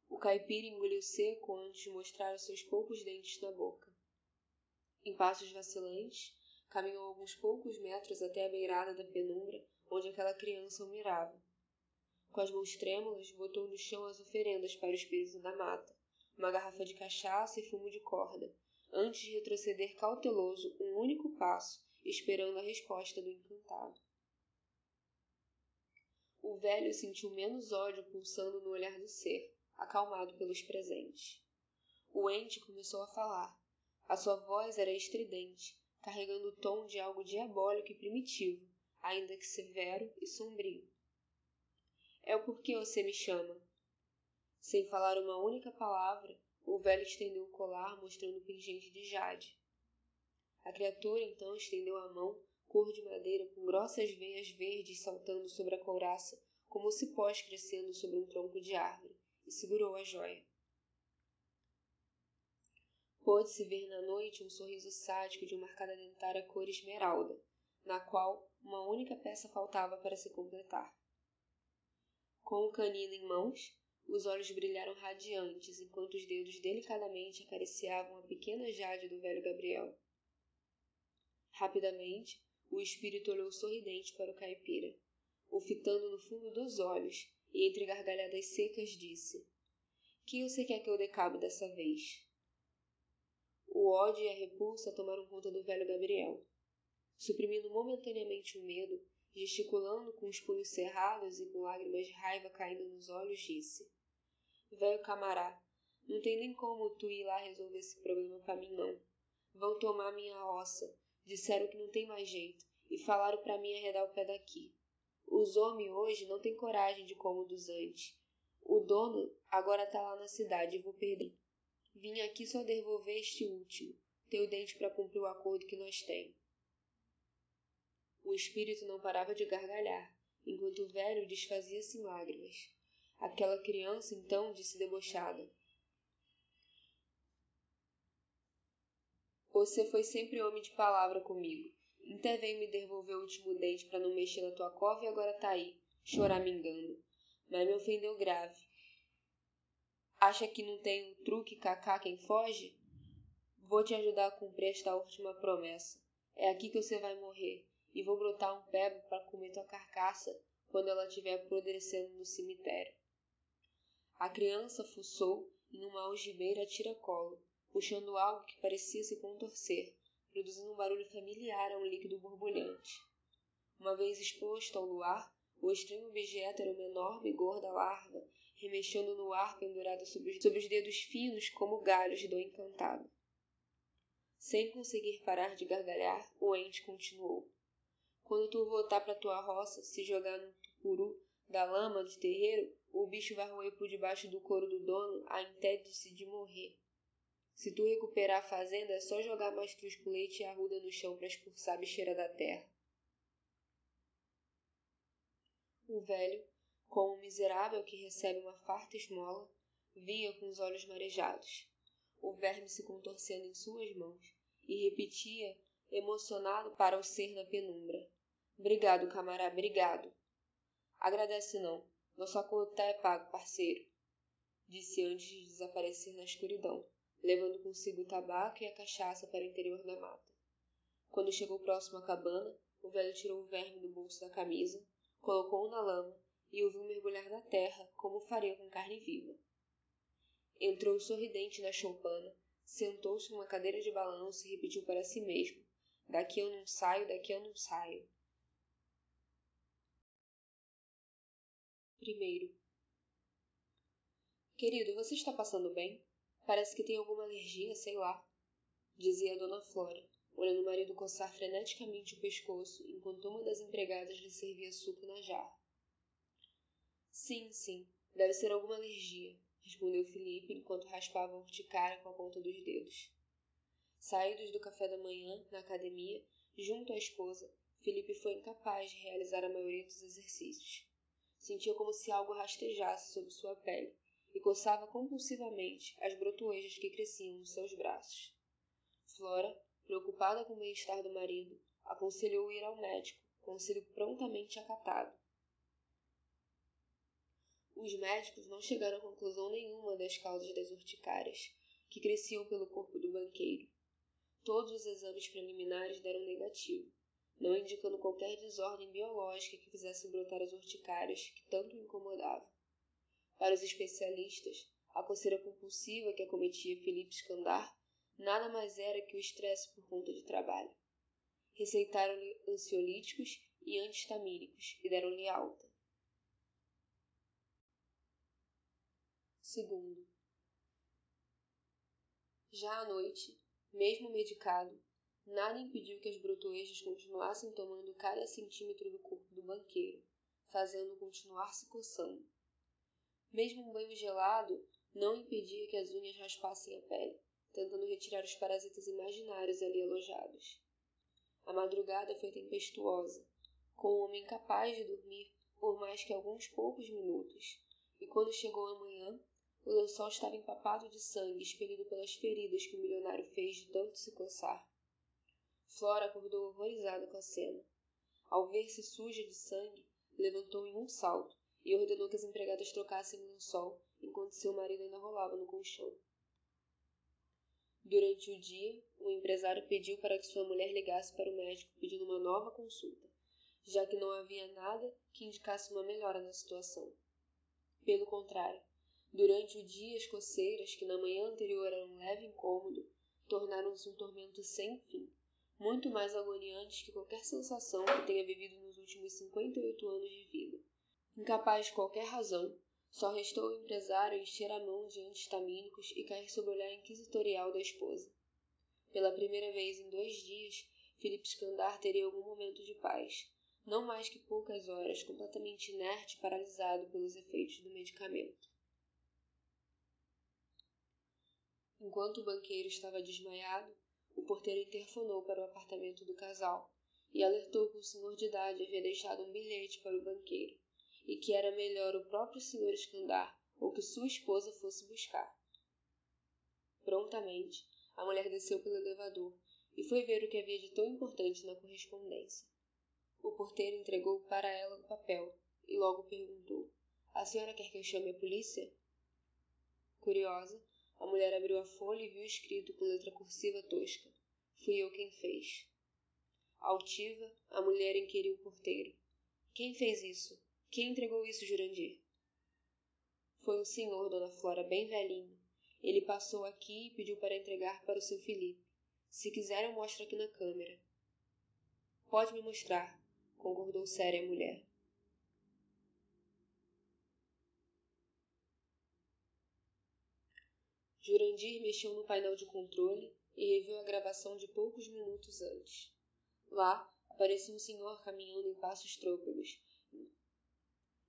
O caipira engoliu seco antes de mostrar os seus poucos dentes na boca. Em passos vacilantes, caminhou alguns poucos metros até a beirada da penumbra onde aquela criança o mirava. Com as mãos trêmulas, botou no chão as oferendas para o espírito da mata, uma garrafa de cachaça e fumo de corda, antes de retroceder cauteloso um único passo, esperando a resposta do encantado. O velho sentiu menos ódio pulsando no olhar do ser, acalmado pelos presentes. O ente começou a falar. A sua voz era estridente, carregando o tom de algo diabólico e primitivo, ainda que severo e sombrio. É o porquê você me chama. Sem falar uma única palavra, o velho estendeu o colar, mostrando o pingente de jade. A criatura então estendeu a mão, cor de madeira, com grossas veias verdes saltando sobre a couraça, como cipós crescendo sobre um tronco de árvore, e segurou a joia. Pôde-se ver na noite um sorriso sádico de uma arcada dentária cor esmeralda, na qual uma única peça faltava para se completar. Com o canino em mãos, os olhos brilharam radiantes enquanto os dedos delicadamente acariciavam a pequena jade do velho Gabriel. Rapidamente, o espírito olhou sorridente para o caipira, o fitando no fundo dos olhos e entre gargalhadas secas disse: Que você quer que eu dê cabo dessa vez? O ódio e a repulsa tomaram conta do velho Gabriel suprimindo momentaneamente o medo, gesticulando com os punhos cerrados e com lágrimas de raiva caindo nos olhos, disse: Velho camará, não tem nem como tu ir lá resolver esse problema para mim, não. Vão tomar minha roça, disseram que não tem mais jeito, e falaram para mim arredar o pé daqui. Os homens hoje não têm coragem de como dos antes. O dono agora tá lá na cidade e vou perder. Vim aqui só devolver este último, teu dente para cumprir o acordo que nós temos. O espírito não parava de gargalhar, enquanto o velho desfazia-se em lágrimas. Aquela criança, então, disse debochada: Você foi sempre homem de palavra comigo. Até veio me devolver o último dente para não mexer na tua cova e agora tá aí, choramingando. Mas me ofendeu grave. Acha que não tem um truque cacá quem foge? Vou te ajudar a cumprir esta última promessa. É aqui que você vai morrer e vou brotar um pebo para comer tua carcaça quando ela estiver apodrecendo no cemitério. A criança fuçou e numa algibeira tira-colo, puxando algo que parecia se contorcer, produzindo um barulho familiar a um líquido borbulhante. Uma vez exposto ao luar, o estranho objeto era uma enorme e gorda larva, remexendo no ar pendurada sobre os, sobre os dedos finos como galhos do encantado. Sem conseguir parar de gargalhar, o ente continuou. Quando tu voltar para tua roça, se jogar no tucuru da lama de terreiro, o bicho vai roer por debaixo do couro do dono a intérdice de morrer. Se tu recuperar a fazenda, é só jogar mais leite e arruda no chão para expulsar a bicheira da terra. O velho, como um miserável que recebe uma farta esmola, via com os olhos marejados, o verme se contorcendo em suas mãos, e repetia, emocionado para o ser na penumbra. Obrigado, camarada, obrigado. Agradece não. Nosso acordo tá é pago, parceiro. Disse antes de desaparecer na escuridão, levando consigo o tabaco e a cachaça para o interior da mata. Quando chegou próximo à cabana, o velho tirou o verme do bolso da camisa, colocou-o na lama e o viu mergulhar na terra como faria com carne viva. Entrou sorridente na choupana, sentou-se numa cadeira de balanço e repetiu para si mesmo: Daqui eu não saio, daqui eu não saio. Primeiro. Querido, você está passando bem? Parece que tem alguma alergia, sei lá, dizia dona Flora, olhando o marido coçar freneticamente o pescoço enquanto uma das empregadas lhe servia suco na jarra. Sim, sim, deve ser alguma alergia, respondeu Felipe enquanto raspava a urticária com a ponta dos dedos. Saídos do café da manhã, na academia, junto à esposa, Felipe foi incapaz de realizar a maioria dos exercícios. Sentia como se algo rastejasse sob sua pele e coçava compulsivamente as brotoejas que cresciam nos seus braços. Flora, preocupada com o bem-estar do marido, aconselhou ir ao médico, conselho prontamente acatado. Os médicos não chegaram a conclusão nenhuma das causas das urticárias, que cresciam pelo corpo do banqueiro. Todos os exames preliminares deram negativo, não indicando qualquer desordem biológica que fizesse brotar as urticárias que tanto o incomodavam. Para os especialistas, a coceira compulsiva que acometia Felipe Scandar nada mais era que o estresse por conta de trabalho. Receitaram-lhe ansiolíticos e antihistamínicos e deram-lhe alta. Segundo, já à noite, mesmo medicado, nada impediu que as brotoejas continuassem tomando cada centímetro do corpo do banqueiro, fazendo-o continuar se coçando. Mesmo um banho gelado não impedia que as unhas raspassem a pele, tentando retirar os parasitas imaginários ali alojados. A madrugada foi tempestuosa, com o homem incapaz de dormir por mais que alguns poucos minutos, e quando chegou a manhã, o lençol estava empapado de sangue expelido pelas feridas que o milionário fez de tanto se coçar. Flora acordou horrorizada com a cena. Ao ver-se suja de sangue, levantou em um salto e ordenou que as empregadas trocassem o lençol enquanto seu marido ainda rolava no colchão. Durante o dia, o empresário pediu para que sua mulher ligasse para o médico pedindo uma nova consulta, já que não havia nada que indicasse uma melhora na situação. Pelo contrário, Durante o dia, as coceiras, que na manhã anterior eram um leve incômodo, tornaram-se um tormento sem fim, muito mais agoniantes que qualquer sensação que tenha vivido nos últimos 58 anos de vida. Incapaz de qualquer razão, só restou ao empresário encher a mão de antihistamínicos e cair sob o olhar inquisitorial da esposa. Pela primeira vez em dois dias, Felipe Scandar teria algum momento de paz, não mais que poucas horas, completamente inerte e paralisado pelos efeitos do medicamento. Enquanto o banqueiro estava desmaiado, o porteiro interfonou para o apartamento do casal e alertou que o senhor de idade havia deixado um bilhete para o banqueiro e que era melhor o próprio senhor escandar ou que sua esposa fosse buscar. Prontamente, a mulher desceu pelo elevador e foi ver o que havia de tão importante na correspondência. O porteiro entregou para ela o papel e logo perguntou: A senhora quer que eu chame a polícia? Curiosa, a mulher abriu a folha e viu escrito com letra cursiva tosca: Fui eu quem fez. Altiva, a mulher inquiriu o porteiro: Quem fez isso? Quem entregou isso, Jurandir? Foi um senhor, dona Flora, bem velhinho. Ele passou aqui e pediu para entregar para o seu Felipe. Se quiser, eu mostro aqui na câmera. Pode me mostrar, concordou séria a mulher. Jurandir mexeu no painel de controle e reviu a gravação de poucos minutos antes. Lá, aparecia um senhor caminhando em passos trôpegos,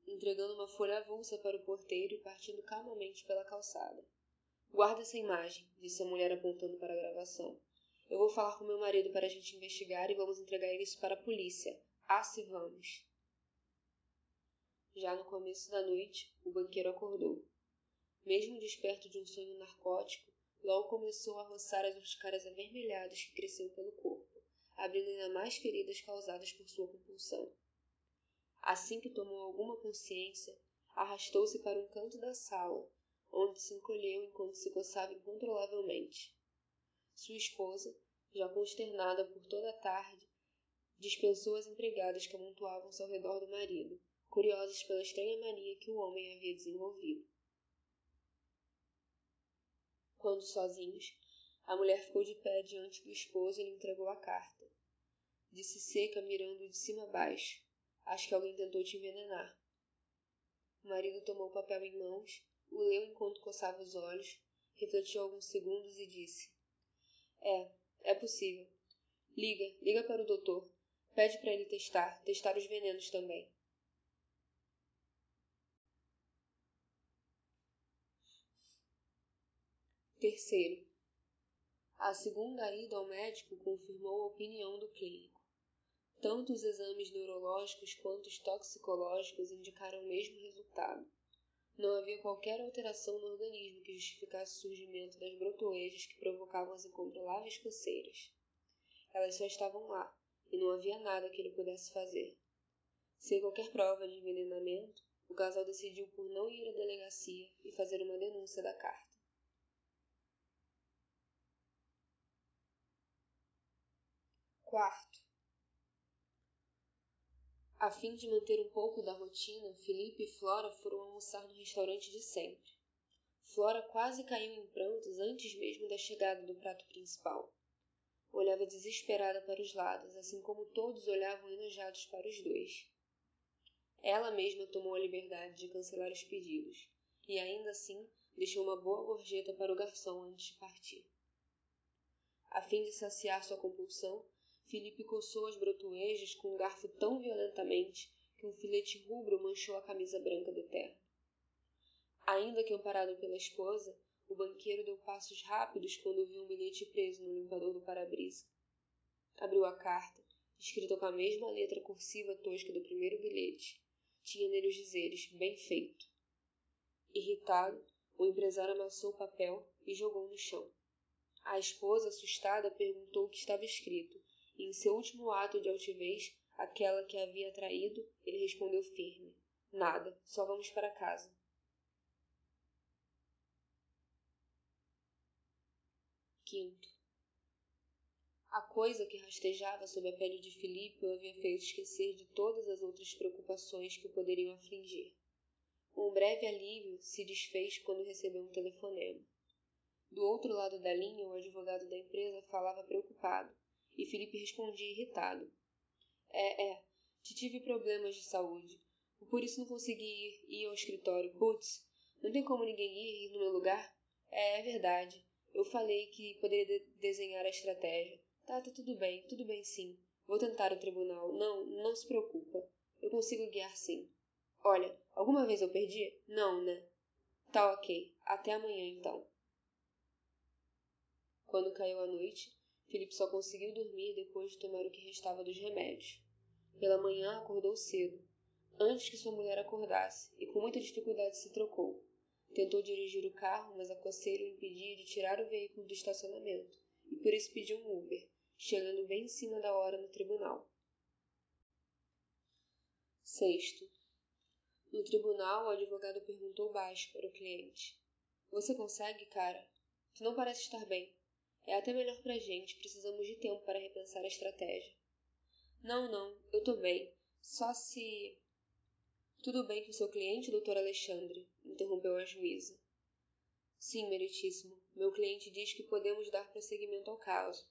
entregando uma folha avulsa para o porteiro e partindo calmamente pela calçada. Guarda essa imagem, disse a mulher apontando para a gravação. Eu vou falar com meu marido para a gente investigar e vamos entregar isso para a polícia. Ah, se vamos. Já no começo da noite, o banqueiro acordou. Mesmo desperto de um sonho narcótico, logo começou a roçar as urticárias avermelhadas que cresciam pelo corpo, abrindo ainda mais feridas causadas por sua compulsão. Assim que tomou alguma consciência, arrastou-se para um canto da sala, onde se encolheu enquanto se coçava incontrolavelmente. Sua esposa, já consternada por toda a tarde, dispensou as empregadas que amontoavam-se ao redor do marido, curiosas pela estranha mania que o homem havia desenvolvido. Quando sozinhos, a mulher ficou de pé diante do esposo e lhe entregou a carta. Disse seca, mirando de cima a baixo. Acho que alguém tentou te envenenar. O marido tomou o papel em mãos, o leu enquanto coçava os olhos, refletiu alguns segundos e disse: É, é possível. Liga, liga para o doutor. Pede para ele testar, testar os venenos também. Terceiro, a segunda ida ao médico confirmou a opinião do clínico. Tanto os exames neurológicos quanto os toxicológicos indicaram o mesmo resultado. Não havia qualquer alteração no organismo que justificasse o surgimento das brotoejas que provocavam as incontroláveis coceiras. Elas só estavam lá, e não havia nada que ele pudesse fazer. Sem qualquer prova de envenenamento, o casal decidiu por não ir à delegacia e fazer uma denúncia da carta. Quarto. A fim de manter um pouco da rotina, Felipe e Flora foram almoçar no restaurante de sempre. Flora quase caiu em prantos antes mesmo da chegada do prato principal. Olhava desesperada para os lados, assim como todos olhavam enojados para os dois. Ela mesma tomou a liberdade de cancelar os pedidos, e ainda assim deixou uma boa gorjeta para o garçom antes de partir. A fim de saciar sua compulsão, Felipe coçou as brotoejas com um garfo tão violentamente que um filete rubro manchou a camisa branca do terno. Ainda que amparado pela esposa, o banqueiro deu passos rápidos quando viu um bilhete preso no limpador do para-brisa. Abriu a carta, escrita com a mesma letra cursiva tosca do primeiro bilhete. Tinha nele os dizeres bem feito. Irritado, o empresário amassou o papel e jogou no chão. A esposa, assustada, perguntou o que estava escrito, e em seu último ato de altivez, aquela que havia traído, ele respondeu firme: Nada, só vamos para casa. Quinto. A coisa que rastejava sob a pele de Filipe o havia feito esquecer de todas as outras preocupações que o poderiam afligir. Um breve alívio se desfez quando recebeu um telefonema. Do outro lado da linha, o advogado da empresa falava preocupado, e Felipe respondia irritado. É, é, tive problemas de saúde. Por isso não consegui ir, ir ao escritório. Putz, não tem como ninguém ir, ir no meu lugar? É, é verdade. Eu falei que poderia de desenhar a estratégia. Tá, tá tudo bem, tudo bem sim. Vou tentar o tribunal. Não, não se preocupa. Eu consigo guiar sim. Olha, alguma vez eu perdi? Não, né? Tá ok. Até amanhã então. Quando caiu a noite, Felipe só conseguiu dormir depois de tomar o que restava dos remédios. Pela manhã acordou cedo, antes que sua mulher acordasse, e com muita dificuldade se trocou. Tentou dirigir o carro, mas a coceira o impedia de tirar o veículo do estacionamento, e por isso pediu um Uber, chegando bem em cima da hora no tribunal. Sexto. No tribunal, o advogado perguntou baixo para o cliente: Você consegue, cara? Tu não parece estar bem. É até melhor pra gente, precisamos de tempo para repensar a estratégia. Não, não, eu tô bem. Só se. Tudo bem com seu cliente, doutor Alexandre? interrompeu a juíza. Sim, meritíssimo. Meu cliente diz que podemos dar prosseguimento ao caso.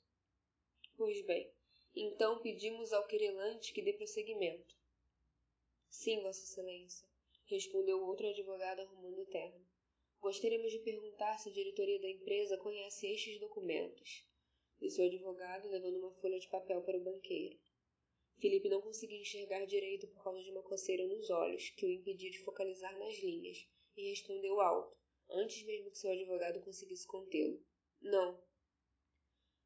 Pois bem, então pedimos ao querelante que dê prosseguimento. Sim, Vossa Excelência, respondeu outro advogado arrumando o terno. Gostaríamos de perguntar se a diretoria da empresa conhece estes documentos, disse o advogado, levando uma folha de papel para o banqueiro. Felipe não conseguia enxergar direito por causa de uma coceira nos olhos, que o impedia de focalizar nas linhas, e respondeu alto, antes mesmo que seu advogado conseguisse contê-lo. Não.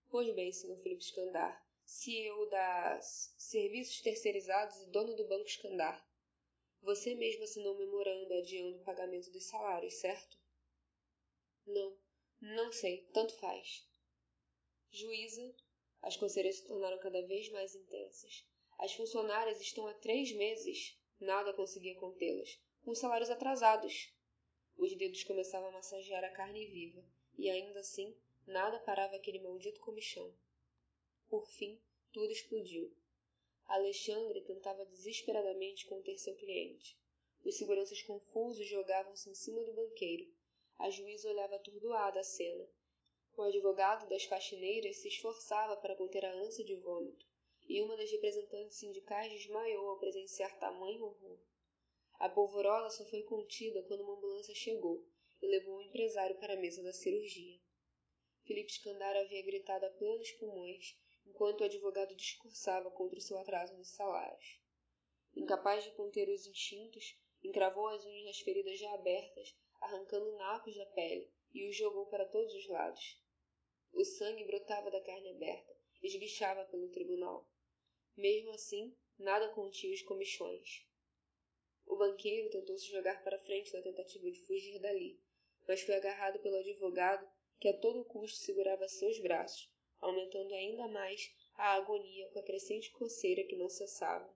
Pois bem, Sr. Felipe Escandar, CEO das Serviços Terceirizados e dono do Banco Escandar. Você mesmo assinou um memorando adiando o pagamento dos salários, certo? Não, não sei, tanto faz. Juíza, as coceiras se tornaram cada vez mais intensas. As funcionárias estão há três meses, nada conseguia contê-las, com salários atrasados. Os dedos começavam a massagear a carne viva, e ainda assim nada parava aquele maldito comichão. Por fim, tudo explodiu. Alexandre tentava desesperadamente conter seu cliente. Os seguranças confusos jogavam-se em cima do banqueiro. A juíza olhava atordoada a cena. O advogado das faxineiras se esforçava para conter a ânsia de vômito, e uma das representantes sindicais desmaiou ao presenciar tamanho horror. A polvorosa só foi contida quando uma ambulância chegou e levou o empresário para a mesa da cirurgia. Felipe Scandara havia gritado a plenos pulmões enquanto o advogado discursava contra o seu atraso nos salários. Incapaz de conter os instintos, encravou as unhas nas feridas já abertas, arrancando nacos da pele, e os jogou para todos os lados. O sangue brotava da carne aberta, esguichava pelo tribunal. Mesmo assim, nada continha os comichões. O banqueiro tentou se jogar para frente na tentativa de fugir dali, mas foi agarrado pelo advogado que a todo custo segurava seus braços, aumentando ainda mais a agonia com a crescente coceira que não cessava.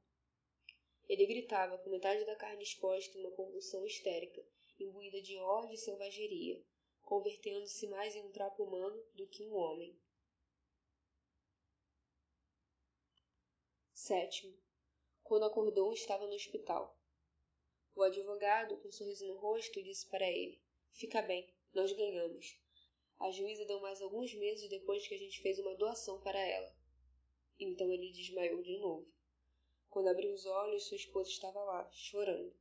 Ele gritava com metade da carne exposta em uma convulsão histérica, imbuída de ódio e selvageria, convertendo-se mais em um trapo humano do que um homem. Sétimo. Quando acordou, estava no hospital. O advogado, com um sorriso no rosto, disse para ele: Fica bem, nós ganhamos. A juíza deu mais alguns meses depois que a gente fez uma doação para ela. Então ele desmaiou de novo. Quando abriu os olhos, sua esposa estava lá, chorando.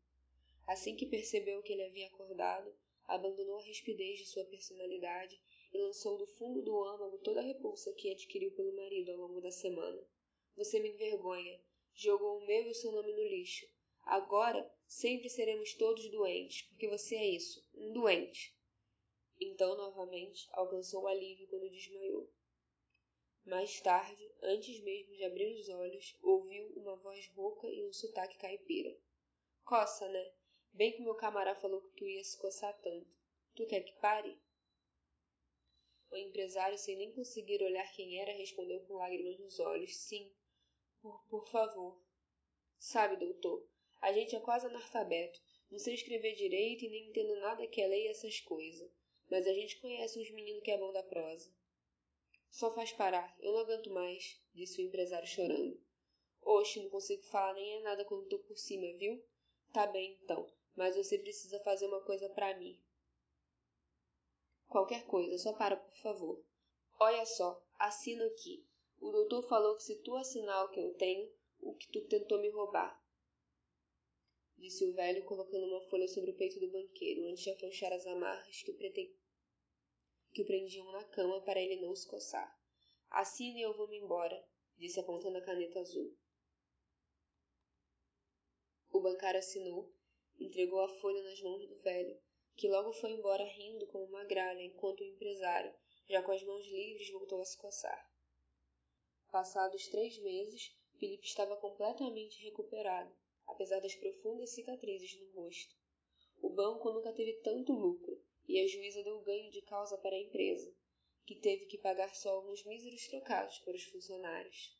Assim que percebeu que ele havia acordado, abandonou a rispidez de sua personalidade e lançou do fundo do âmago toda a repulsa que adquiriu pelo marido ao longo da semana. Você me envergonha. Jogou o meu e o seu nome no lixo. Agora sempre seremos todos doentes, porque você é isso, um doente. Então, novamente, alcançou o alívio quando desmaiou. Mais tarde, antes mesmo de abrir os olhos, ouviu uma voz rouca e um sotaque caipira. Coça, né? Bem que meu camarada falou que tu ia se coçar tanto. Tu quer que pare? O empresário, sem nem conseguir olhar quem era, respondeu com lágrimas nos olhos. Sim, por, por favor. Sabe, doutor, a gente é quase analfabeto. Não sei escrever direito e nem entendo nada que é lei e essas coisas. Mas a gente conhece uns meninos que é bom da prosa. Só faz parar, eu não aguento mais, disse o empresário chorando. Oxe, não consigo falar nem é nada quando tô por cima, viu? Tá bem então, mas você precisa fazer uma coisa para mim. Qualquer coisa, só para, por favor. Olha só, assina aqui. O doutor falou que se tu assinar o que eu tenho, o que tu tentou me roubar, disse o velho, colocando uma folha sobre o peito do banqueiro, antes de afrouxar as amarras que o, prete... que o prendiam na cama para ele não se coçar. Assine e eu vou-me embora, disse apontando a caneta azul. O bancário assinou, entregou a folha nas mãos do velho, que logo foi embora rindo como uma gralha, enquanto o empresário, já com as mãos livres, voltou a se coçar. Passados três meses, Felipe estava completamente recuperado apesar das profundas cicatrizes no rosto. O banco nunca teve tanto lucro e a juíza deu ganho de causa para a empresa, que teve que pagar só alguns míseros trocados para os funcionários.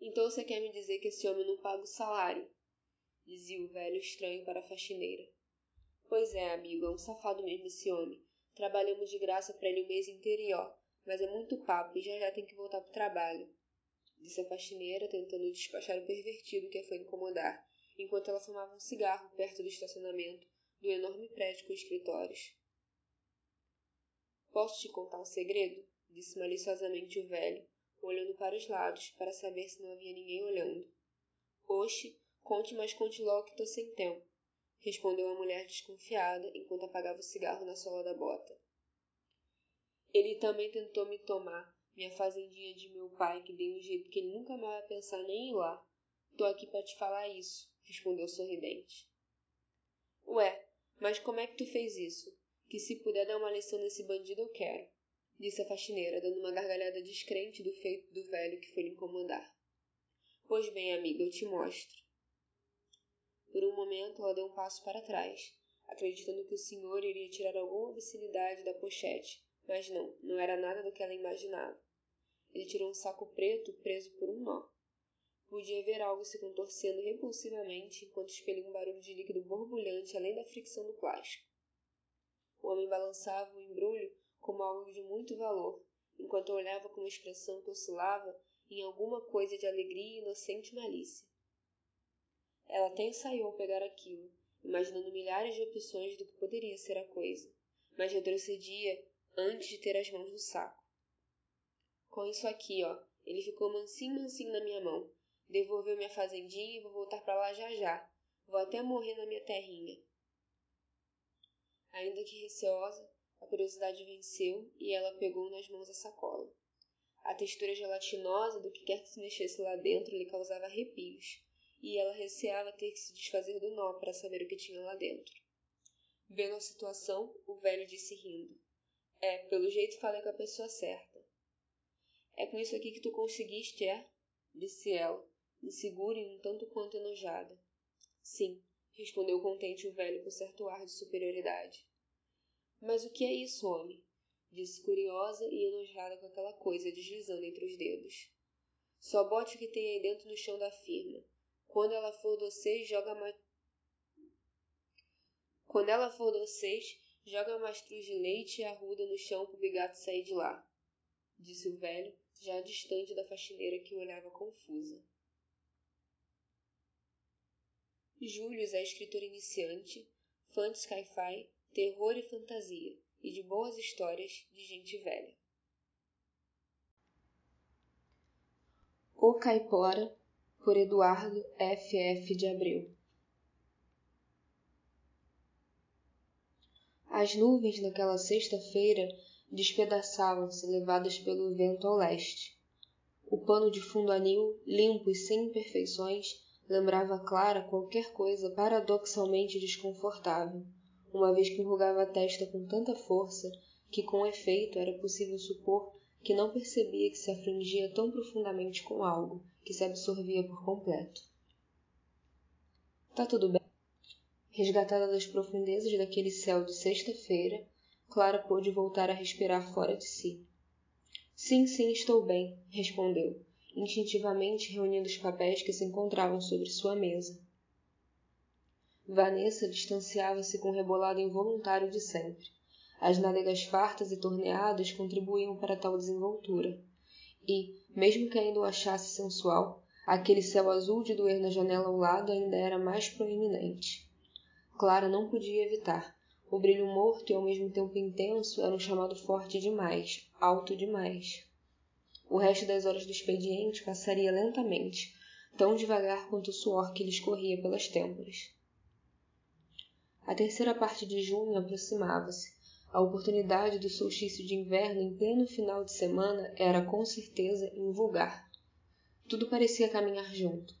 Então você quer me dizer que esse homem não paga o salário? Dizia o velho estranho para a faxineira. Pois é, amigo, é um safado mesmo esse homem. Trabalhamos de graça para ele o mês inteiro ó, mas é muito papo e já já tem que voltar para o trabalho disse a faxineira, tentando despachar o pervertido que a foi incomodar, enquanto ela fumava um cigarro perto do estacionamento do enorme prédio com escritórios. Posso te contar um segredo? disse maliciosamente o velho, olhando para os lados para saber se não havia ninguém olhando. Oxe, conte, mas conte logo que estou sem tempo, respondeu a mulher desconfiada enquanto apagava o cigarro na sola da bota. Ele também tentou me tomar, minha fazendinha de meu pai, que dei um jeito que ele nunca mais vai pensar nem ir lá. Tô aqui para te falar isso, respondeu sorridente. Ué, mas como é que tu fez isso? Que se puder dar uma lição nesse bandido eu quero, disse a faxineira, dando uma gargalhada descrente do feito do velho que foi lhe incomodar. Pois bem, amiga, eu te mostro. Por um momento ela deu um passo para trás, acreditando que o senhor iria tirar alguma vicinidade da pochete, mas não, não era nada do que ela imaginava. Ele tirou um saco preto preso por um nó. Podia ver algo se contorcendo repulsivamente enquanto expelia um barulho de líquido borbulhante além da fricção do plástico. O homem balançava o embrulho como algo de muito valor, enquanto olhava com uma expressão que oscilava em alguma coisa de alegria e inocente malícia. Ela até ensaiou pegar aquilo, imaginando milhares de opções do que poderia ser a coisa, mas retrocedia antes de ter as mãos no saco. Com isso aqui, ó, ele ficou mansinho, mansinho na minha mão. Devolveu minha fazendinha e vou voltar para lá já já. Vou até morrer na minha terrinha. Ainda que receosa, a curiosidade venceu e ela pegou nas mãos a sacola. A textura gelatinosa do que quer que se mexesse lá dentro lhe causava arrepios, e ela receava ter que se desfazer do nó para saber o que tinha lá dentro. Vendo a situação, o velho disse rindo: É, pelo jeito falei com a pessoa certa. É com isso aqui que tu conseguiste, é? Disse ela, insegura e um tanto quanto enojada. Sim, respondeu contente o velho com certo ar de superioridade. Mas o que é isso, homem? Disse curiosa e enojada com aquela coisa deslizando entre os dedos. Só bote o que tem aí dentro no chão da firma. Quando ela for vocês, joga mais. Quando ela for vocês, joga mastruz de leite e arruda no chão pro bigato sair de lá, disse o velho, já distante da faxineira que o olhava confusa. Július é escritor iniciante, fã de sci-fi terror e fantasia, e de boas histórias de gente velha. O Caipora, por Eduardo F. F. de Abreu. As nuvens naquela sexta-feira despedaçavam-se, levadas pelo vento ao leste. O pano de fundo anil, limpo e sem imperfeições, lembrava Clara qualquer coisa paradoxalmente desconfortável uma vez que enrugava a testa com tanta força que, com efeito, era possível supor que não percebia que se afrangia tão profundamente com algo que se absorvia por completo. Tá tudo bem? Resgatada das profundezas daquele céu de sexta-feira, Clara pôde voltar a respirar fora de si. Sim, sim, estou bem, respondeu, instintivamente reunindo os papéis que se encontravam sobre sua mesa. Vanessa distanciava-se com o rebolado involuntário de sempre. As nádegas fartas e torneadas contribuíam para tal desenvoltura. E, mesmo que ainda o achasse sensual, aquele céu azul de doer na janela ao lado ainda era mais proeminente. Clara não podia evitar. O brilho morto e ao mesmo tempo intenso era um chamado forte demais, alto demais. O resto das horas do expediente passaria lentamente, tão devagar quanto o suor que lhe escorria pelas têmporas. A terceira parte de junho aproximava-se. A oportunidade do solstício de inverno em pleno final de semana era com certeza invulgar. Tudo parecia caminhar junto.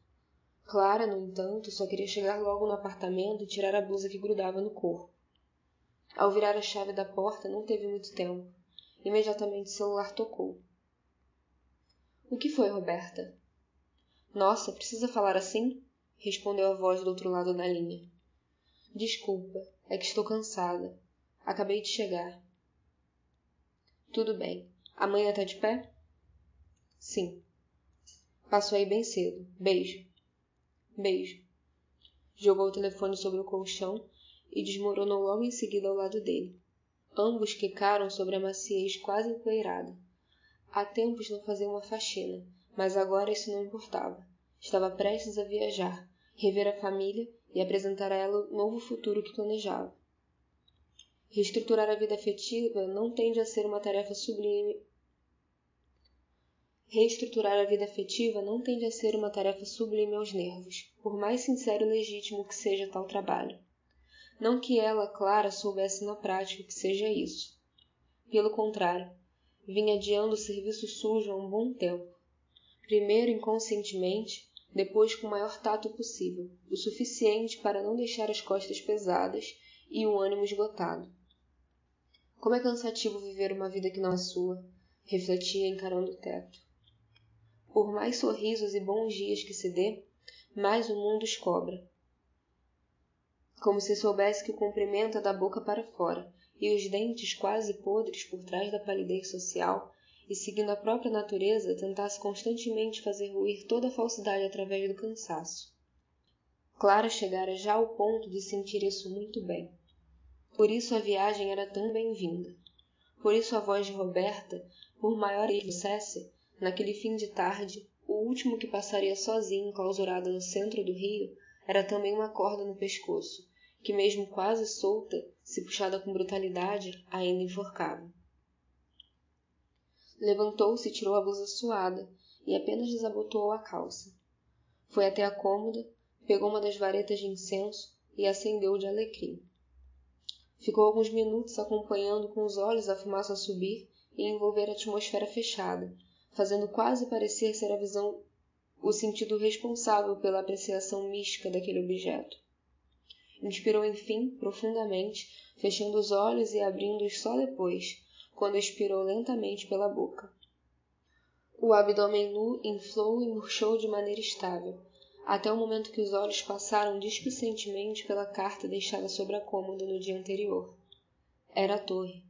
Clara, no entanto, só queria chegar logo no apartamento e tirar a blusa que grudava no corpo. Ao virar a chave da porta, não teve muito tempo. Imediatamente o celular tocou. O que foi, Roberta? Nossa, precisa falar assim? respondeu a voz do outro lado da linha. Desculpa, é que estou cansada. Acabei de chegar. Tudo bem. Amanhã tá de pé? Sim. Passo aí bem cedo. Beijo. Beijo. Jogou o telefone sobre o colchão e desmoronou logo em seguida ao lado dele. Ambos quicaram sobre a maciez quase empoeirada. Há tempos não fazia uma faxina, mas agora isso não importava. Estava prestes a viajar, rever a família e apresentar a ela o novo futuro que planejava. Reestruturar a vida afetiva não tende a ser uma tarefa sublime. Reestruturar a vida afetiva não tende a ser uma tarefa sublime aos nervos, por mais sincero e legítimo que seja tal trabalho. Não que ela, Clara, soubesse na prática que seja isso. Pelo contrário, vinha adiando o serviço sujo há um bom tempo. Primeiro inconscientemente, depois com o maior tato possível, o suficiente para não deixar as costas pesadas e o ânimo esgotado. Como é cansativo viver uma vida que não é sua, refletia encarando o teto. Por mais sorrisos e bons dias que se dê, mais o mundo os cobra. Como se soubesse que o comprimento é da boca para fora, e os dentes quase podres por trás da palidez social e, seguindo a própria natureza, tentasse constantemente fazer ruir toda a falsidade através do cansaço. Clara chegara já ao ponto de sentir isso muito bem. Por isso a viagem era tão bem-vinda. Por isso a voz de Roberta por maior que fosse, naquele fim de tarde, o último que passaria sozinho enclausurado no centro do rio era também uma corda no pescoço, que mesmo quase solta, se puxada com brutalidade, ainda enforcava. Levantou-se e tirou a blusa suada e apenas desabotoou a calça. Foi até a cômoda, pegou uma das varetas de incenso e acendeu de alecrim. Ficou alguns minutos acompanhando com os olhos a fumaça subir e envolver a atmosfera fechada, fazendo quase parecer ser a visão o sentido responsável pela apreciação mística daquele objeto. Inspirou, enfim, profundamente, fechando os olhos e abrindo-os só depois, quando expirou lentamente pela boca. O abdômen nu inflou e murchou de maneira estável, até o momento que os olhos passaram displicentemente pela carta deixada sobre a cômoda no dia anterior. Era a torre.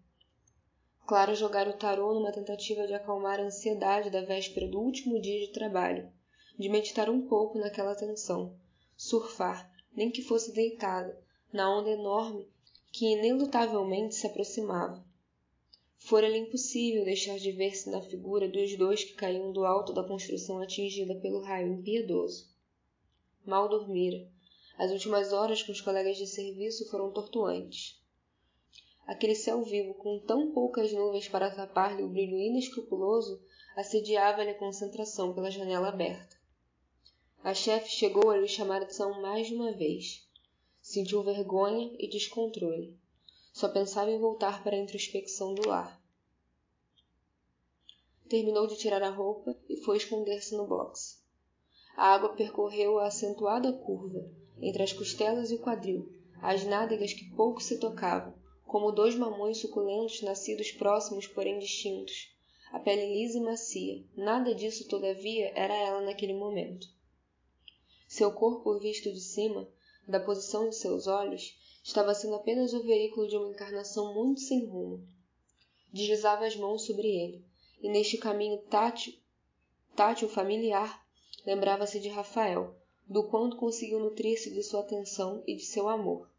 Clara jogara o tarô numa tentativa de acalmar a ansiedade da véspera do último dia de trabalho, de meditar um pouco naquela tensão, surfar, nem que fosse deitada, na onda enorme que inelutavelmente se aproximava. Fora-lhe impossível deixar de ver-se na figura dos dois que caíam do alto da construção atingida pelo raio impiedoso. Mal dormira. As últimas horas com os colegas de serviço foram tortuantes. Aquele céu vivo, com tão poucas nuvens para tapar-lhe o brilho inescrupuloso, assediava-lhe a concentração pela janela aberta. A chefe chegou a lhe chamar a atenção mais de uma vez. Sentiu vergonha e descontrole. Só pensava em voltar para a introspecção do lar. Terminou de tirar a roupa e foi esconder-se no box. A água percorreu a acentuada curva, entre as costelas e o quadril, as nádegas que pouco se tocavam, como dois mamões suculentos nascidos próximos, porém distintos. A pele lisa e macia, nada disso, todavia, era ela naquele momento. Seu corpo visto de cima, da posição de seus olhos, estava sendo apenas o veículo de uma encarnação muito sem rumo. Deslizava as mãos sobre ele, e neste caminho tátil, tátil familiar, lembrava-se de Rafael, do quanto conseguiu nutrir-se de sua atenção e de seu amor.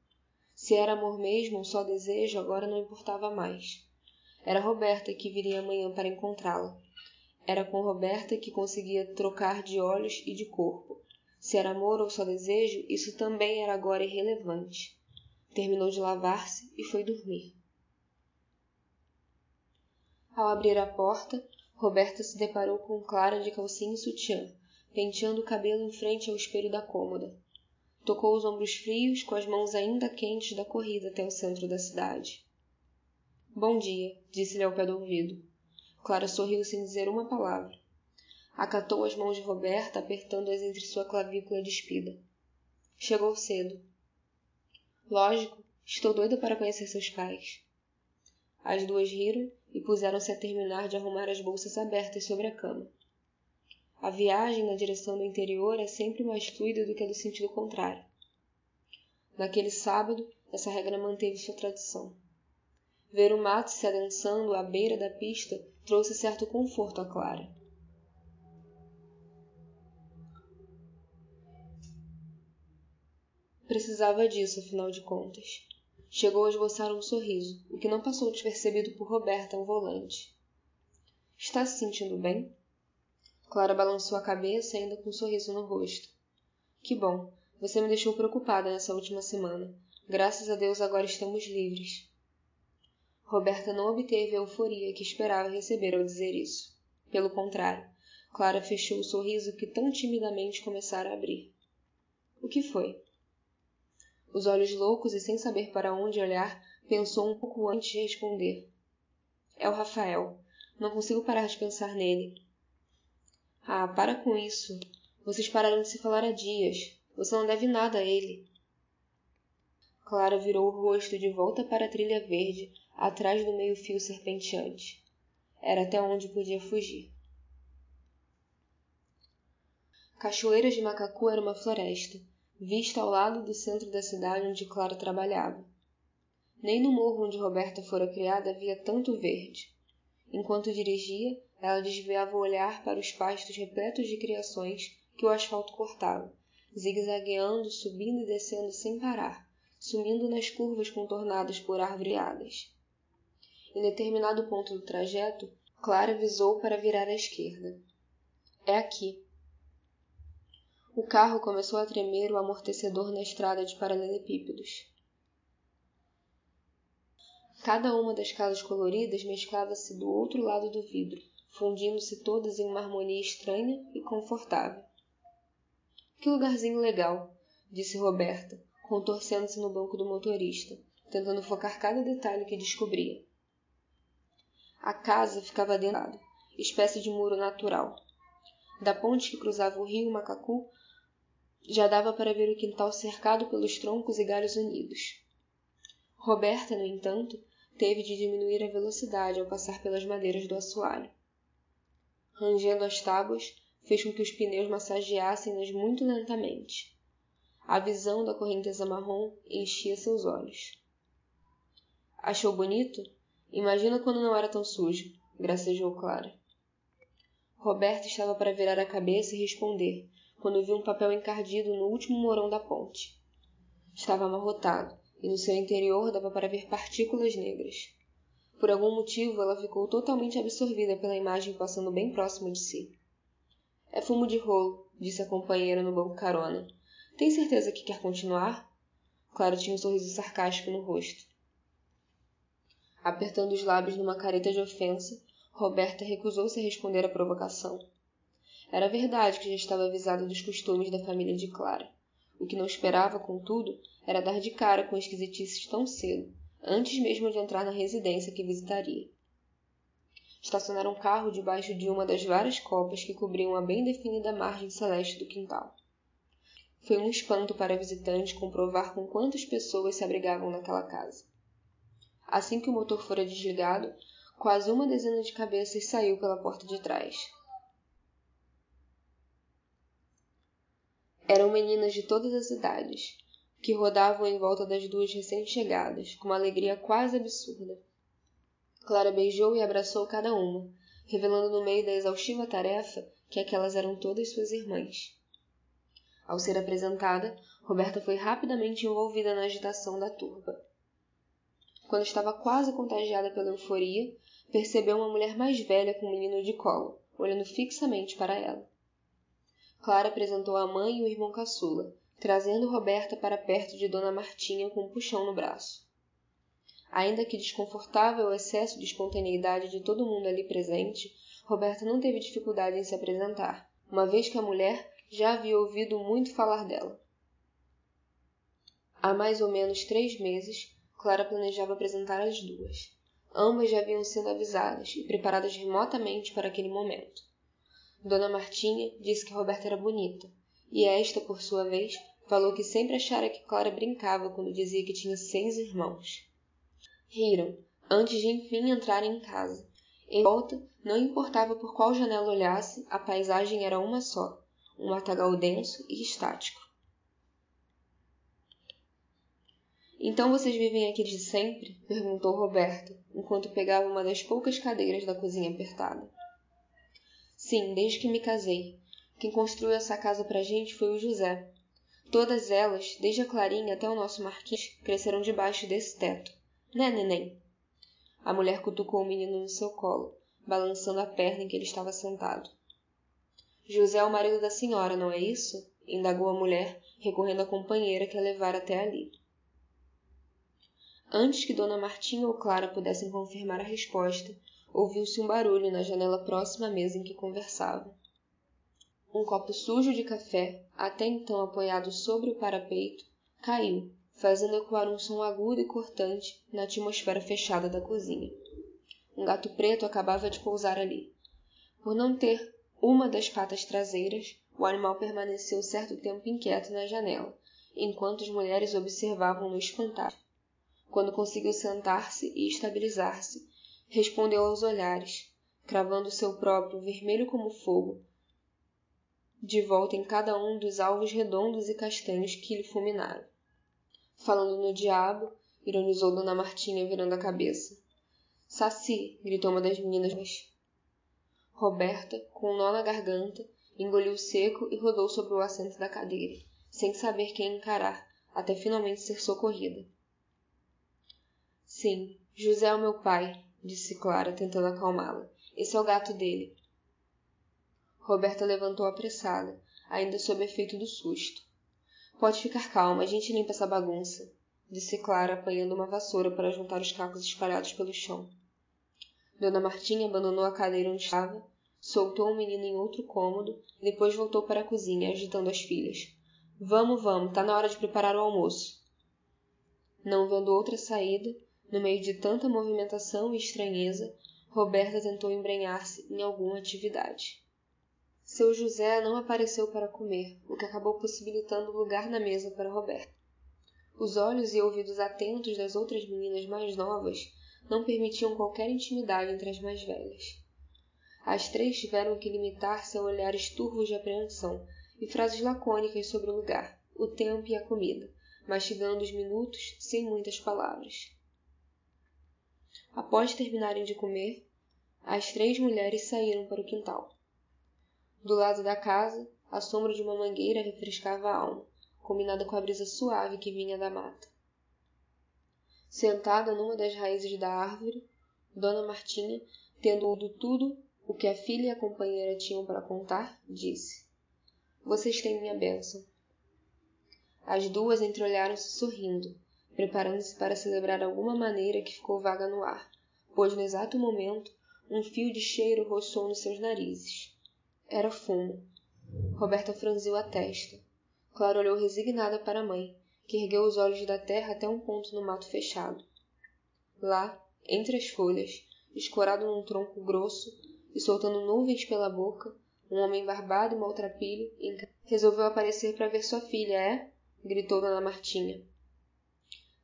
Se era amor mesmo ou só desejo, agora não importava mais. Era Roberta que viria amanhã para encontrá-la. Era com Roberta que conseguia trocar de olhos e de corpo, se era amor ou só desejo, isso também era agora irrelevante. Terminou de lavar-se e foi dormir. Ao abrir a porta, Roberta se deparou com Clara de calcinha e sutiã, penteando o cabelo em frente ao espelho da cômoda. Tocou os ombros frios, com as mãos ainda quentes da corrida até o centro da cidade. Bom dia, disse-lhe ao pé do ouvido. Clara sorriu sem dizer uma palavra. Acatou as mãos de Roberta, apertando-as entre sua clavícula despida. Chegou cedo. Lógico, estou doida para conhecer seus pais. As duas riram e puseram-se a terminar de arrumar as bolsas abertas sobre a cama. A viagem na direção do interior é sempre mais fluida do que a do sentido contrário. Naquele sábado, essa regra manteve sua tradição. Ver o mato se adensando à beira da pista trouxe certo conforto a Clara. Precisava disso, afinal de contas. Chegou a esboçar um sorriso, o que não passou despercebido por Roberta ao volante. Está se sentindo bem? Clara balançou a cabeça, ainda com um sorriso no rosto. Que bom. Você me deixou preocupada nessa última semana. Graças a Deus agora estamos livres. Roberta não obteve a euforia que esperava receber ao dizer isso. Pelo contrário, Clara fechou o sorriso que tão timidamente começara a abrir. O que foi? os olhos loucos e sem saber para onde olhar, pensou um pouco antes de responder. É o Rafael. Não consigo parar de pensar nele. Ah, para com isso. Vocês pararam de se falar há dias. Você não deve nada a ele. Clara virou o rosto de volta para a trilha verde, atrás do meio-fio serpenteante. Era até onde podia fugir. Cachoeiras de Macacu era uma floresta vista ao lado do centro da cidade onde Clara trabalhava. Nem no morro onde Roberta fora criada havia tanto verde. Enquanto dirigia, ela desviava o olhar para os pastos repletos de criações que o asfalto cortava, zigue-zagueando, subindo e descendo sem parar, sumindo nas curvas contornadas por arvoreadas. Em determinado ponto do trajeto, Clara visou para virar à esquerda. É aqui. O carro começou a tremer o amortecedor na estrada de paralelepípedos. Cada uma das casas coloridas mesclava-se do outro lado do vidro, fundindo-se todas em uma harmonia estranha e confortável. Que lugarzinho legal, disse Roberta, contorcendo-se no banco do motorista, tentando focar cada detalhe que descobria. A casa ficava dentro, espécie de muro natural. Da ponte que cruzava o rio Macacu, já dava para ver o quintal cercado pelos troncos e galhos unidos. Roberta, no entanto, teve de diminuir a velocidade ao passar pelas madeiras do assoalho. Rangendo as tábuas, fez com que os pneus massageassem-nas muito lentamente. A visão da correnteza marrom enchia seus olhos. Achou bonito? Imagina quando não era tão sujo, gracejou Clara. Roberto estava para virar a cabeça e responder, quando viu um papel encardido no último morão da ponte. Estava amarrotado, e no seu interior dava para ver partículas negras. Por algum motivo, ela ficou totalmente absorvida pela imagem passando bem próximo de si. É fumo de rolo, disse a companheira no banco carona. Tem certeza que quer continuar? Clara tinha um sorriso sarcástico no rosto. Apertando os lábios numa careta de ofensa, Roberta recusou-se a responder à provocação. Era verdade que já estava avisada dos costumes da família de Clara. O que não esperava, contudo, era dar de cara com esquisitices tão cedo, antes mesmo de entrar na residência que visitaria. Estacionaram um carro debaixo de uma das várias copas que cobriam a bem definida margem celeste do quintal. Foi um espanto para a visitante comprovar com quantas pessoas se abrigavam naquela casa. Assim que o motor fora desligado, quase uma dezena de cabeças saiu pela porta de trás. Eram meninas de todas as idades, que rodavam em volta das duas recém-chegadas, com uma alegria quase absurda. Clara beijou e abraçou cada uma, revelando no meio da exaustiva tarefa que aquelas eram todas suas irmãs. Ao ser apresentada, Roberta foi rapidamente envolvida na agitação da turba quando estava quase contagiada pela euforia, percebeu uma mulher mais velha com um menino de colo, olhando fixamente para ela. Clara apresentou a mãe e o irmão caçula, trazendo Roberta para perto de Dona Martinha com um puxão no braço. Ainda que desconfortável o excesso de espontaneidade de todo mundo ali presente, Roberta não teve dificuldade em se apresentar, uma vez que a mulher já havia ouvido muito falar dela. Há mais ou menos três meses, Clara planejava apresentar as duas. Ambas já haviam sido avisadas e preparadas remotamente para aquele momento. Dona Martinha disse que Roberta era bonita, e esta, por sua vez, falou que sempre achara que Clara brincava quando dizia que tinha seis irmãos. Riram, antes de enfim entrarem em casa. Em volta, não importava por qual janela olhasse, a paisagem era uma só, um matagal denso e estático. Então vocês vivem aqui de sempre? perguntou Roberto, enquanto pegava uma das poucas cadeiras da cozinha apertada. Sim, desde que me casei. Quem construiu essa casa pra gente foi o José. Todas elas, desde a Clarinha até o nosso Marquinhos, cresceram debaixo desse teto. Né, neném? A mulher cutucou o menino no seu colo, balançando a perna em que ele estava sentado. José é o marido da senhora, não é isso? indagou a mulher, recorrendo à companheira que a levara até ali. Antes que Dona Martinha ou Clara pudessem confirmar a resposta, ouviu-se um barulho na janela próxima à mesa em que conversavam. Um copo sujo de café, até então apoiado sobre o parapeito, caiu, fazendo ecoar um som agudo e cortante na atmosfera fechada da cozinha. Um gato preto acabava de pousar ali. Por não ter uma das patas traseiras, o animal permaneceu certo tempo inquieto na janela, enquanto as mulheres observavam-no espantado. Quando conseguiu sentar-se e estabilizar-se, respondeu aos olhares, cravando seu próprio, vermelho como fogo, de volta em cada um dos alvos redondos e castanhos que lhe fulminaram. Falando no diabo, ironizou Dona Martinha virando a cabeça. Saci! gritou uma das meninas. Roberta, com um nó na garganta, engoliu seco e rodou sobre o assento da cadeira, sem saber quem encarar, até finalmente ser socorrida. Sim, José é o meu pai, disse Clara, tentando acalmá-la. Esse é o gato dele. Roberta levantou apressada, ainda sob efeito do susto. Pode ficar calma, a gente limpa essa bagunça, disse Clara, apanhando uma vassoura para juntar os cacos espalhados pelo chão. Dona Martinha abandonou a cadeira onde estava, soltou o menino em outro cômodo e depois voltou para a cozinha, agitando as filhas. Vamos, vamos, tá na hora de preparar o almoço. Não vendo outra saída, no meio de tanta movimentação e estranheza, Roberta tentou embrenhar-se em alguma atividade. Seu José não apareceu para comer, o que acabou possibilitando lugar na mesa para Roberta. Os olhos e ouvidos atentos das outras meninas mais novas não permitiam qualquer intimidade entre as mais velhas. As três tiveram que limitar-se a olhares turvos de apreensão e frases lacônicas sobre o lugar, o tempo e a comida, mastigando os minutos sem muitas palavras. Após terminarem de comer, as três mulheres saíram para o quintal. Do lado da casa, a sombra de uma mangueira refrescava a alma, combinada com a brisa suave que vinha da mata. Sentada numa das raízes da árvore, Dona Martinha, tendo ouvido tudo o que a filha e a companheira tinham para contar, disse: Vocês têm minha bênção. As duas entreolharam-se sorrindo, preparando-se para celebrar alguma maneira que ficou vaga no ar, pois no exato momento um fio de cheiro roçou nos seus narizes. Era fumo. Roberta franziu a testa. Clara olhou resignada para a mãe, que ergueu os olhos da terra até um ponto no mato fechado. Lá, entre as folhas, escorado num tronco grosso e soltando nuvens pela boca, um homem barbado e maltrapilho resolveu aparecer para ver sua filha, é? gritou Dona Martinha.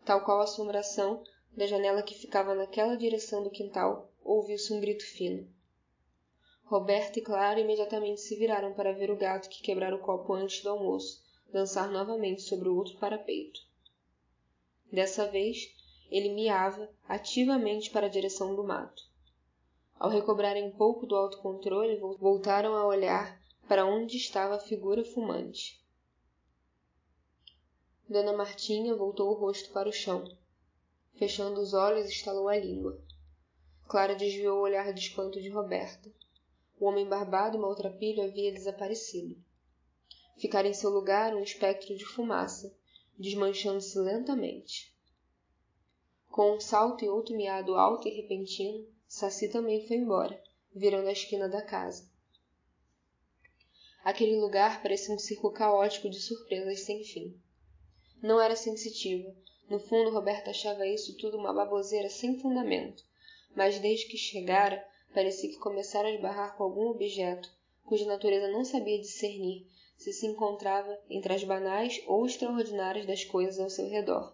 Tal qual a assombração, da janela que ficava naquela direção do quintal, ouviu-se um grito fino. Roberta e Clara imediatamente se viraram para ver o gato que quebrara o copo antes do almoço dançar novamente sobre o outro parapeito. Dessa vez, ele miava ativamente para a direção do mato. Ao recobrarem um pouco do autocontrole, voltaram a olhar para onde estava a figura fumante. Dona Martinha voltou o rosto para o chão. Fechando os olhos, estalou a língua. Clara desviou o olhar de espanto de Roberta. O homem barbado e maltrapilho havia desaparecido. Ficara em seu lugar um espectro de fumaça, desmanchando-se lentamente. Com um salto e outro miado alto e repentino, Saci também foi embora, virando a esquina da casa. Aquele lugar parecia um círculo caótico de surpresas sem fim. Não era sensitiva. No fundo, Roberta achava isso tudo uma baboseira sem fundamento. Mas desde que chegara, parecia que começara a esbarrar com algum objeto cuja natureza não sabia discernir se se encontrava entre as banais ou extraordinárias das coisas ao seu redor.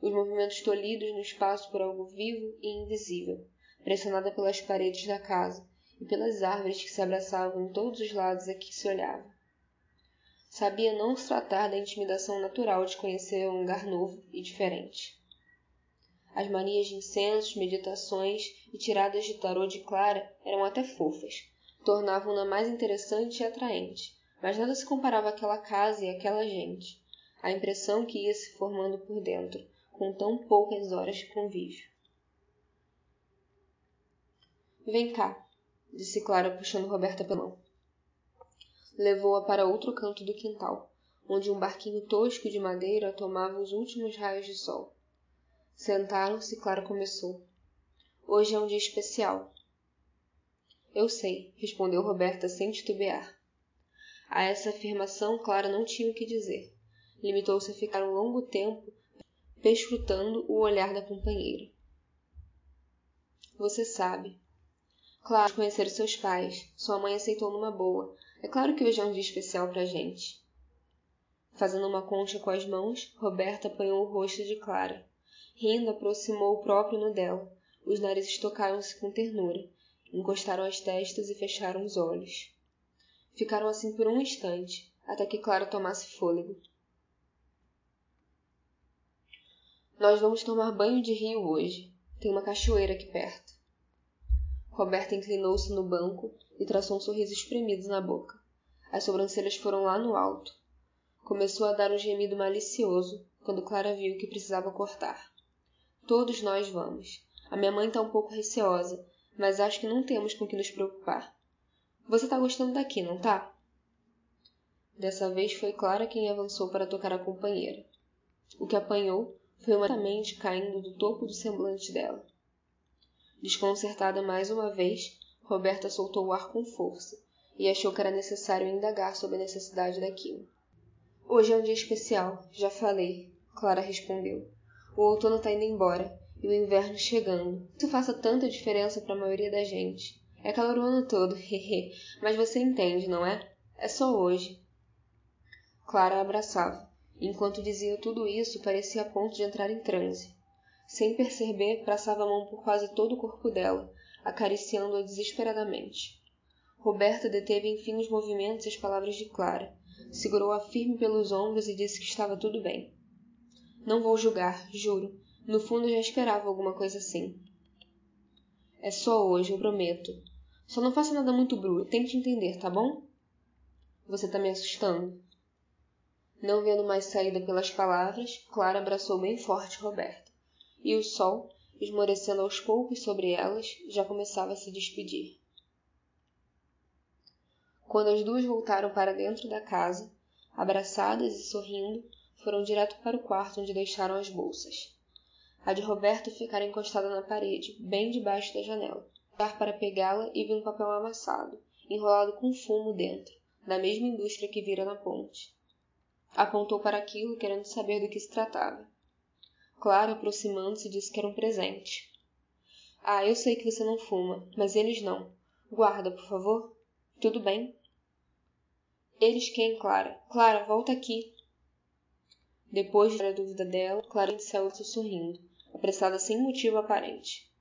Os movimentos tolhidos no espaço por algo vivo e invisível, pressionada pelas paredes da casa e pelas árvores que se abraçavam em todos os lados a que se olhava. Sabia não se tratar da intimidação natural de conhecer um lugar novo e diferente. As manias de incensos, meditações e tiradas de tarô de Clara eram até fofas, tornavam-na mais interessante e atraente, mas nada se comparava àquela casa e àquela gente, a impressão que ia se formando por dentro, com tão poucas horas de convívio. Vem cá, disse Clara puxando Roberta pela mão levou-a para outro canto do quintal, onde um barquinho tosco de madeira tomava os últimos raios de sol. Sentaram-se e Clara começou. Hoje é um dia especial. Eu sei, respondeu Roberta sem titubear. A essa afirmação Clara não tinha o que dizer. Limitou-se a ficar um longo tempo perscrutando o olhar da companheira. Você sabe. Claro, conhecer seus pais. Sua mãe aceitou numa boa, é claro que hoje é um dia especial pra gente. Fazendo uma concha com as mãos, Roberta apanhou o rosto de Clara. Rindo, aproximou o próprio no dela. Os narizes tocaram-se com ternura. Encostaram as testas e fecharam os olhos. Ficaram assim por um instante, até que Clara tomasse fôlego. Nós vamos tomar banho de rio hoje. Tem uma cachoeira aqui perto. Roberta inclinou-se no banco e traçou um sorriso espremido na boca. As sobrancelhas foram lá no alto. Começou a dar um gemido malicioso quando Clara viu que precisava cortar. Todos nós vamos. A minha mãe está um pouco receosa, mas acho que não temos com que nos preocupar. Você está gostando daqui, não tá? Dessa vez foi Clara quem avançou para tocar a companheira. O que apanhou foi uma mente caindo do topo do semblante dela. Desconcertada mais uma vez, Roberta soltou o ar com força e achou que era necessário indagar sobre a necessidade daquilo. Hoje é um dia especial, já falei, Clara respondeu. O outono está indo embora e o inverno chegando. Isso faça tanta diferença para a maioria da gente. É calor o ano todo, hehe, mas você entende, não é? É só hoje. Clara abraçava. Enquanto dizia tudo isso, parecia a ponto de entrar em transe. Sem perceber, passava a mão por quase todo o corpo dela, acariciando-a desesperadamente. Roberta deteve enfim os movimentos e as palavras de Clara. Segurou-a firme pelos ombros e disse que estava tudo bem. Não vou julgar, juro. No fundo já esperava alguma coisa assim. É só hoje, eu prometo. Só não faça nada muito bruto. Tente entender, tá bom? Você tá me assustando. Não vendo mais saída pelas palavras, Clara abraçou bem forte Roberta. E o sol, esmorecendo aos poucos sobre elas, já começava a se despedir. Quando as duas voltaram para dentro da casa, abraçadas e sorrindo, foram direto para o quarto onde deixaram as bolsas. A de Roberto ficara encostada na parede, bem debaixo da janela. Dar para pegá-la e vi um papel amassado, enrolado com fumo dentro, da mesma indústria que vira na ponte. Apontou para aquilo, querendo saber do que se tratava. Clara, aproximando-se, disse que era um presente. Ah, eu sei que você não fuma, mas eles não. Guarda, por favor. Tudo bem? Eles quem, Clara? Clara, volta aqui. Depois de a dúvida dela, Clara saiu-se sorrindo, apressada sem motivo aparente.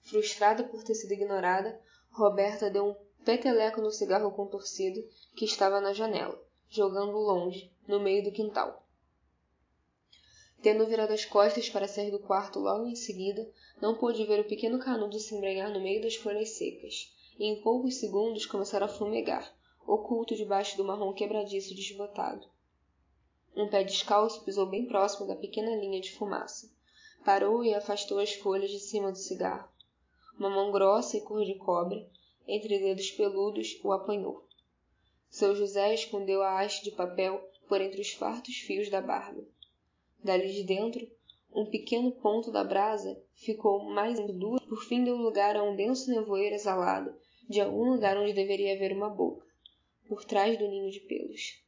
Frustrada por ter sido ignorada, Roberta deu um peteleco no cigarro contorcido que estava na janela, jogando longe, no meio do quintal. Tendo virado as costas para sair do quarto logo em seguida, não pôde ver o pequeno canudo se embrenhar no meio das folhas secas, e em poucos segundos começar a fumegar, oculto debaixo do marrom quebradiço desbotado. Um pé descalço pisou bem próximo da pequena linha de fumaça. Parou e afastou as folhas de cima do cigarro. Uma mão grossa e cor de cobre, entre dedos peludos, o apanhou. Seu José escondeu a haste de papel por entre os fartos fios da barba. Dali de dentro, um pequeno ponto da brasa ficou mais duro, por fim deu lugar a um denso nevoeiro exalado de algum lugar onde deveria haver uma boca por trás do ninho de pelos.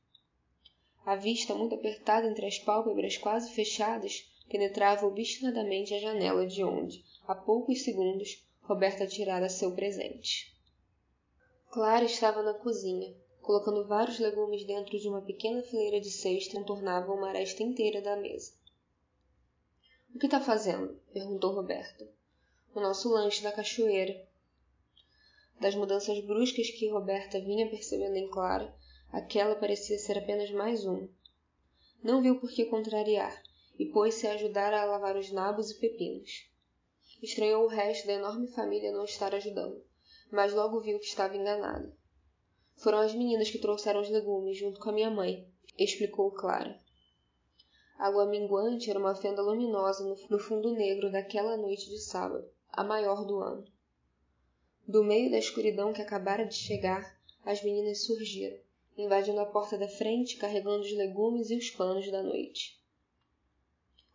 A vista, muito apertada entre as pálpebras quase fechadas, penetrava obstinadamente a janela de onde, há poucos segundos, Roberta tirara seu presente. Clara estava na cozinha, colocando vários legumes dentro de uma pequena fileira de cesta que contornava uma aresta inteira da mesa. O que está fazendo? perguntou Roberta. O nosso lanche da cachoeira, das mudanças bruscas que Roberta vinha percebendo em Clara, aquela parecia ser apenas mais uma. Não viu por que contrariar, e pôs-se a ajudar a lavar os nabos e pepinos. Estranhou o resto da enorme família não estar ajudando, mas logo viu que estava enganada. Foram as meninas que trouxeram os legumes junto com a minha mãe, explicou Clara. A lua minguante era uma fenda luminosa no fundo negro daquela noite de sábado, a maior do ano. Do meio da escuridão que acabara de chegar, as meninas surgiram, invadindo a porta da frente, carregando os legumes e os panos da noite.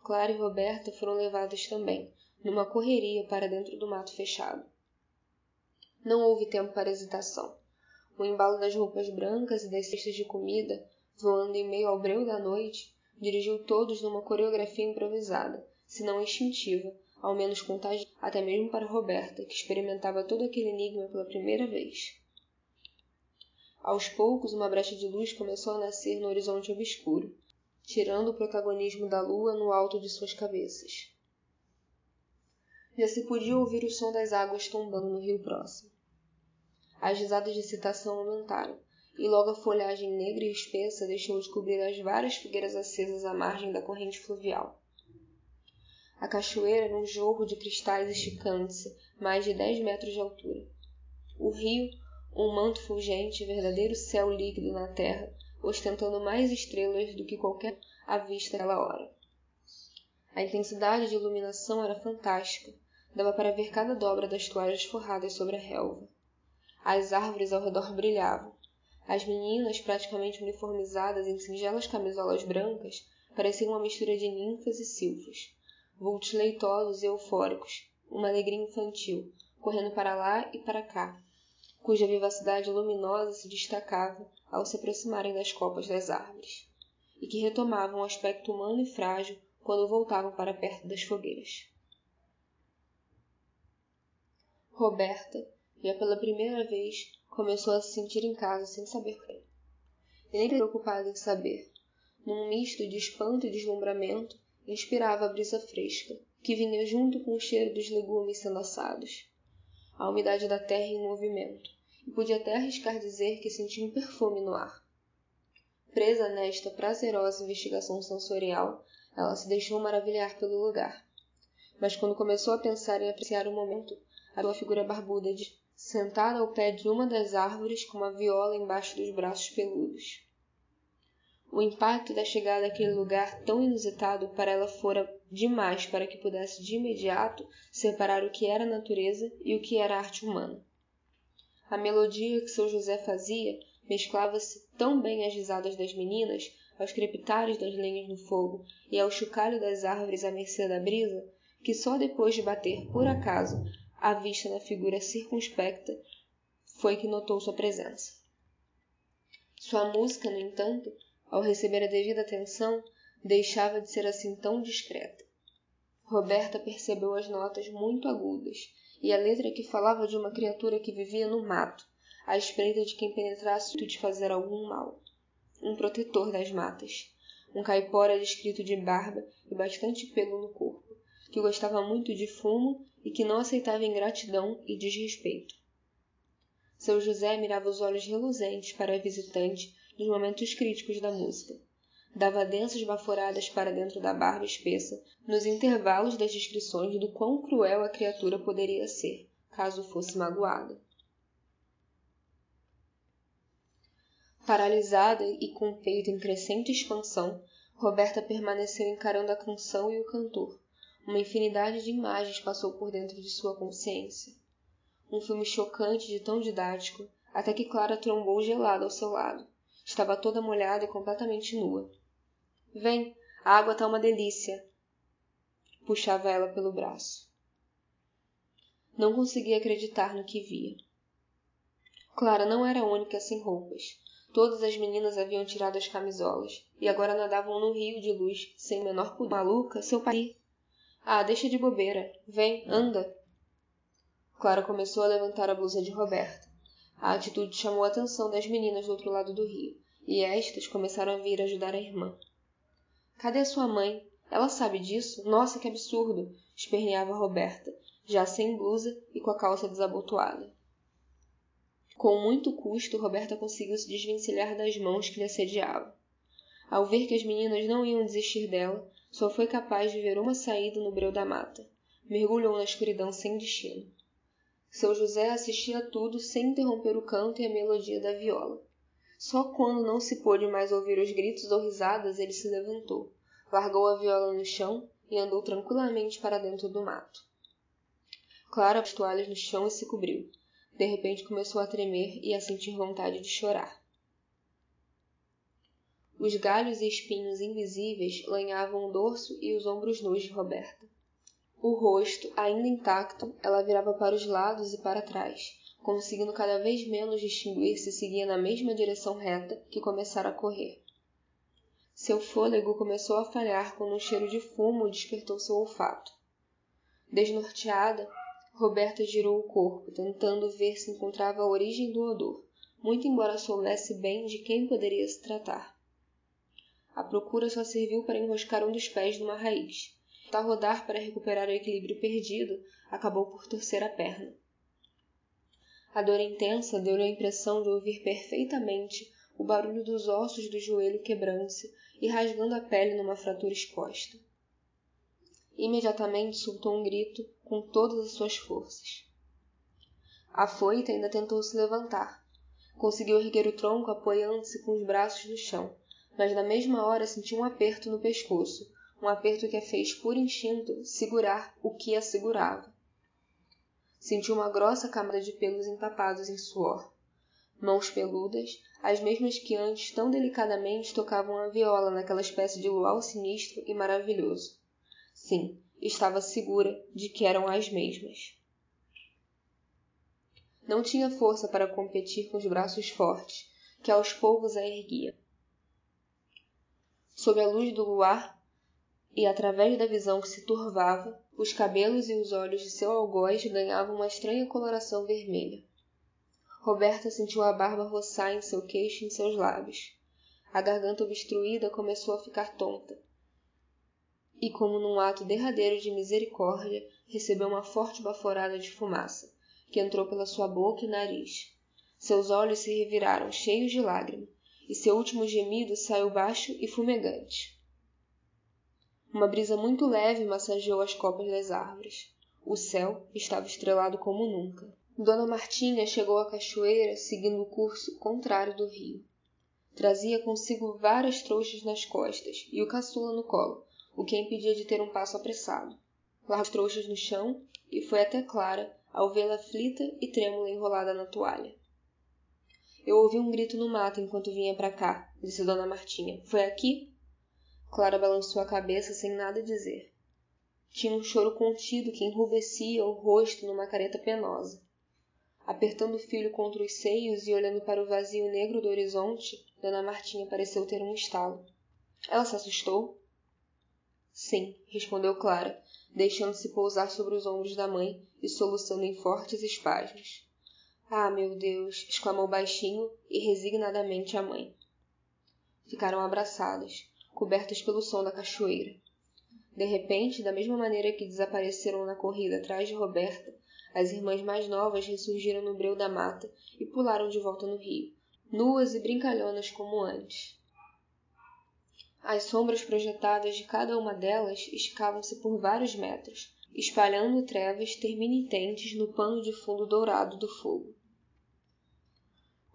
Clara e Roberta foram levadas também, numa correria para dentro do mato fechado. Não houve tempo para hesitação. O embalo das roupas brancas e das cestas de comida, voando em meio ao breu da noite, dirigiu todos numa coreografia improvisada, se não instintiva, ao menos contagiosa, até mesmo para Roberta, que experimentava todo aquele enigma pela primeira vez. Aos poucos, uma brecha de luz começou a nascer no horizonte obscuro, tirando o protagonismo da lua no alto de suas cabeças. Já se podia ouvir o som das águas tombando no rio próximo. As risadas de excitação aumentaram, e logo a folhagem negra e espessa deixou de cobrir as várias figueiras acesas à margem da corrente fluvial. A cachoeira era um jorro de cristais esticando-se mais de dez metros de altura. O rio, um manto fulgente, verdadeiro céu líquido na terra, ostentando mais estrelas do que qualquer à vista naquela hora. A intensidade de iluminação era fantástica, dava para ver cada dobra das toalhas forradas sobre a relva. As árvores ao redor brilhavam. As meninas, praticamente uniformizadas em singelas camisolas brancas, pareciam uma mistura de ninfas e silfos. Vultos leitosos e eufóricos, uma alegria infantil, correndo para lá e para cá, cuja vivacidade luminosa se destacava ao se aproximarem das copas das árvores, e que retomavam o aspecto humano e frágil quando voltavam para perto das fogueiras. Roberta, já pela primeira vez, começou a se sentir em casa sem saber porquê. E nem preocupada em saber. Num misto de espanto e deslumbramento, inspirava a brisa fresca, que vinha junto com o cheiro dos legumes sendo assados. A umidade da terra em movimento, e podia até arriscar dizer que sentia um perfume no ar. Presa nesta prazerosa investigação sensorial, ela se deixou maravilhar pelo lugar. Mas quando começou a pensar em apreciar o momento, a sua figura barbuda de sentada ao pé de uma das árvores com uma viola embaixo dos braços peludos. O impacto da chegada àquele lugar tão inusitado para ela fora demais para que pudesse de imediato separar o que era natureza e o que era arte humana. A melodia que seu José fazia mesclava-se tão bem às risadas das meninas, aos crepitares das lenhas no fogo e ao chocalho das árvores à mercê da brisa, que só depois de bater, por acaso, a vista na figura circunspecta foi que notou sua presença. Sua música, no entanto, ao receber a devida atenção, deixava de ser assim tão discreta. Roberta percebeu as notas muito agudas e a letra que falava de uma criatura que vivia no mato, à espreita de quem penetrasse de fazer algum mal. Um protetor das matas, um caipora descrito de barba e bastante pelo no corpo que gostava muito de fumo e que não aceitava ingratidão e desrespeito. Seu José mirava os olhos reluzentes para a visitante nos momentos críticos da música. Dava densas baforadas para dentro da barba espessa, nos intervalos das descrições do quão cruel a criatura poderia ser, caso fosse magoada. Paralisada e com o peito em crescente expansão, Roberta permaneceu encarando a canção e o cantor, uma infinidade de imagens passou por dentro de sua consciência. Um filme chocante de tão didático, até que Clara trombou gelada ao seu lado. Estava toda molhada e completamente nua. Vem, a água tá uma delícia. Puxava ela pelo braço. Não conseguia acreditar no que via. Clara não era a única sem roupas. Todas as meninas haviam tirado as camisolas e agora nadavam no rio de luz, sem menor pudor. Maluca, seu pai ah, deixa de bobeira. Vem, anda. Clara começou a levantar a blusa de Roberta. A atitude chamou a atenção das meninas do outro lado do rio, e estas começaram a vir ajudar a irmã. Cadê sua mãe? Ela sabe disso? Nossa, que absurdo! esperneava Roberta, já sem blusa e com a calça desabotoada. Com muito custo, Roberta conseguiu se desvencilhar das mãos que lhe assediavam. Ao ver que as meninas não iam desistir dela, só foi capaz de ver uma saída no breu da mata. Mergulhou na escuridão sem destino. Seu José assistia a tudo sem interromper o canto e a melodia da viola. Só quando não se pôde mais ouvir os gritos ou risadas, ele se levantou, largou a viola no chão e andou tranquilamente para dentro do mato. Clara as toalhas no chão e se cobriu. De repente começou a tremer e a sentir vontade de chorar. Os galhos e espinhos invisíveis lanhavam o dorso e os ombros nus de Roberta. O rosto, ainda intacto, ela virava para os lados e para trás, conseguindo cada vez menos distinguir se seguia na mesma direção reta que começara a correr. Seu fôlego começou a falhar quando um cheiro de fumo despertou seu olfato. Desnorteada, Roberta girou o corpo, tentando ver se encontrava a origem do odor, muito embora soubesse bem de quem poderia se tratar. A procura só serviu para enroscar um dos pés numa raiz. Ao rodar para recuperar o equilíbrio perdido, acabou por torcer a perna. A dor intensa deu-lhe a impressão de ouvir perfeitamente o barulho dos ossos do joelho quebrando-se e rasgando a pele numa fratura exposta. Imediatamente soltou um grito com todas as suas forças. A foita ainda tentou se levantar. Conseguiu erguer o tronco apoiando-se com os braços no chão, mas na mesma hora senti um aperto no pescoço, um aperto que a fez por instinto segurar o que a segurava. Sentiu uma grossa câmara de pelos empapados em suor. Mãos peludas, as mesmas que antes tão delicadamente tocavam a viola naquela espécie de luau sinistro e maravilhoso. Sim, estava segura de que eram as mesmas. Não tinha força para competir com os braços fortes, que aos poucos a erguia. Sob a luz do luar e através da visão que se turvava, os cabelos e os olhos de seu algoz ganhavam uma estranha coloração vermelha. Roberta sentiu a barba roçar em seu queixo e em seus lábios. A garganta obstruída começou a ficar tonta. E, como num ato derradeiro de misericórdia, recebeu uma forte baforada de fumaça que entrou pela sua boca e nariz. Seus olhos se reviraram cheios de lágrima, e seu último gemido saiu baixo e fumegante. Uma brisa muito leve massageou as copas das árvores. O céu estava estrelado como nunca. Dona Martinha chegou à cachoeira seguindo o curso contrário do rio. Trazia consigo várias trouxas nas costas e o caçula no colo, o que a impedia de ter um passo apressado. Largou as trouxas no chão e foi até Clara, ao vê-la aflita e trêmula enrolada na toalha. Eu ouvi um grito no mato enquanto vinha para cá, disse Dona Martinha. Foi aqui? Clara balançou a cabeça sem nada dizer. Tinha um choro contido que enrubescia o rosto numa careta penosa. Apertando o filho contra os seios e olhando para o vazio negro do horizonte, Dona Martinha pareceu ter um estalo. Ela se assustou? Sim, respondeu Clara, deixando-se pousar sobre os ombros da mãe e soluçando em fortes espasmos. Ah, meu Deus! exclamou baixinho e resignadamente a mãe. Ficaram abraçadas, cobertas pelo som da cachoeira. De repente, da mesma maneira que desapareceram na corrida atrás de Roberta, as irmãs mais novas ressurgiram no breu da mata e pularam de volta no rio, nuas e brincalhonas como antes. As sombras projetadas de cada uma delas esticavam-se por vários metros, espalhando trevas terminitentes no pano de fundo dourado do fogo.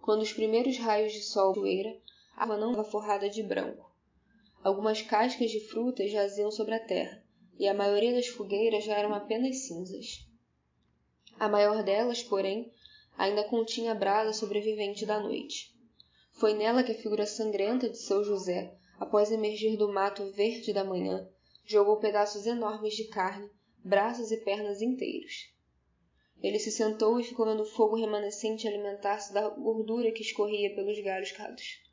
Quando os primeiros raios de sol poeira, a água não estava forrada de branco. Algumas cascas de frutas jaziam sobre a terra, e a maioria das fogueiras já eram apenas cinzas. A maior delas, porém, ainda continha a brasa sobrevivente da noite. Foi nela que a figura sangrenta de seu José após emergir do mato verde da manhã, jogou pedaços enormes de carne, braços e pernas inteiros. Ele se sentou e ficou vendo o fogo remanescente alimentar-se da gordura que escorria pelos galhos cados.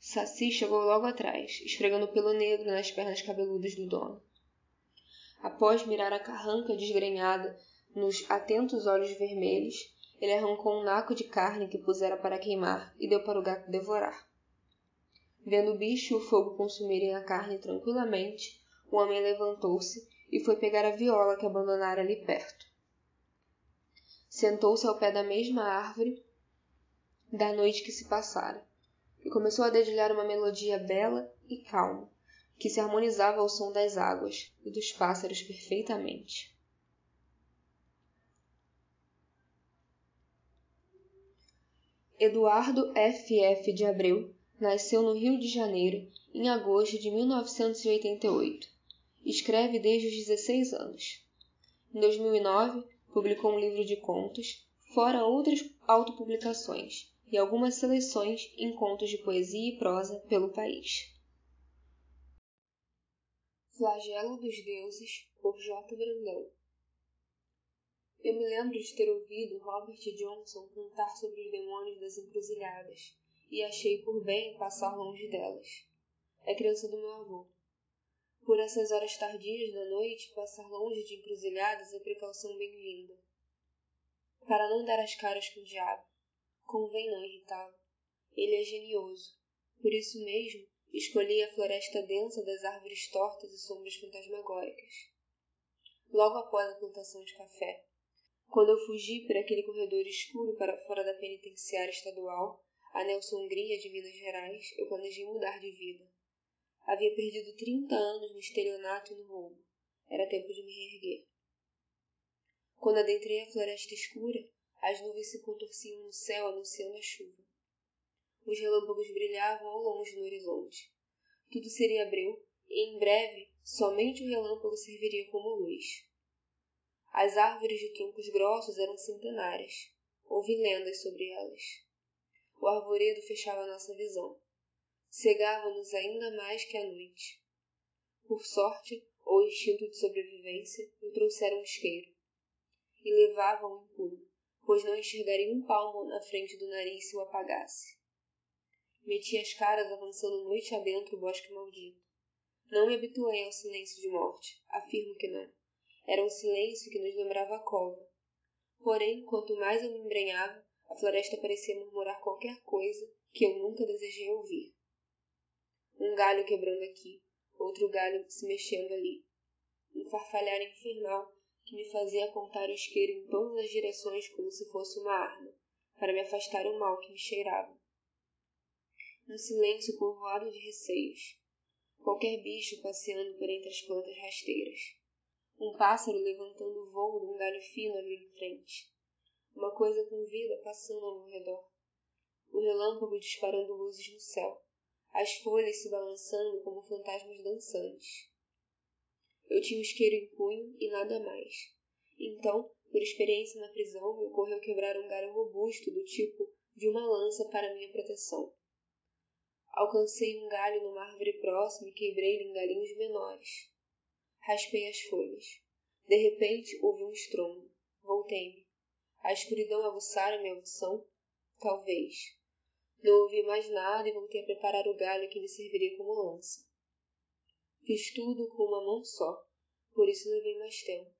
Saci chegou logo atrás, esfregando o pelo negro nas pernas cabeludas do dono. Após mirar a carranca desgrenhada nos atentos olhos vermelhos, ele arrancou um naco de carne que pusera para queimar e deu para o gato devorar. Vendo o bicho e o fogo consumirem a carne tranquilamente, o homem levantou-se e foi pegar a viola que abandonara ali perto. Sentou-se ao pé da mesma árvore da noite que se passara e começou a dedilhar uma melodia bela e calma, que se harmonizava ao som das águas e dos pássaros perfeitamente. Eduardo F. F. de Abreu Nasceu no Rio de Janeiro em agosto de 1988. Escreve desde os 16 anos. Em 2009, publicou um livro de contos, fora outras autopublicações e algumas seleções em contos de poesia e prosa pelo país. Flagelo dos Deuses, por J. Brandão. Eu me lembro de ter ouvido Robert Johnson contar sobre os demônios das encruzilhadas e achei por bem passar longe delas. É criança do meu avô. Por essas horas tardias da noite, passar longe de encruzilhadas é precaução bem-vinda. Para não dar as caras com o diabo, convém não irritá-lo. Ele é genioso. Por isso mesmo, escolhi a floresta densa das árvores tortas e sombras fantasmagóricas. Logo após a plantação de café, quando eu fugi por aquele corredor escuro para fora da penitenciária estadual, a Nelson Hungria de Minas Gerais, eu planejei mudar de vida. Havia perdido trinta anos no estelionato e no roubo. Era tempo de me reerguer. Quando adentrei a floresta escura, as nuvens se contorciam no céu anunciando a chuva. Os relâmpagos brilhavam ao longe no horizonte. Tudo seria breu, e em breve somente o relâmpago serviria como luz. As árvores de troncos grossos eram centenárias. Ouvi lendas sobre elas. O arvoredo fechava nossa visão. Cegava-nos ainda mais que a noite. Por sorte, ou instinto de sobrevivência, me trouxeram um isqueiro. E levavam em punho, pois não enxergaria um palmo na frente do nariz se o apagasse. Meti as caras avançando noite adentro o bosque maldito. Não me habituei ao silêncio de morte, afirmo que não. Era um silêncio que nos lembrava a cova. Porém, quanto mais eu me embrenhava, a floresta parecia murmurar qualquer coisa que eu nunca desejei ouvir. Um galho quebrando aqui, outro galho se mexendo ali. Um farfalhar infernal que me fazia apontar o isqueiro em todas as direções como se fosse uma arma, para me afastar o mal que me cheirava. Um silêncio povoado de receios qualquer bicho passeando por entre as plantas rasteiras. Um pássaro levantando o voo de um galho fino ali em frente. Uma coisa com vida passando ao meu redor. O relâmpago disparando luzes no céu. As folhas se balançando como fantasmas dançantes. Eu tinha o isqueiro em punho e nada mais. Então, por experiência na prisão, me ocorreu quebrar um galho robusto do tipo de uma lança para minha proteção. Alcancei um galho numa árvore próxima e quebrei-lhe em galinhos menores. Raspei as folhas. De repente houve um estrondo. Voltei-me. A escuridão aguçara minha audição? Talvez. Não ouvi mais nada e voltei a preparar o galho que me serviria como lança. Fiz tudo com uma mão só, por isso levei mais tempo.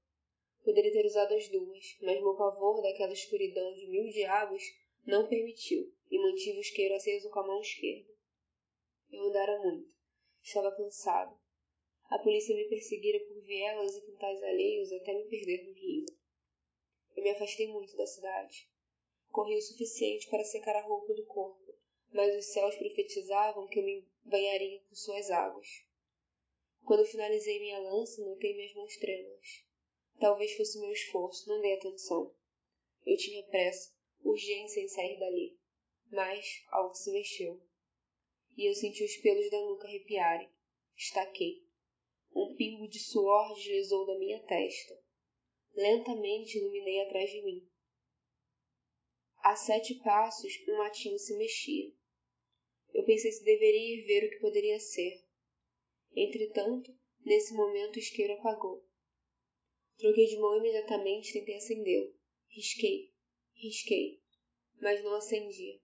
Poderia ter usado as duas, mas meu pavor daquela escuridão de mil diabos não permitiu, e mantive o isqueiro aceso com a mão esquerda. Eu andara muito. Estava cansado. A polícia me perseguira por vielas e quintais alheios até me perder no rio. Eu me afastei muito da cidade. Corri o suficiente para secar a roupa do corpo, mas os céus profetizavam que eu me banharia com suas águas. Quando finalizei minha lança, notei minhas mãos trêmulas. Talvez fosse meu esforço, não dei atenção. Eu tinha pressa, urgência em sair dali. Mas algo se mexeu e eu senti os pelos da nuca arrepiarem. Estaquei. Um pingo de suor deslizou da minha testa. Lentamente iluminei atrás de mim. A sete passos, um matinho se mexia. Eu pensei se deveria ir ver o que poderia ser. Entretanto, nesse momento o isqueiro apagou. Troquei de mão imediatamente e tentei acendê-lo. Risquei, risquei, mas não acendia.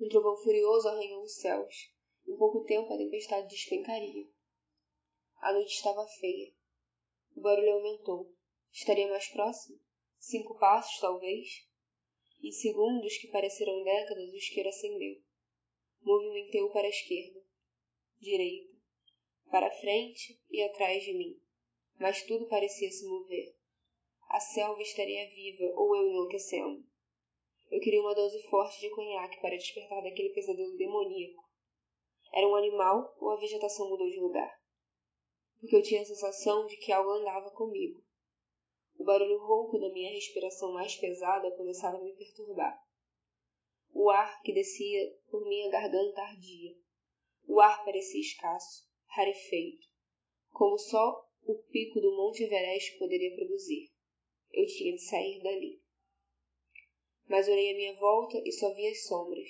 Um trovão furioso arranhou os céus. Em pouco tempo a tempestade despencaria. A noite estava feia. O barulho aumentou. Estaria mais próximo? Cinco passos, talvez? Em segundos que pareceram décadas, o isqueiro acendeu. Movimentei-o para a esquerda, direita, para frente e atrás de mim. Mas tudo parecia se mover. A selva estaria viva ou eu enlouquecendo. Eu queria uma dose forte de conhaque para despertar daquele pesadelo demoníaco. Era um animal ou a vegetação mudou de lugar? Porque eu tinha a sensação de que algo andava comigo. O barulho rouco da minha respiração mais pesada começava a me perturbar. O ar que descia por minha garganta ardia. O ar parecia escasso, rarefeito, como só o pico do Monte Everest poderia produzir. Eu tinha de sair dali mas olhei à minha volta e só vi as sombras.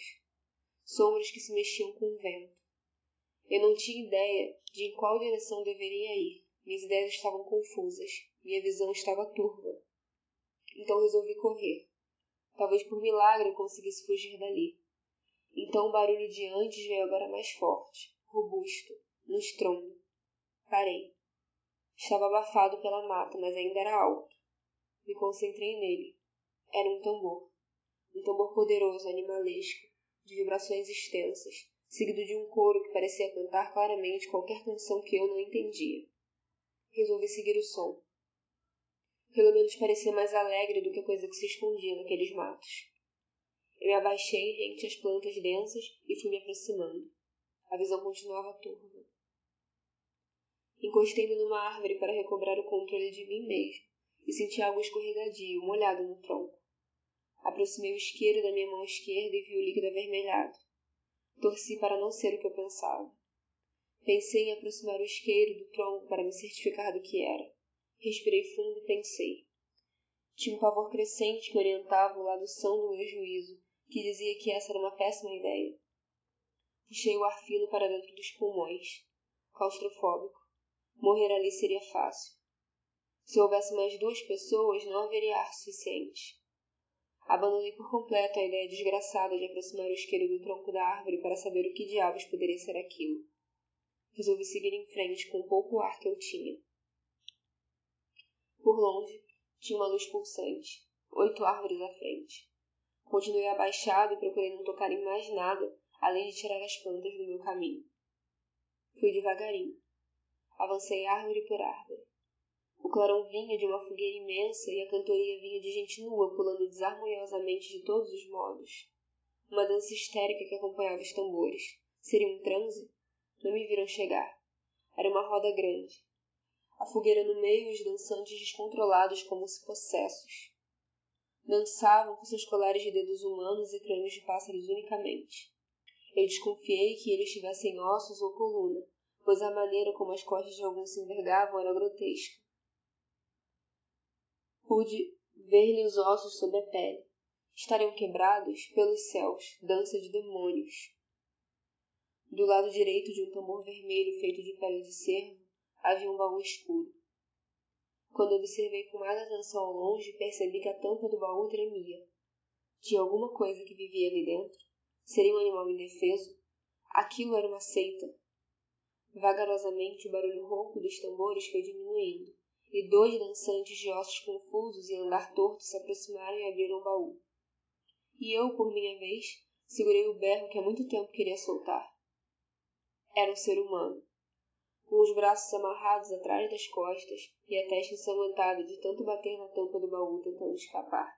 Sombras que se mexiam com o vento. Eu não tinha ideia de em qual direção deveria ir. Minhas ideias estavam confusas. Minha visão estava turva. Então resolvi correr. Talvez por milagre eu conseguisse fugir dali. Então o barulho de antes veio agora mais forte, robusto, um estrondo. Parei. Estava abafado pela mata, mas ainda era alto. Me concentrei nele. Era um tambor um tambor poderoso, animalesco, de vibrações extensas, seguido de um coro que parecia cantar claramente qualquer canção que eu não entendia. Resolvi seguir o som. Pelo menos parecia mais alegre do que a coisa que se escondia naqueles matos. Eu me abaixei rente às plantas densas e fui me aproximando. A visão continuava turva. Encostei-me numa árvore para recobrar o controle de mim mesmo e senti algo escorregadio, molhado no tronco. Aproximei o isqueiro da minha mão esquerda e vi o líquido avermelhado. Torci para não ser o que eu pensava. Pensei em aproximar o isqueiro do tronco para me certificar do que era. Respirei fundo e pensei. Tinha um pavor crescente que orientava o lado são do meu juízo, que dizia que essa era uma péssima ideia. Puxei o ar fino para dentro dos pulmões. Claustrofóbico. Morrer ali seria fácil. Se houvesse mais duas pessoas, não haveria ar suficiente. Abandonei por completo a ideia desgraçada de aproximar o isqueiro do tronco da árvore para saber o que diabos poderia ser aquilo. Resolvi seguir em frente com o pouco ar que eu tinha. Por longe, tinha uma luz pulsante, oito árvores à frente. Continuei abaixado e procurei não tocar em mais nada, além de tirar as plantas do meu caminho. Fui devagarinho. Avancei árvore por árvore. O clarão vinha de uma fogueira imensa e a cantoria vinha de gente nua pulando desarmoniosamente de todos os modos. Uma dança histérica que acompanhava os tambores. Seria um transe? Não me viram chegar. Era uma roda grande. A fogueira no meio e os dançantes descontrolados como se possessos. Dançavam com seus colares de dedos humanos e crânios de pássaros unicamente. Eu desconfiei que eles tivessem ossos ou coluna, pois a maneira como as costas de alguns se envergavam era grotesca. Pude ver-lhe os ossos sob a pele. Estariam quebrados pelos céus, dança de demônios. Do lado direito de um tambor vermelho feito de pele de cervo, havia um baú escuro. Quando observei com mais atenção ao longe, percebi que a tampa do baú tremia. Tinha alguma coisa que vivia ali dentro? Seria um animal indefeso? Aquilo era uma seita. Vagarosamente, o barulho rouco dos tambores foi diminuindo e dois dançantes de ossos confusos e andar torto se aproximaram e abriram o baú. E eu, por minha vez, segurei o berro que há muito tempo queria soltar. Era um ser humano, com os braços amarrados atrás das costas e a testa ensanguentada de tanto bater na tampa do baú tentando escapar.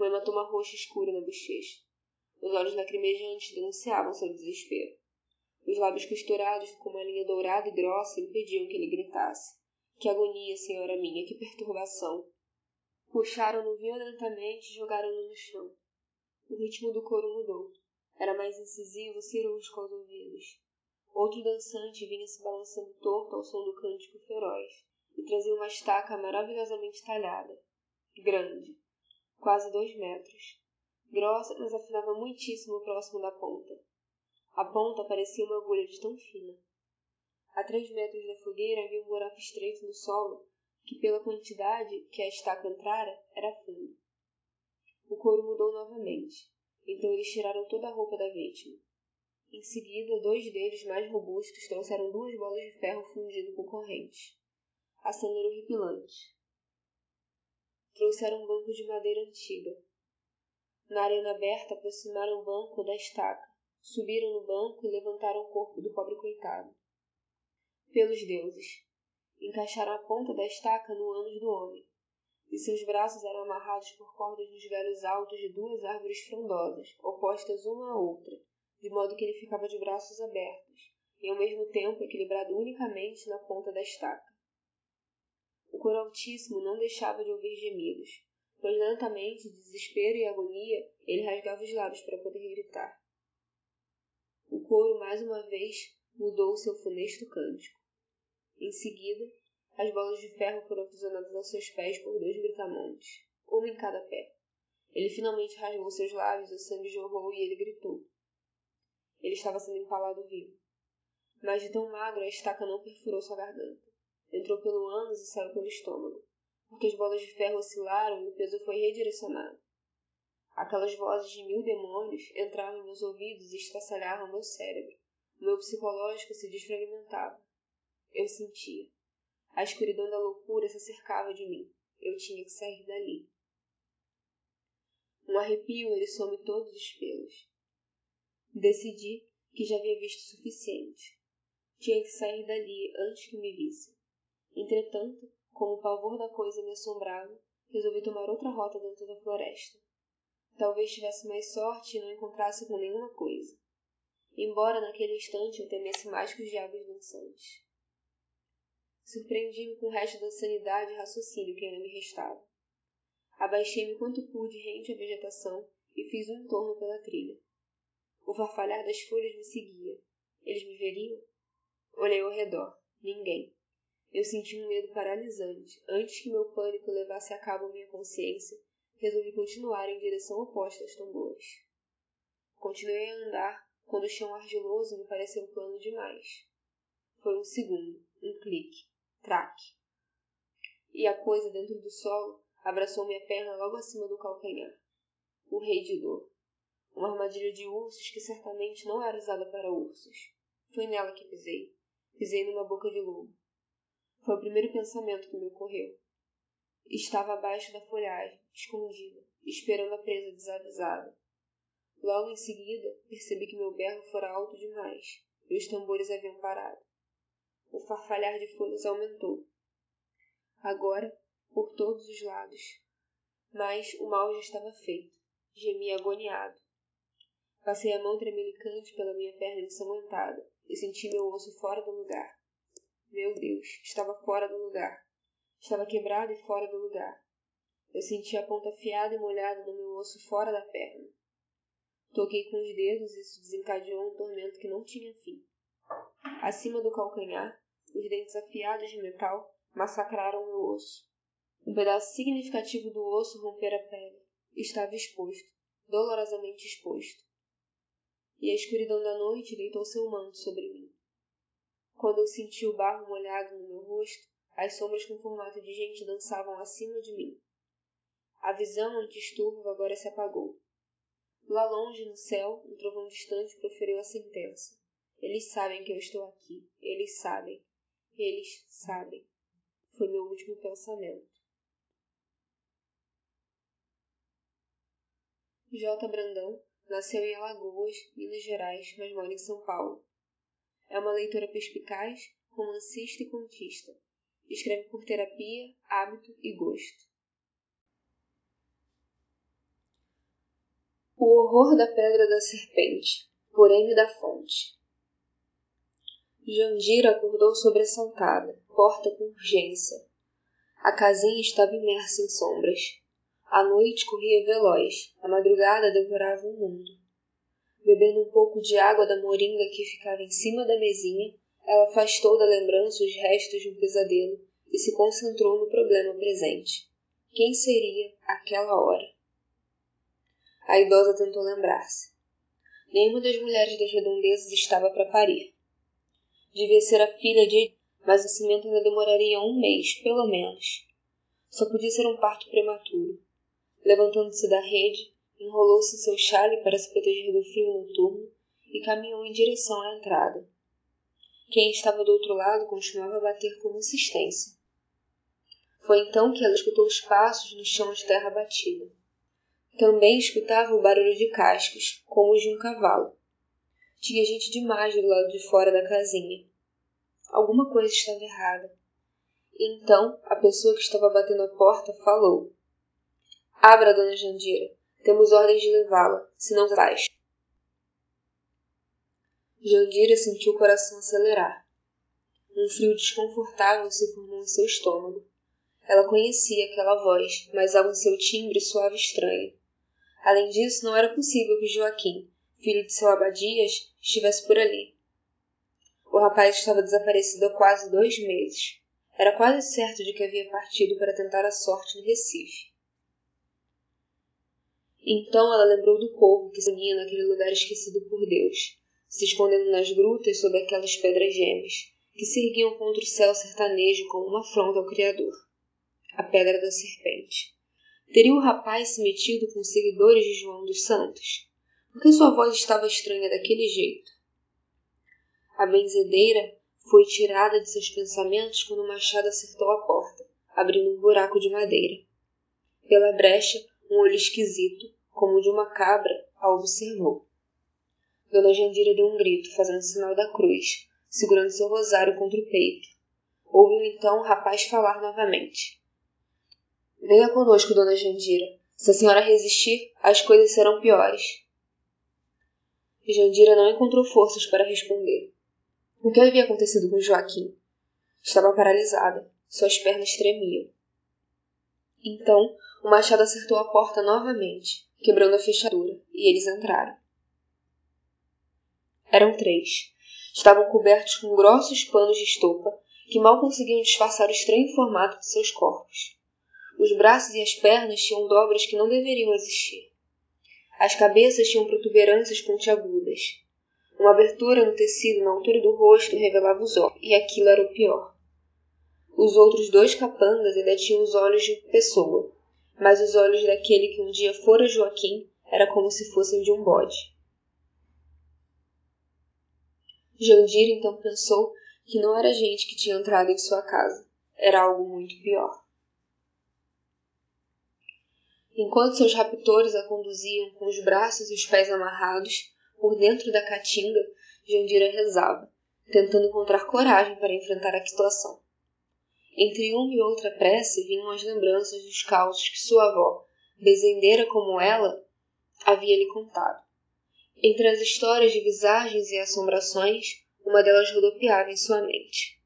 Um hematoma roxo escuro na bochecha. Os olhos lacrimejantes denunciavam seu desespero. Os lábios costurados com uma linha dourada e grossa impediam que ele gritasse. Que agonia, senhora minha, que perturbação. Puxaram-no violentamente e jogaram-no no chão. O ritmo do coro mudou. Era mais incisivo, cirúrgico aos ouvidos. Outro dançante vinha se balançando torto ao som do cântico feroz e trazia uma estaca maravilhosamente talhada. Grande, quase dois metros. Grossa, mas afinava muitíssimo próximo da ponta. A ponta parecia uma agulha de tão fina. A três metros da fogueira havia um buraco estreito no solo, que pela quantidade que a estaca entrara, era fundo. O couro mudou novamente, então eles tiraram toda a roupa da vítima. Em seguida, dois deles mais robustos trouxeram duas bolas de ferro fundido com corrente. A cena era. Trouxeram um banco de madeira antiga. Na arena aberta, aproximaram o banco da estaca, subiram no banco e levantaram o corpo do pobre coitado pelos deuses. Encaixaram a ponta da estaca no ânus do homem, e seus braços eram amarrados por cordas nos galhos altos de duas árvores frondosas, opostas uma à outra, de modo que ele ficava de braços abertos, e ao mesmo tempo equilibrado unicamente na ponta da estaca. O coro altíssimo não deixava de ouvir gemidos, pois lentamente, de desespero e agonia, ele rasgava os lábios para poder gritar. O coro, mais uma vez, mudou seu funesto cântico. Em seguida, as bolas de ferro foram aprisionadas aos seus pés por dois britamontes, uma em cada pé. Ele finalmente rasgou seus lábios, o sangue jorrou e ele gritou. Ele estava sendo empalado vivo. Mas de tão magro, a estaca não perfurou sua garganta. Entrou pelo ânus e saiu pelo estômago, porque as bolas de ferro oscilaram e o peso foi redirecionado. Aquelas vozes de mil demônios entravam em meus ouvidos e estraçalhavam meu cérebro. Meu psicológico se desfragmentava. Eu sentia. A escuridão da loucura se acercava de mim. Eu tinha que sair dali. Um arrepio eriçou-me todos os pelos. Decidi que já havia visto o suficiente. Tinha que sair dali antes que me vissem. Entretanto, como o pavor da coisa me assombrava, resolvi tomar outra rota dentro da floresta. Talvez tivesse mais sorte e não encontrasse com nenhuma coisa. Embora naquele instante eu temesse mais que os diabos dançantes. Surpreendi-me com o resto da sanidade e raciocínio que ainda me restava. Abaixei-me quanto pude rente à vegetação e fiz um entorno pela trilha. O farfalhar das folhas me seguia. Eles me veriam? Olhei ao redor. Ninguém. Eu senti um medo paralisante. Antes que meu pânico levasse a cabo minha consciência, resolvi continuar em direção oposta aos tambores. Continuei a andar quando o chão argiloso me pareceu plano demais. Foi um segundo, um clique, traque. E a coisa dentro do solo abraçou minha perna logo acima do calcanhar. O rei de dor. Uma armadilha de ursos que certamente não era usada para ursos. Foi nela que pisei. Pisei numa boca de lobo. Foi o primeiro pensamento que me ocorreu. Estava abaixo da folhagem, escondida, esperando a presa desavisada. Logo em seguida, percebi que meu berro fora alto demais e os tambores haviam parado. O farfalhar de folhas aumentou. Agora, por todos os lados. Mas o mal já estava feito. Gemi agoniado. Passei a mão tremelicante pela minha perna ensanguentada e senti meu osso fora do lugar. Meu Deus, estava fora do lugar. Estava quebrado e fora do lugar. Eu senti a ponta afiada e molhada do meu osso fora da perna. Toquei com os dedos e isso desencadeou um tormento que não tinha fim. Acima do calcanhar, os dentes afiados de metal massacraram meu osso. Um pedaço significativo do osso rompera a pele. Estava exposto, dolorosamente exposto. E a escuridão da noite deitou seu manto sobre mim. Quando eu senti o barro molhado no meu rosto, as sombras com formato de gente dançavam acima de mim. A visão anti-esturvo agora se apagou. Lá longe no céu, um trovão distante proferiu a sentença. Eles sabem que eu estou aqui. Eles sabem. Eles sabem. Foi meu último pensamento. J. Brandão nasceu em Alagoas, Minas Gerais, mas mora em São Paulo. É uma leitora perspicaz, romancista e contista. Escreve por terapia, hábito e gosto. O horror da pedra da serpente, por M da Fonte. Jandira acordou sobressaltada, porta com urgência. A casinha estava imersa em sombras. A noite corria veloz, a madrugada devorava o mundo. Bebendo um pouco de água da moringa que ficava em cima da mesinha, ela afastou da lembrança os restos de um pesadelo e se concentrou no problema presente. Quem seria aquela hora? A idosa tentou lembrar-se. Nenhuma das mulheres das redondezas estava para parir. Devia ser a filha de, mas o nascimento ainda demoraria um mês, pelo menos. Só podia ser um parto prematuro. Levantando-se da rede, enrolou-se em seu chale para se proteger do frio noturno e caminhou em direção à entrada. Quem estava do outro lado continuava a bater com insistência. Foi então que ela escutou os passos no chão de terra batida. Também escutava o barulho de cascos, como os de um cavalo. Tinha gente demais do lado de fora da casinha. Alguma coisa estava errada. então a pessoa que estava batendo a porta falou: Abra, dona Jandira. Temos ordens de levá-la, se não traz. Jandira sentiu o coração acelerar. Um frio desconfortável se formou em seu estômago. Ela conhecia aquela voz, mas algo em seu timbre suave estranho. Além disso, não era possível que Joaquim, filho de seu Abadias, estivesse por ali. O rapaz estava desaparecido há quase dois meses. Era quase certo de que havia partido para tentar a sorte no Recife. Então ela lembrou do povo que se unia naquele lugar esquecido por Deus, se escondendo nas grutas sob aquelas pedras gêmeas, que se erguiam contra o céu sertanejo como uma afronta ao Criador. A pedra da serpente. Teria o rapaz se metido com os seguidores de João dos Santos? Por que sua voz estava estranha daquele jeito? A benzedeira foi tirada de seus pensamentos quando o machado acertou a porta, abrindo um buraco de madeira. Pela brecha, um olho esquisito, como o de uma cabra, a observou. Dona Jandira deu um grito, fazendo sinal da cruz, segurando seu rosário contra o peito. Ouviu então o rapaz falar novamente. Venha conosco, Dona Jandira. Se a senhora resistir, as coisas serão piores. Jandira não encontrou forças para responder. O que havia acontecido com Joaquim? Estava paralisada. Suas pernas tremiam. Então, o machado acertou a porta novamente, quebrando a fechadura, e eles entraram. Eram três. Estavam cobertos com grossos panos de estopa que mal conseguiam disfarçar o estranho formato de seus corpos. Os braços e as pernas tinham dobras que não deveriam existir. As cabeças tinham protuberâncias pontiagudas. Uma abertura no tecido na altura do rosto revelava os olhos, e aquilo era o pior. Os outros dois capangas ainda tinham os olhos de pessoa, mas os olhos daquele que um dia fora Joaquim era como se fossem de um bode. Jandira então pensou que não era gente que tinha entrado em sua casa, era algo muito pior. Enquanto seus raptores a conduziam com os braços e os pés amarrados por dentro da caatinga, Jandira rezava, tentando encontrar coragem para enfrentar a situação. Entre uma e outra prece vinham as lembranças dos causos que sua avó, bezendeira como ela, havia lhe contado. Entre as histórias de visagens e assombrações, uma delas rodopiava em sua mente.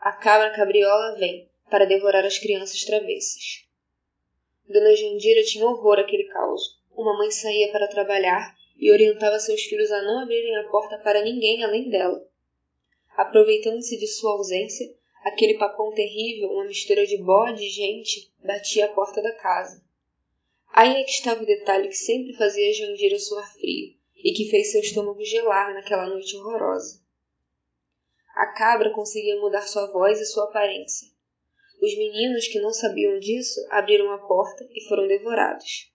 A cabra cabriola vem para devorar as crianças travessas. Dona Jandira tinha horror àquele caos. Uma mãe saía para trabalhar e orientava seus filhos a não abrirem a porta para ninguém além dela. Aproveitando-se de sua ausência, aquele papão terrível, uma mistura de bode e gente, batia a porta da casa. Aí é que estava o detalhe que sempre fazia Jandira suar frio e que fez seu estômago gelar naquela noite horrorosa. A cabra conseguia mudar sua voz e sua aparência. Os meninos que não sabiam disso abriram a porta e foram devorados.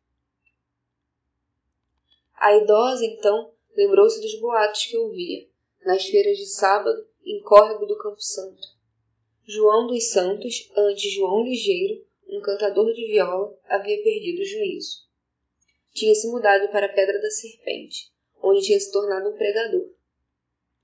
A idosa, então, lembrou-se dos boatos que ouvia, nas feiras de sábado, em córrego do Campo Santo. João dos Santos, antes João Ligeiro, um cantador de viola, havia perdido o juízo. Tinha se mudado para a Pedra da Serpente, onde tinha se tornado um pregador.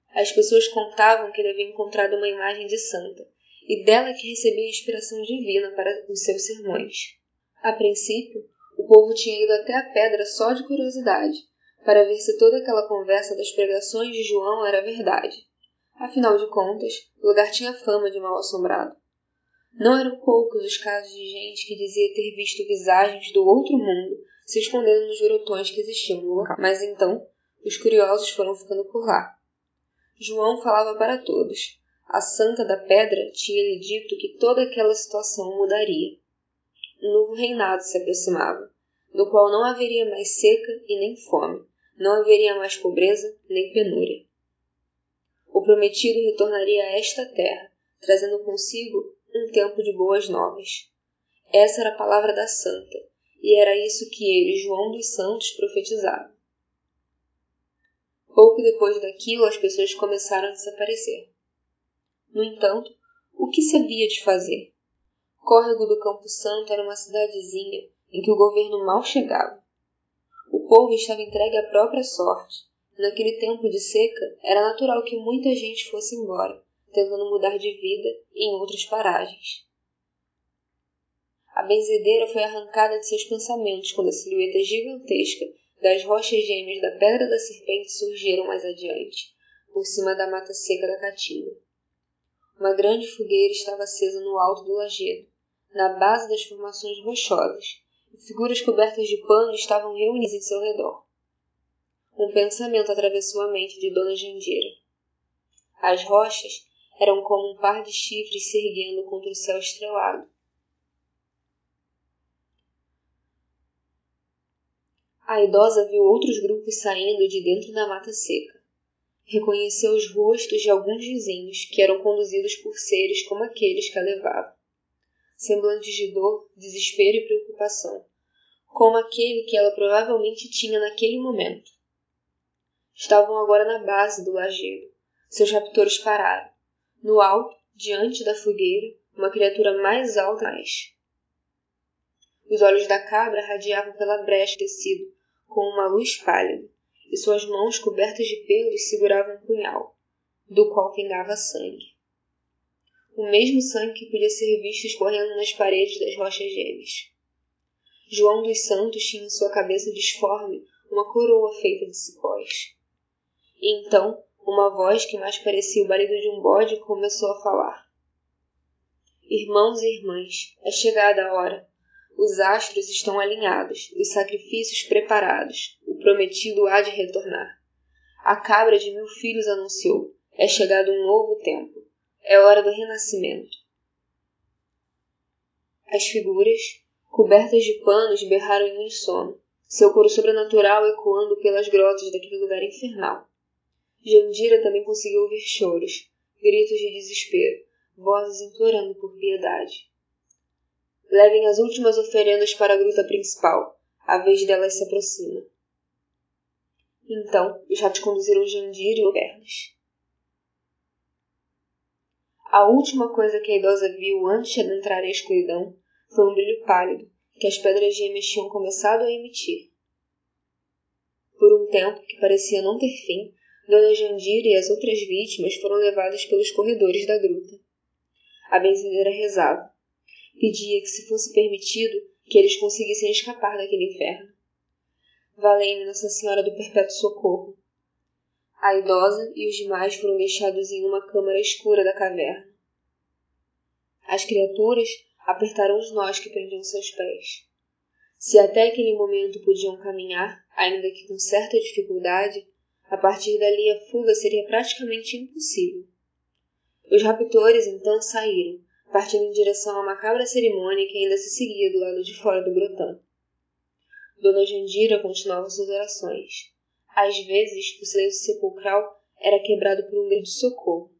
As pessoas contavam que ele havia encontrado uma imagem de santa, e dela que recebia inspiração divina para os seus sermões. A princípio, o povo tinha ido até a pedra só de curiosidade, para ver se toda aquela conversa das pregações de João era verdade. Afinal de contas, o lugar tinha fama de mal assombrado. Não eram poucos os casos de gente que dizia ter visto visagens do outro mundo se escondendo nos grotões que existiam no local. Mas então, os curiosos foram ficando por lá. João falava para todos. A santa da pedra tinha-lhe dito que toda aquela situação mudaria. Um novo reinado se aproximava, no qual não haveria mais seca e nem fome, não haveria mais pobreza nem penúria. O prometido retornaria a esta terra, trazendo consigo um tempo de boas novas. Essa era a palavra da santa, e era isso que ele, João dos Santos, profetizava. Pouco depois daquilo, as pessoas começaram a desaparecer. No entanto, o que se havia de fazer? Córrego do Campo Santo era uma cidadezinha em que o governo mal chegava. O povo estava entregue à própria sorte. Naquele tempo de seca, era natural que muita gente fosse embora, tentando mudar de vida em outras paragens. A benzedeira foi arrancada de seus pensamentos quando a silhueta gigantesca das rochas gêmeas da Pedra da Serpente surgiram mais adiante, por cima da mata seca da Caatinga. Uma grande fogueira estava acesa no alto do lajedo, na base das formações rochosas, Figuras cobertas de pano estavam reunidas em seu redor. Um pensamento atravessou a mente de Dona Jandira. As rochas eram como um par de chifres se erguendo contra o céu estrelado. A idosa viu outros grupos saindo de dentro da mata seca. Reconheceu os rostos de alguns vizinhos que eram conduzidos por seres como aqueles que a levavam semblantes de dor, desespero e preocupação, como aquele que ela provavelmente tinha naquele momento. Estavam agora na base do lajedo. Seus raptores pararam. No alto, diante da fogueira, uma criatura mais alta mais. Os olhos da cabra radiavam pela brecha tecido com uma luz pálida, e suas mãos cobertas de pelos seguravam um punhal, do qual pingava sangue o mesmo sangue que podia ser visto escorrendo nas paredes das rochas gêmeas. João dos Santos tinha em sua cabeça disforme uma coroa feita de cipós. E então, uma voz que mais parecia o balido de um bode começou a falar. Irmãos e irmãs, é chegada a hora. Os astros estão alinhados, os sacrifícios preparados, o prometido há de retornar. A cabra de mil filhos anunciou, É chegado um novo tempo. É hora do renascimento. As figuras, cobertas de panos, berraram em uníssono, seu coro sobrenatural ecoando pelas grotas daquele lugar infernal. Jandira também conseguiu ouvir choros, gritos de desespero, vozes implorando por piedade. Levem as últimas oferendas para a gruta principal. A vez delas se aproxima. Então, os ratos conduziram Jandir e Obernas. A última coisa que a idosa viu antes de adentrar a escuridão foi um brilho pálido que as pedras gêmeas tinham começado a emitir. Por um tempo que parecia não ter fim, Dona Jandira e as outras vítimas foram levadas pelos corredores da gruta. A benzedeira rezava. Pedia que, se fosse permitido, que eles conseguissem escapar daquele inferno. Valei-me Nossa Senhora do Perpétuo Socorro. A idosa e os demais foram deixados em uma câmara escura da caverna. As criaturas apertaram os nós que prendiam seus pés. Se até aquele momento podiam caminhar, ainda que com certa dificuldade, a partir dali a fuga seria praticamente impossível. Os raptores então saíram, partindo em direção à macabra cerimônia que ainda se seguia do lado de fora do grotão. Dona Jandira continuava suas orações. Às vezes, o silêncio sepulcral era quebrado por um grito de socorro,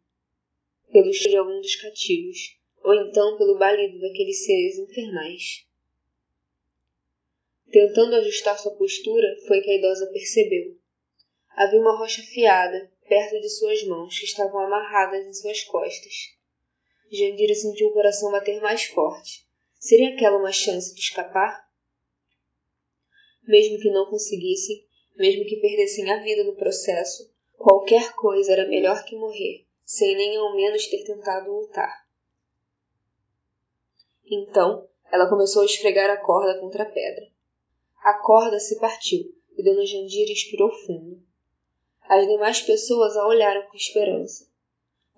pelo choro de algum dos cativos, ou então pelo balido daqueles seres infernais. Tentando ajustar sua postura, foi que a idosa percebeu. Havia uma rocha afiada perto de suas mãos, que estavam amarradas em suas costas. Jandira sentiu o coração bater mais forte. Seria aquela uma chance de escapar? Mesmo que não conseguissem, mesmo que perdessem a vida no processo, qualquer coisa era melhor que morrer, sem nem ao menos ter tentado lutar. Então, ela começou a esfregar a corda contra a pedra. A corda se partiu e Dona Jandira expirou fundo. As demais pessoas a olharam com esperança.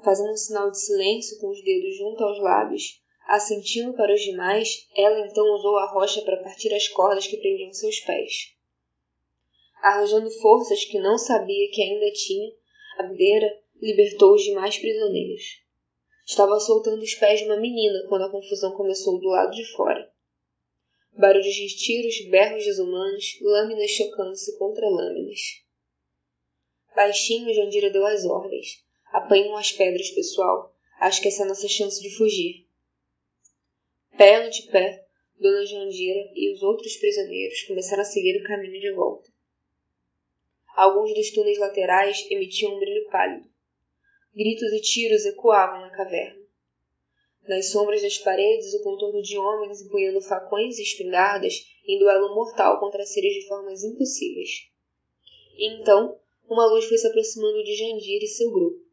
Fazendo um sinal de silêncio com os dedos junto aos lábios, assentindo para os demais, ela então usou a rocha para partir as cordas que prendiam seus pés. Arranjando forças que não sabia que ainda tinha, a videira libertou os demais prisioneiros. Estava soltando os pés de uma menina quando a confusão começou do lado de fora. Barulhos de tiros, berros desumanos, lâminas chocando-se contra lâminas. Baixinho, Jandira deu as ordens. Apanham as pedras, pessoal. Acho que essa é a nossa chance de fugir. Pé de pé, Dona Jandira e os outros prisioneiros começaram a seguir o caminho de volta. Alguns dos túneis laterais emitiam um brilho pálido. Gritos e tiros ecoavam na caverna. Nas sombras das paredes, o contorno de homens empunhando facões e espingardas em duelo mortal contra seres de formas impossíveis. E então, uma luz foi se aproximando de Jandir e seu grupo.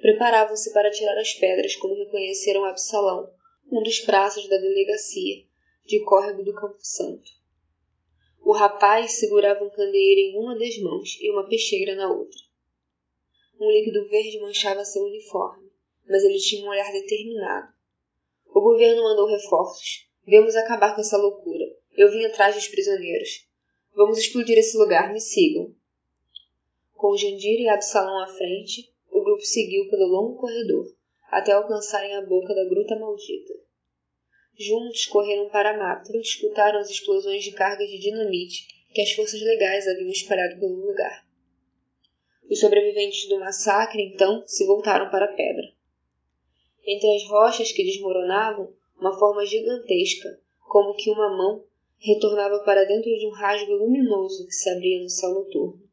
Preparavam-se para tirar as pedras quando reconheceram Absalão, um dos praças da delegacia, de córrego do Campo Santo. O rapaz segurava um candeeiro em uma das mãos e uma peixeira na outra. Um líquido verde manchava seu uniforme, mas ele tinha um olhar determinado. O governo mandou reforços. Vamos acabar com essa loucura. Eu vim atrás dos prisioneiros. Vamos explodir esse lugar. Me sigam. Com Jandir e Absalão à frente, o grupo seguiu pelo longo corredor, até alcançarem a boca da gruta maldita. Juntos correram para a mata e escutaram as explosões de cargas de dinamite que as forças legais haviam espalhado pelo lugar. Os sobreviventes do massacre, então, se voltaram para a pedra. Entre as rochas que desmoronavam, uma forma gigantesca, como que uma mão, retornava para dentro de um rasgo luminoso que se abria no céu noturno.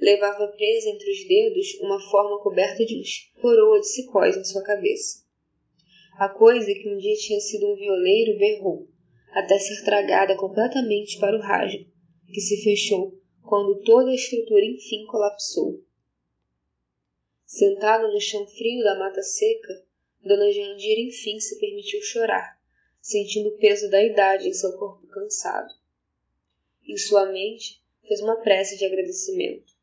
Levava presa entre os dedos uma forma coberta de coroa de cicós em sua cabeça. A coisa que um dia tinha sido um violeiro berrou, até ser tragada completamente para o rasgo, que se fechou quando toda a estrutura enfim colapsou. Sentada no chão frio da mata seca, Dona Jandira enfim se permitiu chorar, sentindo o peso da idade em seu corpo cansado. Em sua mente, fez uma prece de agradecimento.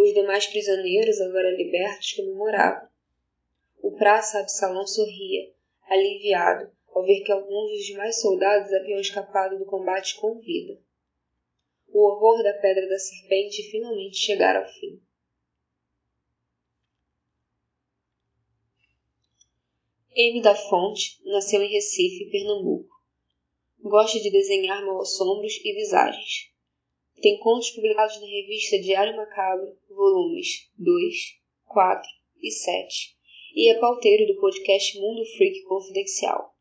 Os demais prisioneiros, agora libertos, comemoravam. O praça Absalão sorria, aliviado, ao ver que alguns dos demais soldados haviam escapado do combate com vida. O horror da Pedra da Serpente finalmente chegara ao fim. M. da Fonte nasceu em Recife, Pernambuco. Gosta de desenhar maus assombros e visagens. Tem contos publicados na revista Diário Macabro, volumes 2, 4 e 7, e é pauteiro do podcast Mundo Freak Confidencial.